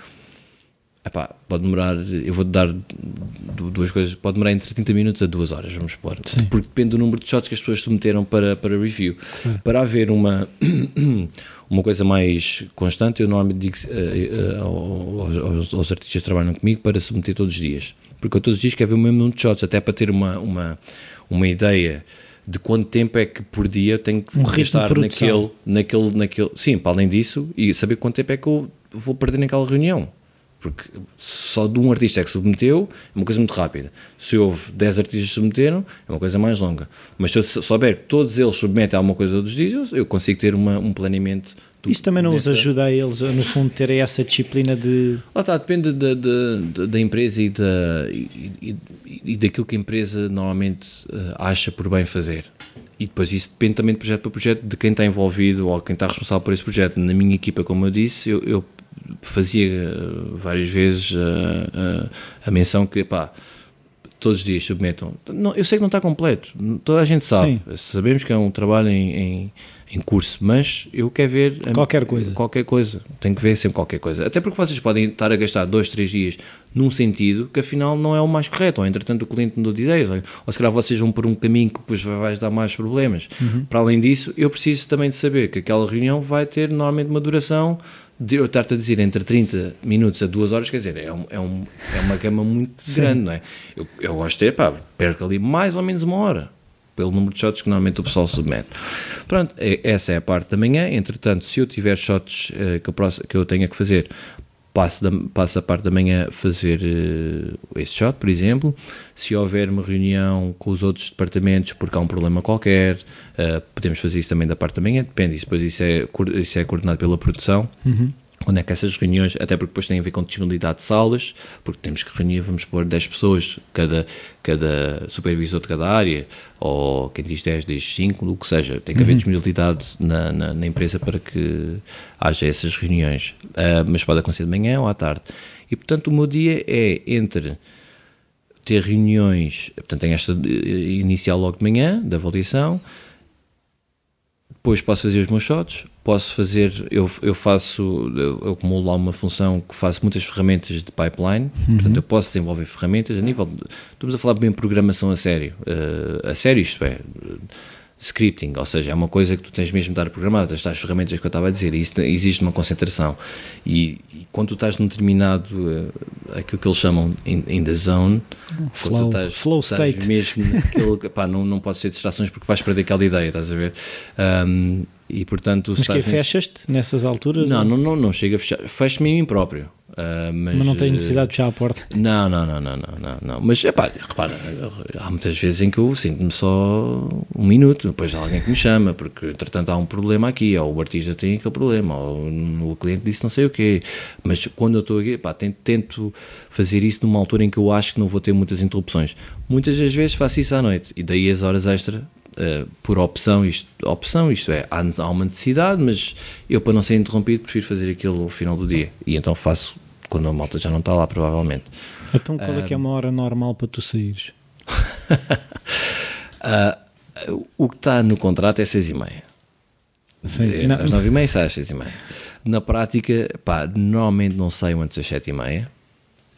Epá, pode demorar, eu vou-te dar duas coisas, pode demorar entre 30 minutos a 2 horas, vamos supor. Sim. Porque depende do número de shots que as pessoas submeteram para, para review. Para haver uma, uma coisa mais constante, eu normalmente digo uh, uh, aos, aos, aos, artistas que trabalham comigo para submeter todos os dias. Porque eu todos os dias quero ver o mesmo número de shots, até para ter uma, uma, uma ideia de quanto tempo é que por dia eu tenho que um estar naquele, naquele, naquele. Sim, para além disso, e saber quanto tempo é que eu vou perder naquela reunião. Porque só de um artista é que submeteu, é uma coisa muito rápida. Se houve 10 artistas que submeteram, é uma coisa mais longa. Mas se eu souber que todos eles submetem alguma coisa todos os dias, eu consigo ter uma, um planeamento. Isso também não nessa... os ajuda a eles, no fundo, terem essa disciplina de. Lá está, depende da, da, da empresa e, da, e, e, e, daquilo que a empresa normalmente uh, acha por bem fazer. E depois isso depende também de projeto para projeto, de quem está envolvido ou quem está responsável por esse projeto. Na minha equipa, como eu disse, eu, eu fazia eh, várias vezes a, eh, a, a menção que, pá, todos os dias submetam. Não, eu sei que não está completo, toda a gente sabe. Sim. Sabemos que é um trabalho em, em, em, curso, mas eu quero ver qualquer coisa. Qualquer coisa, tenho que ver sempre qualquer coisa. Até porque vocês podem estar a gastar dois, três dias num sentido que afinal não é o mais correto, ou entretanto o cliente mudou de ideias, ou, ou se calhar vocês vão por um caminho que depois vai dar mais problemas. Uhum. Para além disso, eu preciso também de saber que aquela reunião vai ter normalmente uma duração de eu estar-te a dizer entre 30 minutos a 2 horas, quer dizer, é, um, é, um, é uma gama muito grande, não é? Eu, eu gosto de ter, pá, perco ali mais ou menos uma hora, pelo número de shots que normalmente o pessoal submete. Pronto, é, essa é a parte da manhã, entretanto, se eu tiver shots uh, que, eu, tenha que fazer passo, da, passo a parte da manhã a fazer uh, esse shot, por exemplo. Se houver uma reunião com os outros departamentos porque há um problema qualquer, uh, podemos fazer isso também da parte da manhã, depende, isso, depois isso é, isso é coordenado pela produção. Uhum quando é que essas reuniões, até porque depois tem a ver com disponibilidade de salas, porque temos que reunir, vamos pôr 10 pessoas, cada, cada supervisor de cada área, ou quem diz 10 diz 5, o que seja, tem que haver uhum. disponibilidade na, na, na, empresa para que haja essas reuniões, uh, mas pode acontecer de manhã ou à tarde. E portanto o meu dia é entre ter reuniões, portanto tem esta inicial logo de manhã, da avaliação, depois posso fazer os meus shots, posso fazer, eu, eu faço, eu, eu acumulo lá uma função que faço muitas ferramentas de pipeline, uhum. portanto eu posso desenvolver ferramentas a nível, de, estamos a falar bem de programação a sério, uh, a sério isto é, scripting, ou seja, é uma coisa que tu tens mesmo de estar programado, as ferramentas que eu estava a dizer, e isso, existe uma concentração. E, e, quando tu estás num determinado, uh, aquilo que eles chamam in, in the zone, flow, estás, flow estás state. mesmo naquilo, pá, não, não pode ser distrações porque vais perder aquela ideia, estás a ver? Um, e portanto... Mas que fechas-te nessas alturas? Não, não, não, não chega a fechar, fecho-me a mim próprio. Uh, mas, mas, não tem necessidade de fechar a porta? Não, não, não, não, não, não, não. Mas, epá, repara, há muitas vezes em que eu sinto-me só um minuto, depois há alguém que me chama, porque, entretanto, há um problema aqui, ou o artista tem aquele problema, ou o cliente disse não sei o quê. Mas quando eu estou aqui, epá, tento, tento fazer isso numa altura em que eu acho que não vou ter muitas interrupções. Muitas das vezes faço isso à noite, e daí as horas extra Uh, por opção, isto, opção, isto é, há, há, uma necessidade, mas eu para não ser interrompido prefiro fazer aquilo ao final do dia e então faço quando a malta já não está lá, provavelmente. Então qual é que é uma hora normal para tu saíres? uh, o que está no contrato é seis e meia. Sim, Entre não. às nove e meia sai às seis e meia. Na prática, pá, normalmente não saio antes das sete e meia.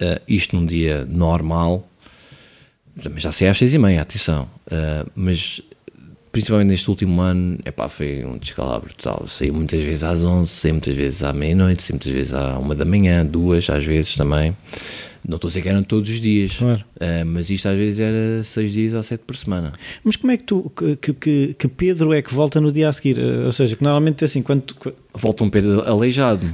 Uh, isto num dia normal, já sei às seis e meia, atenção. Uh, mas principalmente neste último ano, epá, foi um descalabro total. Saí muitas vezes às 11, saí muitas vezes à meia-noite, saí muitas vezes à uma da manhã, duas às vezes também. Não estou a dizer que eram todos os dias, claro. uh, mas isto às vezes era seis dias ou sete por semana. Mas como é que tu, que, que, que Pedro é que volta no dia a seguir? Uh, ou seja, que normalmente é assim, quando tu... Volta um Pedro aleijado.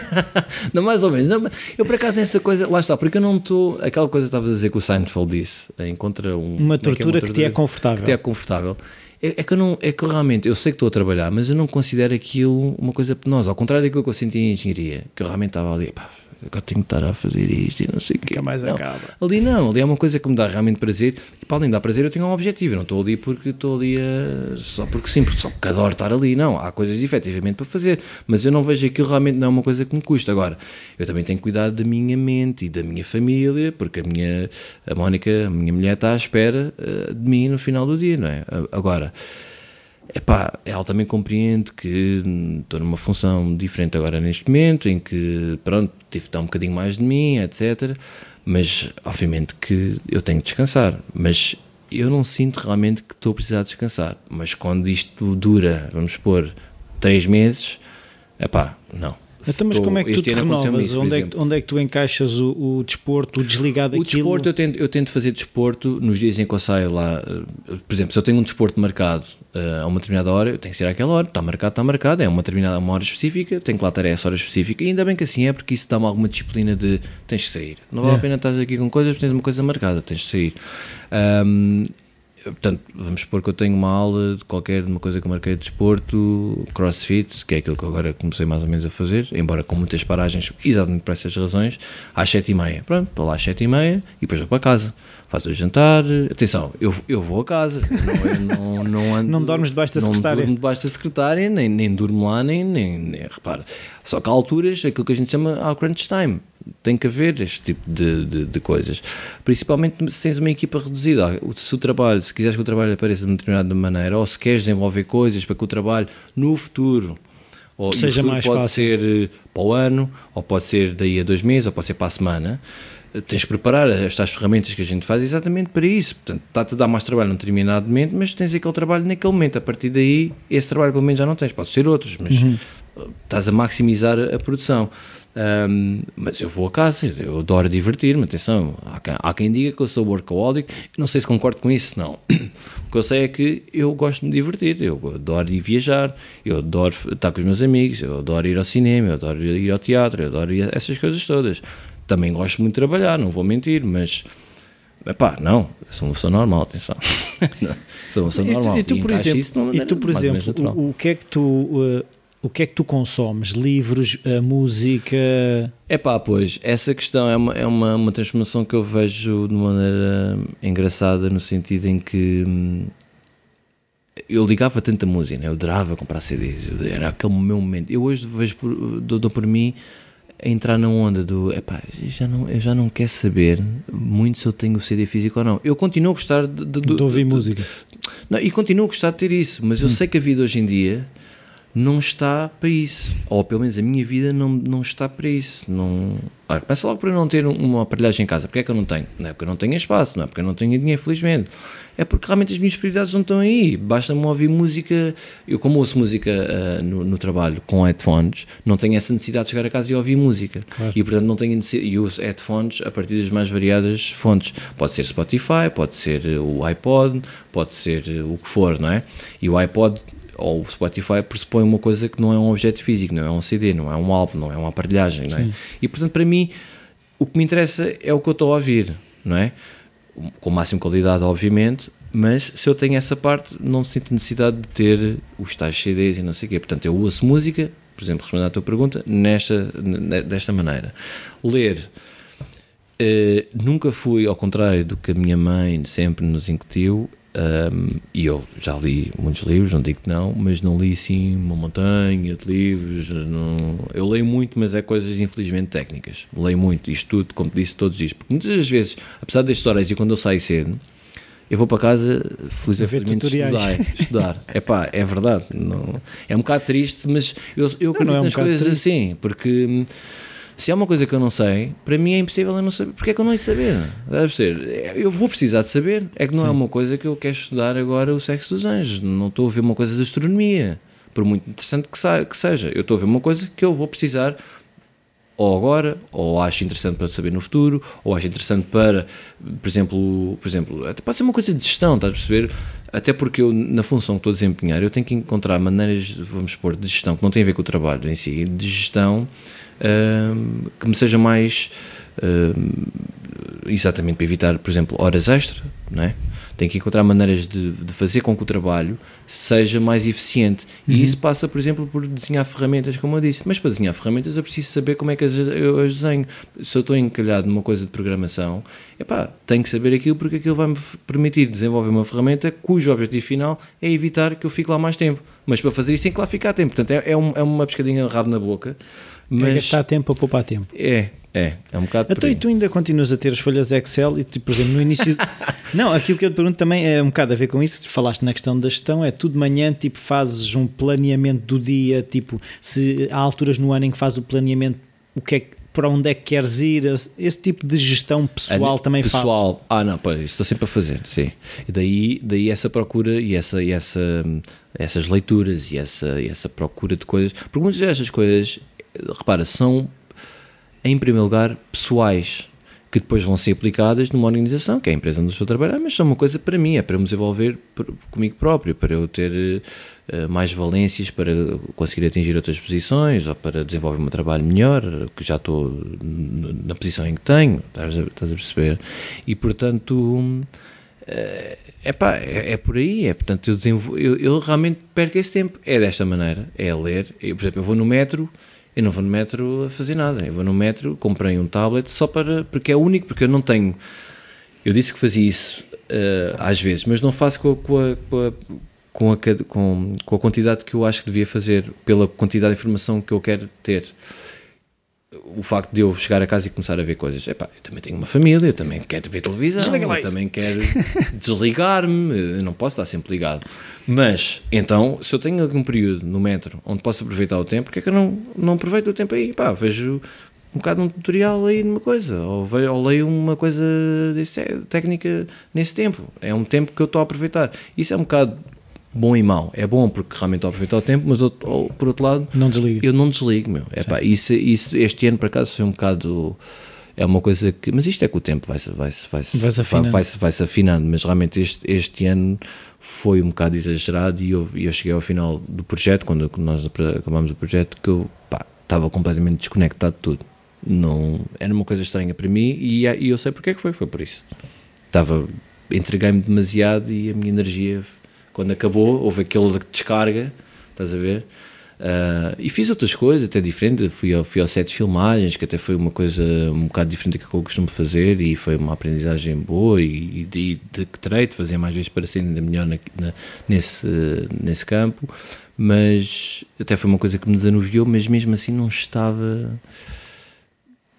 não, mais ou menos. Não, eu por acaso nessa coisa, lá está, porque eu não estou, aquela coisa que estavas a dizer que o Seinfeld disse, encontra um... Uma tortura, é que, é uma tortura que, te é confortável. Que te é confortável. É, é, que eu não, é que eu realmente, eu sei que estou a trabalhar, mas eu não considero aquilo uma coisa penosa, ao contrário daquilo que eu senti em engenharia, que eu realmente estava ali, pá, agora tenho que estar a fazer isto e não sei o quê. Mais não, acaba. Ali não, ali é uma coisa que me dá realmente prazer e para além de dar prazer eu tenho um objetivo, eu não estou ali porque estou ali a, só porque sim, porque só porque adoro estar ali, não, há coisas efetivamente para fazer, mas eu não vejo aquilo realmente não é uma coisa que me custa. Agora, eu também tenho que cuidar da minha mente e da minha família, porque a minha, a Mónica, a minha mulher está à espera uh, de mim no final do dia, não é? Agora, Epá, ela também compreende que estou numa função diferente agora neste momento, em que, pronto, tive de dar um bocadinho mais de mim, etc. Mas, obviamente, que eu tenho que descansar. Mas eu não sinto realmente que estou a precisar descansar. Mas quando isto dura, vamos supor, três meses, epá, não. Então, mas como é que tu te renovas? Isso, onde, é que, onde é que tu encaixas o, o desporto, o desligar daquilo? O desporto, eu tento, eu tento fazer desporto nos dias em que eu saio lá. Eh, por exemplo, se eu tenho um desporto marcado uh, a uma determinada hora, eu tenho que ser àquela hora. Está marcado, está marcado. É uma determinada uma hora específica, tenho que lá estar a essa hora específica. E ainda bem que assim é, porque isso dá-me alguma disciplina de tens de sair. Não vale é. a pena estar aqui com coisas, tens uma coisa marcada, tens de sair. Um, portanto, vamos supor que eu tenho uma aula de qualquer uma coisa que eu marquei de desporto, crossfit, que é aquilo que agora comecei mais ou menos a fazer, embora com muitas paragens, exatamente por essas razões, às sete e meia. Pronto, estou lá às sete e meia e depois vou para casa. Faço o jantar. Atenção, eu, eu vou a casa. Não, não, não, ando, não dormes debaixo da não secretária. Não durmo debaixo da secretária, nem, nem durmo lá, nem, nem, nem. Repara. Só que há alturas, aquilo que a gente chama ao crunch time tem que haver este tipo de, de, de, coisas. Principalmente se tens uma equipa reduzida. Se o trabalho, se quiseres que o trabalho apareça de uma determinada maneira, ou se queres desenvolver coisas para que o trabalho no futuro, ou seja mais pode fácil. ser eh, para o ano, ou pode ser daí a dois meses, ou pode ser para a semana. Tens de preparar estas ferramentas que a gente faz exatamente para isso. Portanto, está-te a dar mais trabalho num determinado momento, mas tens aquele trabalho naquele momento. A partir daí, esse trabalho pelo menos já não tens. Pode ser outros, mas uhum. estás a maximizar a produção. Um, mas eu vou a casa, eu adoro divertir-me. Atenção, há quem, há quem, diga que eu sou workaholic, não sei se concordo com isso, não. O que eu sei é que eu gosto de me divertir, eu adoro ir viajar, eu adoro estar com os meus amigos, eu adoro ir ao cinema, eu adoro ir ao teatro, eu adoro essas coisas todas. Também gosto muito de trabalhar, não vou mentir, mas. Epá, não, sou uma pessoa normal, atenção. sou uma pessoa normal. E, e tu, por exemplo, e tu, por exemplo o, o, que é que tu. Uh, o que é que tu consomes? Livros, a música? É pá, pois, essa questão é uma, é uma, uma transformação que eu vejo de maneira engraçada, no sentido em que hum, eu ligava tanta música, né? eu adorava comprar CDs, era aquele meu momento. Eu hoje vejo por, dou, dou por mim entrar na onda do epá, já não, eu já não quero saber muito se eu tenho o CD físico ou não. Eu continuo a gostar de, de, de, de ouvir música. Não, e continuo a gostar de ter isso, mas eu hum. sei que a vida hoje em dia não está para isso. Ou pelo menos a minha vida não, não está para isso. Não... Ora, começa logo por eu não ter uma aparelhagem em casa. Porque é que eu não tenho? Não é porque eu não tenho espaço, não é porque eu não tenho dinheiro, felizmente. É porque realmente as minhas prioridades não estão aí. Basta-me ouvir música. Eu, como ouço música uh, no, no, trabalho com headphones, não tenho essa necessidade de chegar a casa e ouvir música. Claro. E portanto não tenho necessidade. E uso headphones a partir das mais variadas fontes. Pode ser Spotify, pode ser o iPod, pode ser o que for, não é? E o iPod ou o Spotify pressupõe uma coisa que não é um objeto físico, não é um CD, não é um álbum, não é uma aparelhagem, não é? E portanto, para mim, o que me interessa é o que eu estou a ouvir, não é? Com máxima qualidade, obviamente, mas se eu tenho essa parte, não sinto necessidade de ter os tais CDs e não sei o quê. Portanto, eu ouço música, por exemplo, respondendo à tua pergunta, nesta, desta maneira. Ler. Uh, nunca fui, ao contrário do que a minha mãe sempre nos incutiu, um, e eu já li muitos livros, não digo que não, mas não li assim uma montanha de livros. Não... Eu leio muito, mas é coisas infelizmente técnicas. Leio muito, isto tudo, como disse, todos os dias. Porque muitas das vezes, apesar destas horas e quando eu saio cedo, eu vou para casa feliz felizmente estudar. estudar. É pá, é verdade. Não... É um bocado triste, mas eu, eu acredito não, não é um nas coisas triste. assim, porque se há uma coisa que eu não sei, para mim é impossível eu não saber. Porque é que eu não ia saber? Deve ser. Eu vou precisar de saber. É que não é Sim. é uma coisa que eu quero estudar agora o sexo dos anjos. Não estou a ver uma coisa de astronomia. Por muito interessante que, seja. Eu estou a ver uma coisa que eu vou precisar ou agora, ou acho interessante para saber no futuro, ou acho interessante para, por exemplo, por exemplo até pode ser uma coisa de gestão, estás a perceber? Até porque eu, na função que estou a desempenhar, eu tenho que encontrar maneiras, vamos supor, de gestão que não têm a ver com o trabalho em si, de gestão que me seja mais exatamente para evitar, por exemplo, horas extra, não é? Tenho que encontrar maneiras de, de fazer com que o trabalho seja mais eficiente. E isso passa, por exemplo, por desenhar ferramentas, como eu disse. Mas para desenhar ferramentas eu preciso saber como é que as, eu as desenho. Se eu estou encalhado numa coisa de programação, epá, tenho que saber aquilo porque aquilo vai-me permitir desenvolver uma ferramenta cujo objetivo final é evitar que eu fique lá mais tempo. Mas para fazer isso tem que lá ficar tempo. Portanto, é, é, um, é uma pescadinha de rabo na boca. Mas É gastar tempo a poupar tempo. é, é, é um bocado Então, e tu ainda continuas a ter as folhas Excel e, tipo, por exemplo, no início. não, aquilo que eu te pergunto também é um bocado a ver com isso. Falaste na questão da gestão, é tu de manhã, tipo, fazes um planeamento do dia, tipo, se há alturas no ano em que fazes o planeamento, o que é que- para onde é que queres ir, esse tipo de gestão pessoal Ah, também fazes. pessoal, ah não, pois, isso estou sempre a fazer, sim. E daí, daí essa procura e essa, e essa, essas leituras e essa, e essa procura de coisas. Porque muitas destas coisas, repara, são em primeiro lugar pessoais que depois vão ser aplicadas numa organização, que é a empresa onde eu estou a trabalhar, mas são uma coisa para mim, é para me desenvolver comigo próprio, para eu ter eh, mais valências, para conseguir atingir outras posições, ou para desenvolver meu trabalho melhor, que já estou na posição em que tenho, estás a, perceber? E portanto. É, epá, é, é por aí, é portanto eu, desenvol- eu, eu realmente perco esse tempo, é desta maneira, é ler, eu, por exemplo, eu vou no metro, eu não vou no metro a fazer nada, eu vou no metro, comprei um tablet só para, porque é único, porque eu não tenho, eu disse que fazia isso eh, às vezes, mas não faço com a, com a, com a com a, com, com a quantidade que eu acho que devia fazer, pela quantidade de informação que eu quero ter o facto de eu chegar a casa e começar a ver coisas, epá, eu também tenho uma família, eu também quero ver televisão, eu também quero desligar-me, eu não posso estar sempre ligado. Mas, então, se eu tenho algum período no metro onde posso aproveitar o tempo, porque é que eu não, não aproveito o tempo aí? Pá, vejo um bocado um tutorial aí numa coisa, ou, vejo, ou leio uma coisa desse, técnica nesse tempo. É um tempo que eu estou a aproveitar. Isso é um bocado bom e mau. É bom porque realmente estou a aproveitar o tempo, mas outro- ou, por outro lado, Não desliga. eu não desligo, meu. Epá, isso, isso, este ano, por acaso, foi um bocado. É uma coisa que. Mas isto é que o tempo vai-se vai -se, vai -se, afinando. vai -se, vai -se afinando. Mas realmente este, este ano foi um bocado exagerado e eu, eu cheguei ao final do projeto, quando nós acabamos o projeto, que eu pá, estava completamente desconectado de tudo. Não, era uma coisa estranha para mim e, e eu sei porque é que foi. Foi por isso. Estava. Entreguei-me demasiado e a minha energia, quando acabou, houve aquele descarga, estás a ver? Ah, e fiz outras coisas, até diferente. Fui ao, fui ao set de filmagens, que até foi uma coisa um bocado diferente do que eu costumo fazer, e foi uma aprendizagem boa. E, e de, de que terei de fazer mais vezes para ser ainda melhor na- na- nesse, nesse campo. Mas até foi uma coisa que me desanuviou, mas mesmo assim não estava.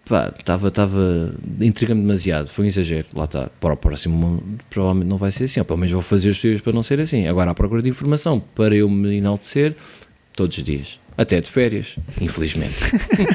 Pá, estava, estava, intriga-me demasiado, foi um exagero, lá está, para o próximo provavelmente não vai ser assim, ou pelo menos vou fazer os estudos para não ser assim, agora à procura de informação, para eu me enaltecer, todos os dias, até de férias, infelizmente.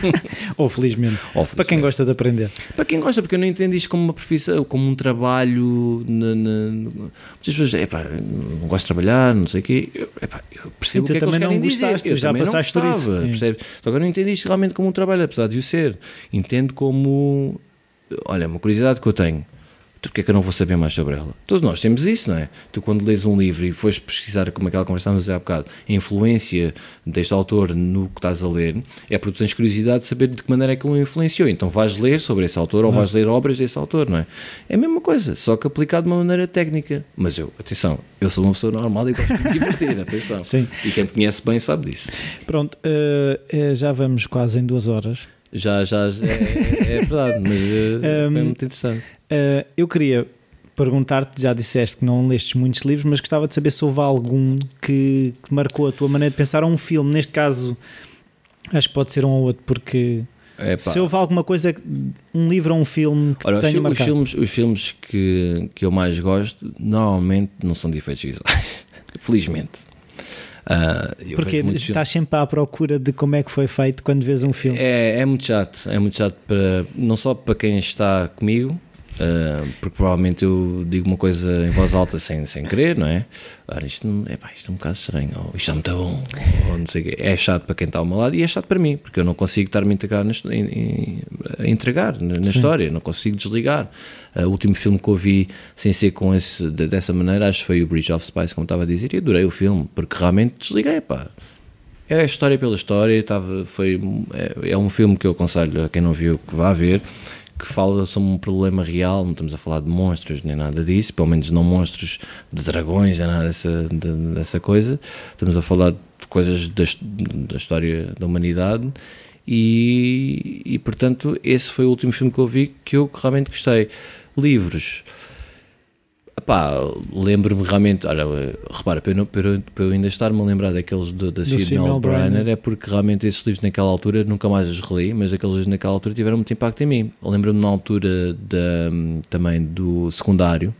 Ou felizmente. Ou Para quem felizmente. gosta de aprender. Para quem gosta, porque eu não entendo isto como uma profissão, como um trabalho. Na, na- muitas pessoas dizem, "Epá, não gosto de trabalhar, não sei o quê. Eu, epá, eu percebo Sim, o que é que também eles não querem dizer. gostaste, Eu já não passaste por isso. percebes? Só que eu não entendo isto realmente como um trabalho, apesar de o ser. Entendo como. Olha, uma curiosidade que eu tenho. Porque é que eu não vou saber mais sobre ela? Todos nós temos isso, não é? Tu, quando lês um livro e fores pesquisar, como aquela a dizer há bocado, a influência deste autor no que estás a ler, é porque tu tens curiosidade de saber de que maneira é que ele o influenciou. Então vais ler sobre esse autor ou vais ler obras desse autor, não é? É a mesma coisa, só que aplicado de uma maneira técnica. Mas eu, atenção, eu sou uma pessoa normal e gosto de me divertir, atenção. Sim. E quem me conhece bem sabe disso. Pronto, eh, já vamos quase em duas horas. Já, já, é, é verdade, mas eh, Um, foi muito interessante. Eh, eu queria perguntar-te, já disseste que não lestes muitos livros, mas gostava de saber se houve algum que, que marcou a tua maneira de pensar, ou um filme, neste caso, acho que pode ser um ou outro, porque Epá. se houve alguma coisa, um livro ou um filme que os, tenha os marcado. filmes, os filmes que, que eu mais gosto normalmente não são de efeitos visuais. Felizmente. Eu Porque estás sempre à procura de como é que foi feito quando vês um filme. É, é muito chato, é muito chato para, não só para quem está comigo, ah, porque provavelmente eu digo uma coisa em voz alta sem, sem querer, não é? Ora, isto, não- epá, isto é um bocado estranho, ou isto é muito bom, ou não sei o quê. É chato para quem está ao meu lado e é chato para mim, porque eu não consigo estar-me a entregar, na, his- em- em- a entregar na, na história, não consigo desligar. Ah, o último filme que eu vi sem ser com esse, de- dessa maneira, acho que foi o Bridge of Spies, como estava a dizer, e adorei o filme, porque realmente desliguei, pá. É a história pela história, estava, foi, é, é um filme que eu aconselho a quem não viu que vá ver, que fala sobre um problema real, não estamos a falar de monstros nem nada disso, pelo menos não monstros de dragões, nem nada dessa, de, dessa coisa. Estamos a falar de coisas da, da história da humanidade e, e, portanto, esse foi o último filme que eu vi que eu realmente gostei. Livros. Epá, lembro-me realmente, olha, repara, para eu, para eu, para eu ainda estar-me a lembrar daqueles do, da Sidney Brenner é porque realmente esses livros naquela altura nunca mais os reli, mas aqueles livros naquela altura tiveram muito impacto em mim. Lembro-me na altura da, também do secundário,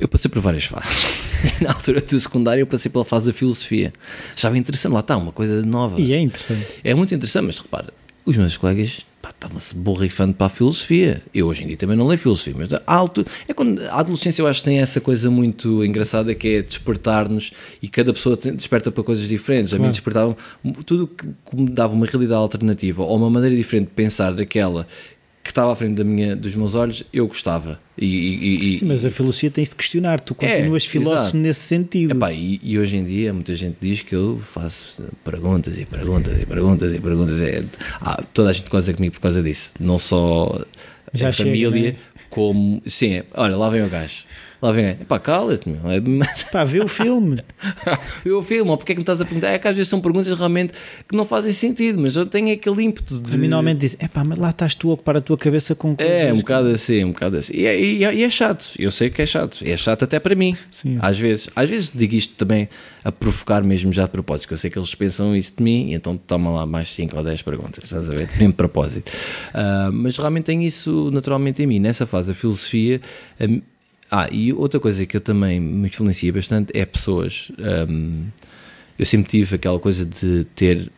eu passei por várias fases. na altura do secundário eu passei pela fase da filosofia. Achava interessante, lá está, uma coisa nova. E é interessante. É muito interessante, mas repara, os meus colegas estavam-se borrifando para a filosofia. Eu hoje em dia também não leio filosofia, mas a, alto, é quando, a adolescência eu acho que tem essa coisa muito engraçada que é despertar-nos e cada pessoa desperta para coisas diferentes. Claro. A mim despertava tudo que, que me dava uma realidade alternativa ou uma maneira diferente de pensar daquela que estava à frente da minha, dos meus olhos, eu gostava. E, e, e Sim, mas a filosofia tem-se de questionar, tu continuas é, filósofo exato. nesse sentido. Epá, e, e, hoje em dia muita gente diz que eu faço perguntas e perguntas e perguntas e perguntas. É, ah, toda a gente conversa comigo por causa disso. Não só Já a chega, família, né? como. Sim, é, olha, lá vem o gajo. Lá vem, pá, cala-te, meu. É pá, vê o filme. vê o filme, ou porque é que me estás a perguntar? É que às vezes são perguntas realmente que não fazem sentido, mas eu tenho aquele ímpeto de. Terminalmente diz, é pá, mas lá estás tu a ocupar a tua cabeça com coisas. É, um bocado assim, um bocado assim. E é, e, é, e é chato, eu sei que é chato. É chato até para mim. Sim. Às vezes. Às vezes digo isto também a provocar mesmo já de propósito, que eu sei que eles pensam isso de mim, então toma lá mais 5 ou 10 perguntas, estás a ver? Mesmo de propósito. Uh, mas realmente tenho isso naturalmente em mim. Nessa fase, a filosofia. Ah, e outra coisa que eu também me influencia bastante é pessoas. Um, eu sempre tive aquela coisa de ter,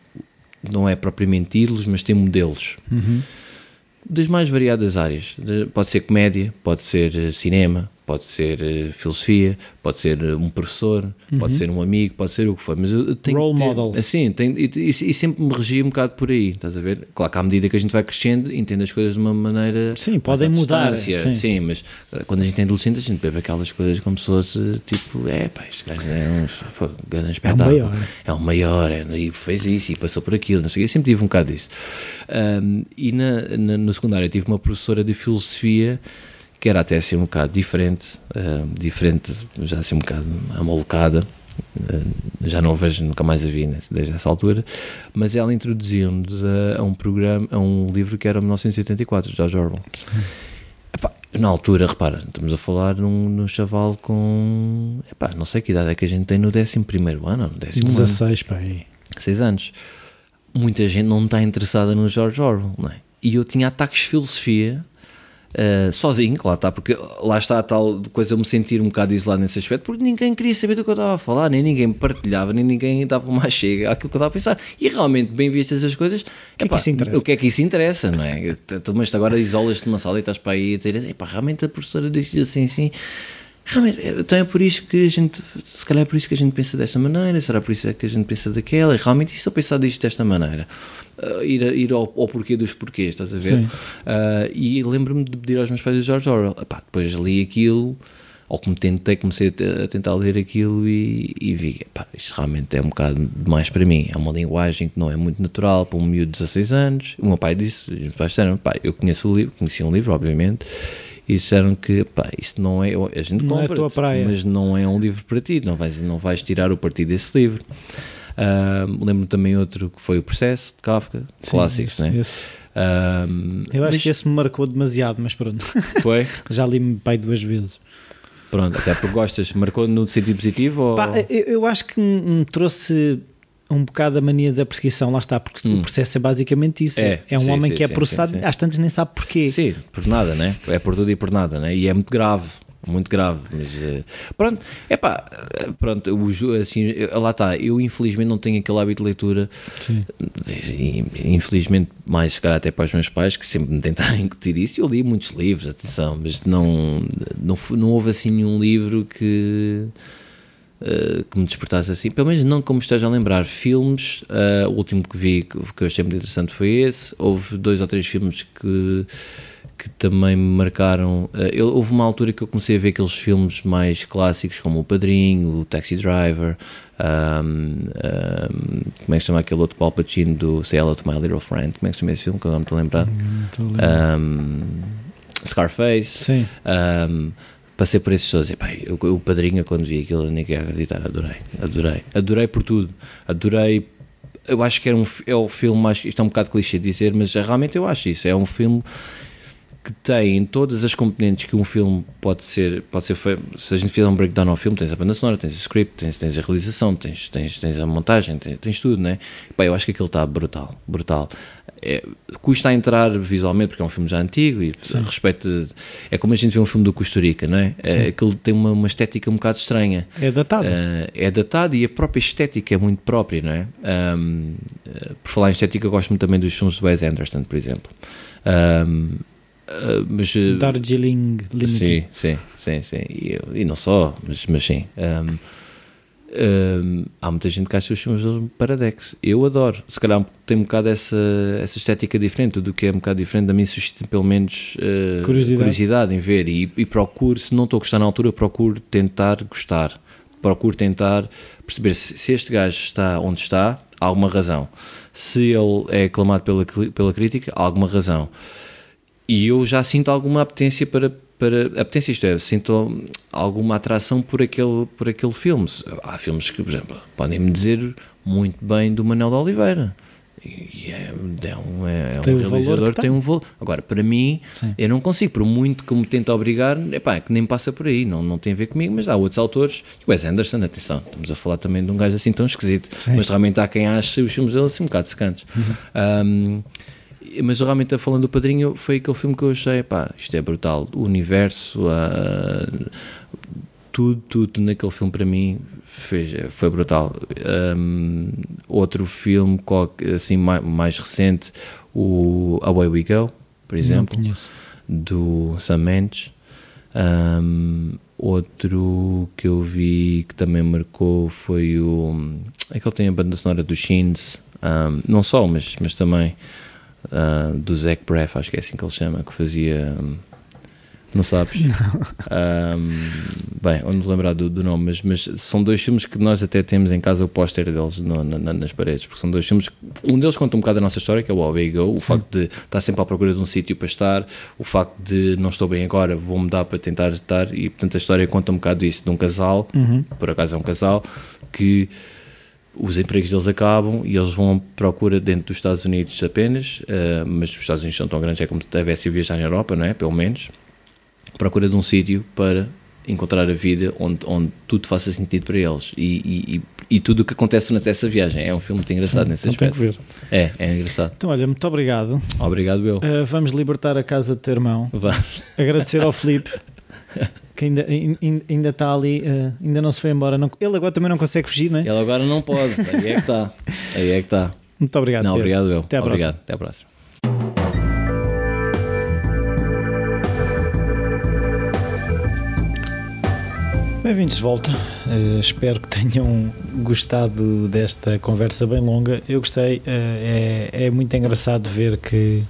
não é propriamente ídolos, mas ter modelos. Uhum. Das mais variadas áreas. Pode ser comédia, pode ser eh, cinema, pode ser uh, filosofia, pode ser uh, um professor, uhum. pode ser um amigo, pode ser o que for. Mas eu tenho Role ter, models. Assim, tenho, e, e, e, sempre me regia um bocado por aí, estás a ver? Claro que à medida que a gente vai crescendo, entende as coisas de uma maneira. Sim, podem mudar. Sim. sim. mas uh, quando a gente é adolescente, a gente bebe aquelas coisas como se fosse tipo, é pá, este gajo é um grande espetáculo. É o maior. É o maior, é, e fez isso e passou por aquilo, não sei Eu sempre tive um bocado disso. Um, e na, na, no secundário eu tive uma professora de filosofia que era até assim um bocado diferente, uh, diferente, já assim um bocado amolcada, uh, já não a vejo, nunca mais a vi desde essa altura, mas ela introduziu-nos a, a, um programa, a um livro que era 1984, de George Orwell. Epá, na altura, repara, estamos a falar num, num chaval com, epá, não sei que idade é que a gente tem no 11 ano, no décimo 16, ano. pá, aí. 6 anos. Muita gente não está interessada no George Orwell, não é? E eu tinha ataques de filosofia Uh, sozinho, lá está, porque lá está a tal coisa eu me sentir um bocado isolado nesse aspecto, porque ninguém queria saber do que eu estava a falar, nem ninguém me partilhava, nem ninguém dava uma chega àquilo que eu estava a pensar. E realmente, bem vistas as coisas, que epá, é que o que é que isso interessa, não é? Mas agora isolas-te numa sala e estás para aí a dizer, epá, realmente a professora disse assim, assim. Realmente, então é por isso que a gente, se calhar é por isso que a gente pensa desta maneira, será por isso que a gente pensa daquela, e realmente estou a pensar disto desta maneira uh, ir, ir ao, ao, porquê dos porquês, estás a ver? Uh, e lembro-me de pedir aos meus pais o George Orwell. Epá, depois li aquilo, ou como tentei, comecei a tentar ler aquilo e, e vi, epá, isto realmente é um bocado demais para mim. É uma linguagem que não é muito natural para um miúdo de 16 anos. O meu pai disse, os meus pais disseram, pá, eu conheço o livro, conheci um livro, obviamente, e disseram que pá, isto não é, a gente não compra, é mas não é um livro para ti, não vais, não vais tirar o partido desse livro. Uh, lembro também outro que foi o Processo de Kafka, Sim, clássicos, esse, né? Esse. Uh, eu acho mas... que esse me marcou demasiado, mas pronto. Foi? Já li-me pai duas vezes. Pronto, até porque gostas, marcou no sentido positivo? Ou... Pá, eu, eu, acho que me trouxe um bocado a mania da perseguição, lá está, porque hum. o processo é basicamente isso. É, é um sim, homem sim, que é processado, às tantas nem sabe porquê. Sim, por nada, né? É por tudo e por nada, né? E é muito grave muito grave, mas uh, pronto, é pá, pronto, o, assim, lá está, eu infelizmente não tenho aquele hábito de leitura, Sim. infelizmente mais se calhar até para os meus pais que sempre me tentaram incutir isso, eu li muitos livros, atenção, mas não, não, não houve assim nenhum livro que Uh, que me despertasse assim, pelo menos não como esteja a lembrar. Filmes, uh, o último que vi que, que eu achei muito interessante foi esse. Houve dois ou três filmes que que também me marcaram. Uh, eu, houve uma altura que eu comecei a ver aqueles filmes mais clássicos como O Padrinho, O Taxi Driver, um, um, como é que se chama aquele outro Paul Pacino do Say Hello to My Little Friend? Como é que se chama esse filme? Que eu não me estou a lembrar. Um, Scarface. Sim. Passei por esses shows e eu, o Padrinho, quando vi aquilo, nem queria acreditar. Adorei, adorei, adorei por tudo. Adorei eu acho que era um, é o filme mais. Isto é um bocado clichê de dizer, mas realmente eu acho isso. É um filme que tem todas as componentes que um filme pode ser, pode ser feito. Se a gente fizer um breakdown ao filme, tens a banda sonora, tens o script, tens, tens a realização, tens, tens, tens a montagem, tens, tens tudo, né? Pá, eu acho que aquilo está brutal, brutal. É, custa a entrar visualmente porque é um filme já antigo e Sim. respeito é como a gente vê um filme do Costa Rica não é? é aquilo tem uma, uma, estética um bocado estranha é datado uh, é datado e a própria estética é muito própria não é? Um, uh, por falar em estética eu gosto muito também dos filmes do Wes Anderson por exemplo um, Uh, mas, uh, Darjeeling Limited. Sim, sim, sim, sim. E, e não só, mas, mas sim. Um, um, há muita gente que acha os filmes deles paradex. Eu adoro. Se calhar tem um bocado essa, essa estética diferente, do que é um bocado diferente da mim, suscita pelo menos uh, curiosidade. curiosidade. em ver. E, e procuro, se não estou a gostar na altura, procuro tentar gostar. Procuro tentar perceber se, se este gajo está onde está, há alguma razão. Se ele é aclamado pela, pela crítica, há alguma razão e eu já sinto alguma apetência para, para apetência, isto é, sinto alguma atração por aquele, por aquele filme. Há filmes que, por exemplo, podem-me dizer muito bem do Manuel de Oliveira. E é, é um, é, é um realizador que tem. um valor. Agora, para mim, Sim. eu não consigo, por muito que me tente obrigar, epá, é que nem passa por aí, não, não tem a ver comigo, mas há outros autores, o Wes Anderson, atenção, estamos a falar também de um gajo assim tão esquisito, Sim. mas realmente há quem ache os filmes dele assim um bocado secantes. Uhum. Um, mas realmente falando do Padrinho foi aquele filme que eu achei, pá, isto é brutal, o universo, tudo, tudo naquele filme para mim fez, foi brutal. Um, outro filme assim mais, mais, recente, o Away We Go, por exemplo, do Sam Mendes. Um, outro que eu vi que também marcou foi o. É que ele tem a banda sonora dos Shins, um, não só, mas, mas também uh, do Zac Braff, acho que é assim que ele chama, que fazia. Um, não sabes? Não. Um, bem, onde lembrar do, do nome, mas, mas, são dois filmes que nós até temos em casa o póster deles no, na, nas paredes, porque são dois filmes. Um deles conta um bocado a nossa história, que é o Away Go, o Sim. facto de estar sempre à procura de um sítio para estar, o facto de não estou bem agora, vou mudar para tentar estar, e portanto a história conta um bocado isso de um casal, uhum. por acaso é um casal, que os empregos deles acabam e eles vão à procura dentro dos Estados Unidos apenas, uh, mas os Estados Unidos são tão grandes, é como deve ser viajar na Europa, não é? Pelo menos. Procura de um sítio para encontrar a vida onde, onde tudo faça sentido para eles e, e, e tudo o que acontece nessa viagem. É um filme muito engraçado Sim, nesse aspecto. Tem que ver. É, é engraçado. Então, olha, muito obrigado. Obrigado, eu. Uh, vamos libertar a casa do teu irmão. Vamos. Agradecer ao Felipe. que ainda, ainda está ali, uh, ainda não se foi embora. Não, ele agora também não consegue fugir, não é? Ele agora não pode, aí é que está. Aí é que está. Muito obrigado. Não, Pedro. obrigado, eu. Até à obrigado. próxima. Até à próxima. Bem-vindos de volta. Uh, espero que tenham gostado desta conversa bem longa. Eu gostei. Uh, é, é muito engraçado ver que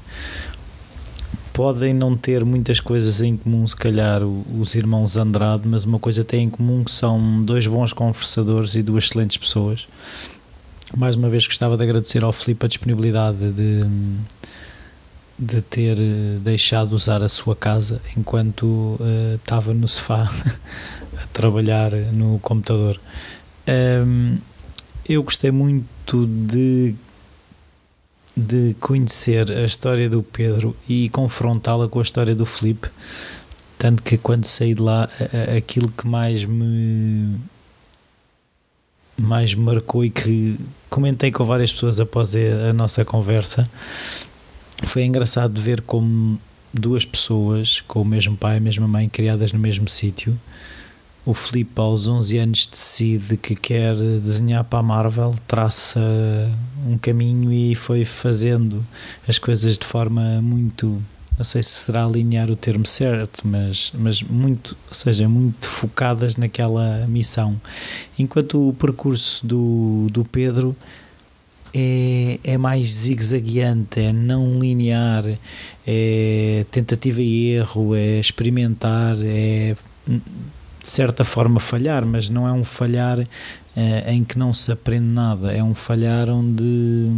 podem não ter muitas coisas em comum, se calhar, os irmãos Andrade, mas uma coisa têm em comum que são dois bons conversadores e duas excelentes pessoas. Mais uma vez gostava de agradecer ao Filipe a disponibilidade de, de ter eh, deixado usar a sua casa enquanto uh, estava no sofá a trabalhar no computador. Um, eu gostei muito de de conhecer a história do Pedro e confrontá-la com a história do Felipe. Tanto que quando saí de lá, aquilo que mais me mais me marcou e que comentei com várias pessoas após a nossa conversa foi engraçado ver como duas pessoas com o mesmo pai e a mesma mãe criadas no mesmo sítio o Filipe aos 11 anos decide que quer desenhar para a Marvel, traça um caminho e foi fazendo as coisas de forma muito, não sei se será alinhar o termo certo, mas, mas muito, ou seja, muito focadas naquela missão. Enquanto o percurso do, do Pedro é, é mais zigue-zagueante, é não linear, é tentativa e erro, é experimentar, é de certa forma falhar, mas não é um falhar é, em que não se aprende nada, é um falhar onde,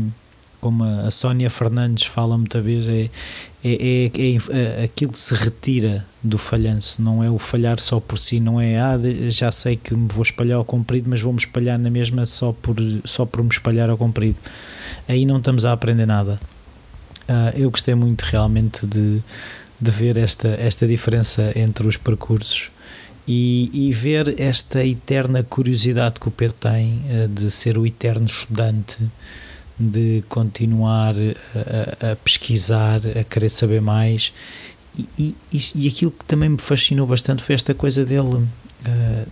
como a Sónia Fernandes fala muita vez, é, é, é, é, aquilo que se retira do falhanço, não é o falhar só por si, não é ah, já sei que me vou espalhar ao comprido, mas vou-me espalhar na mesma só por, só por me espalhar ao comprido. Aí não estamos a aprender nada. Uh, eu gostei muito realmente de, de ver esta, esta diferença entre os percursos e, e ver esta eterna curiosidade que o Pedro tem uh, de ser o eterno estudante de continuar a, a, pesquisar, a querer saber mais. E, e, e, aquilo que também me fascinou bastante foi esta coisa dele uh,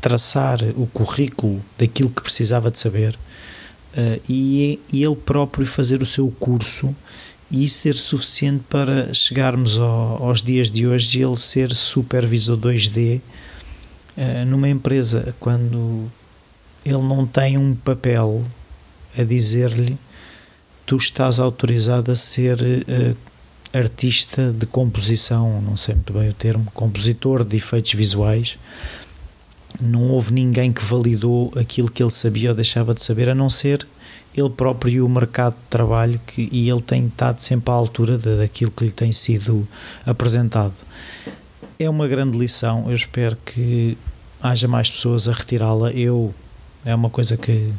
traçar o currículo daquilo que precisava de saber uh, e, e ele próprio fazer o seu curso e ser suficiente para chegarmos ao, aos dias de hoje ele ser supervisor 2D uh, eh, numa empresa quando ele não tem um papel a dizer-lhe tu estás autorizado a ser uh, artista de composição, não sei muito bem o termo, compositor de efeitos visuais. Não houve ninguém que validou aquilo que ele sabia ou deixava de saber, a não ser ele próprio e o mercado de trabalho que, e ele tem estado sempre à altura de, daquilo que lhe tem sido apresentado. É uma grande lição, eu espero que haja mais pessoas a retirá-la. Eu, é uma coisa que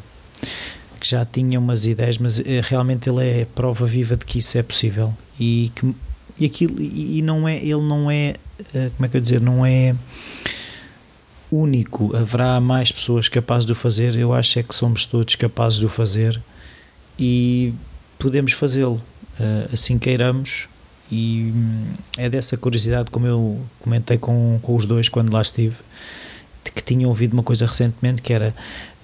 que já tinha umas ideias, mas eh, realmente ele é prova viva de que isso é possível e que e aquilo e não é ele não é eh, como é que eu dizer não é único. Haverá mais pessoas capazes de o fazer? Eu acho é que somos todos capazes de o fazer e podemos fazê-lo. Eh, assim queiramos. E hum, é dessa curiosidade como eu comentei com, com os dois quando lá estive que tinham ouvido uma coisa recentemente que era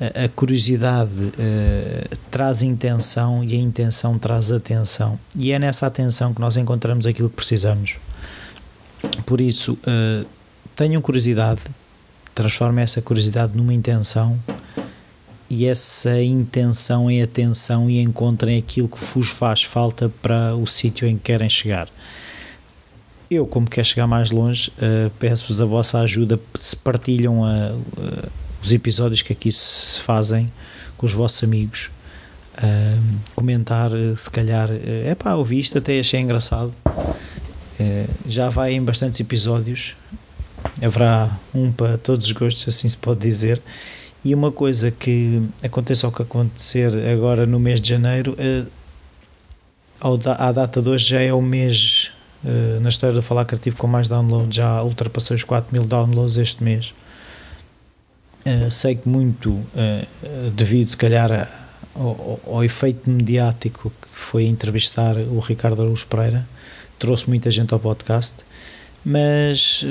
a, a curiosidade uh, traz intenção e a intenção traz atenção. E é nessa atenção que nós encontramos aquilo que precisamos. Por isso uh, tenham curiosidade transformem essa curiosidade numa intenção e essa intenção em atenção e encontrem aquilo que vos faz falta para o sítio em que querem chegar eu, como quer chegar mais longe, uh, peço-vos a vossa ajuda se partilham uh, uh, os episódios que aqui se fazem com os vossos amigos. comentar, se calhar, é pá, ouvi isto, até achei engraçado. já vai em bastantes episódios, haverá um para todos os gostos, assim se pode dizer. E uma coisa que aconteça ao que acontecer agora no mês de janeiro, à data de hoje já é o mês uh, na história do Falar Criativo com mais downloads, já ultrapassei os 4 mil downloads este mês. Uh, sei que muito devido, se calhar, ao, ao, efeito mediático que foi entrevistar o Ricardo Araújo Pereira, trouxe muita gente ao podcast, mas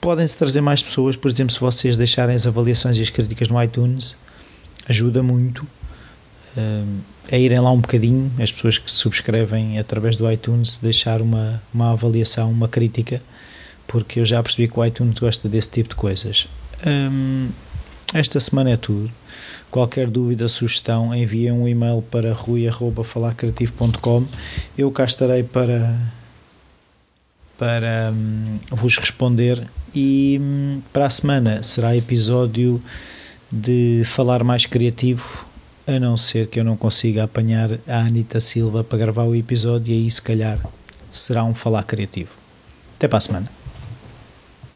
podem-se trazer mais pessoas, por exemplo, se vocês deixarem as avaliações e as críticas no iTunes, ajuda muito a irem lá um bocadinho, as pessoas que subscrevem através do iTunes, deixar uma, uma avaliação, uma crítica, porque eu já percebi que o iTunes gosta desse tipo de coisas. Um, esta semana é tudo. Qualquer dúvida, sugestão, enviem um e-mail para rui.falarcreativo.com. Eu cá estarei para, para um, vos responder. E um, para a semana será episódio de falar mais criativo a não ser que eu não consiga apanhar a Anita Silva para gravar o episódio e aí se calhar será um falar criativo. Até para a semana.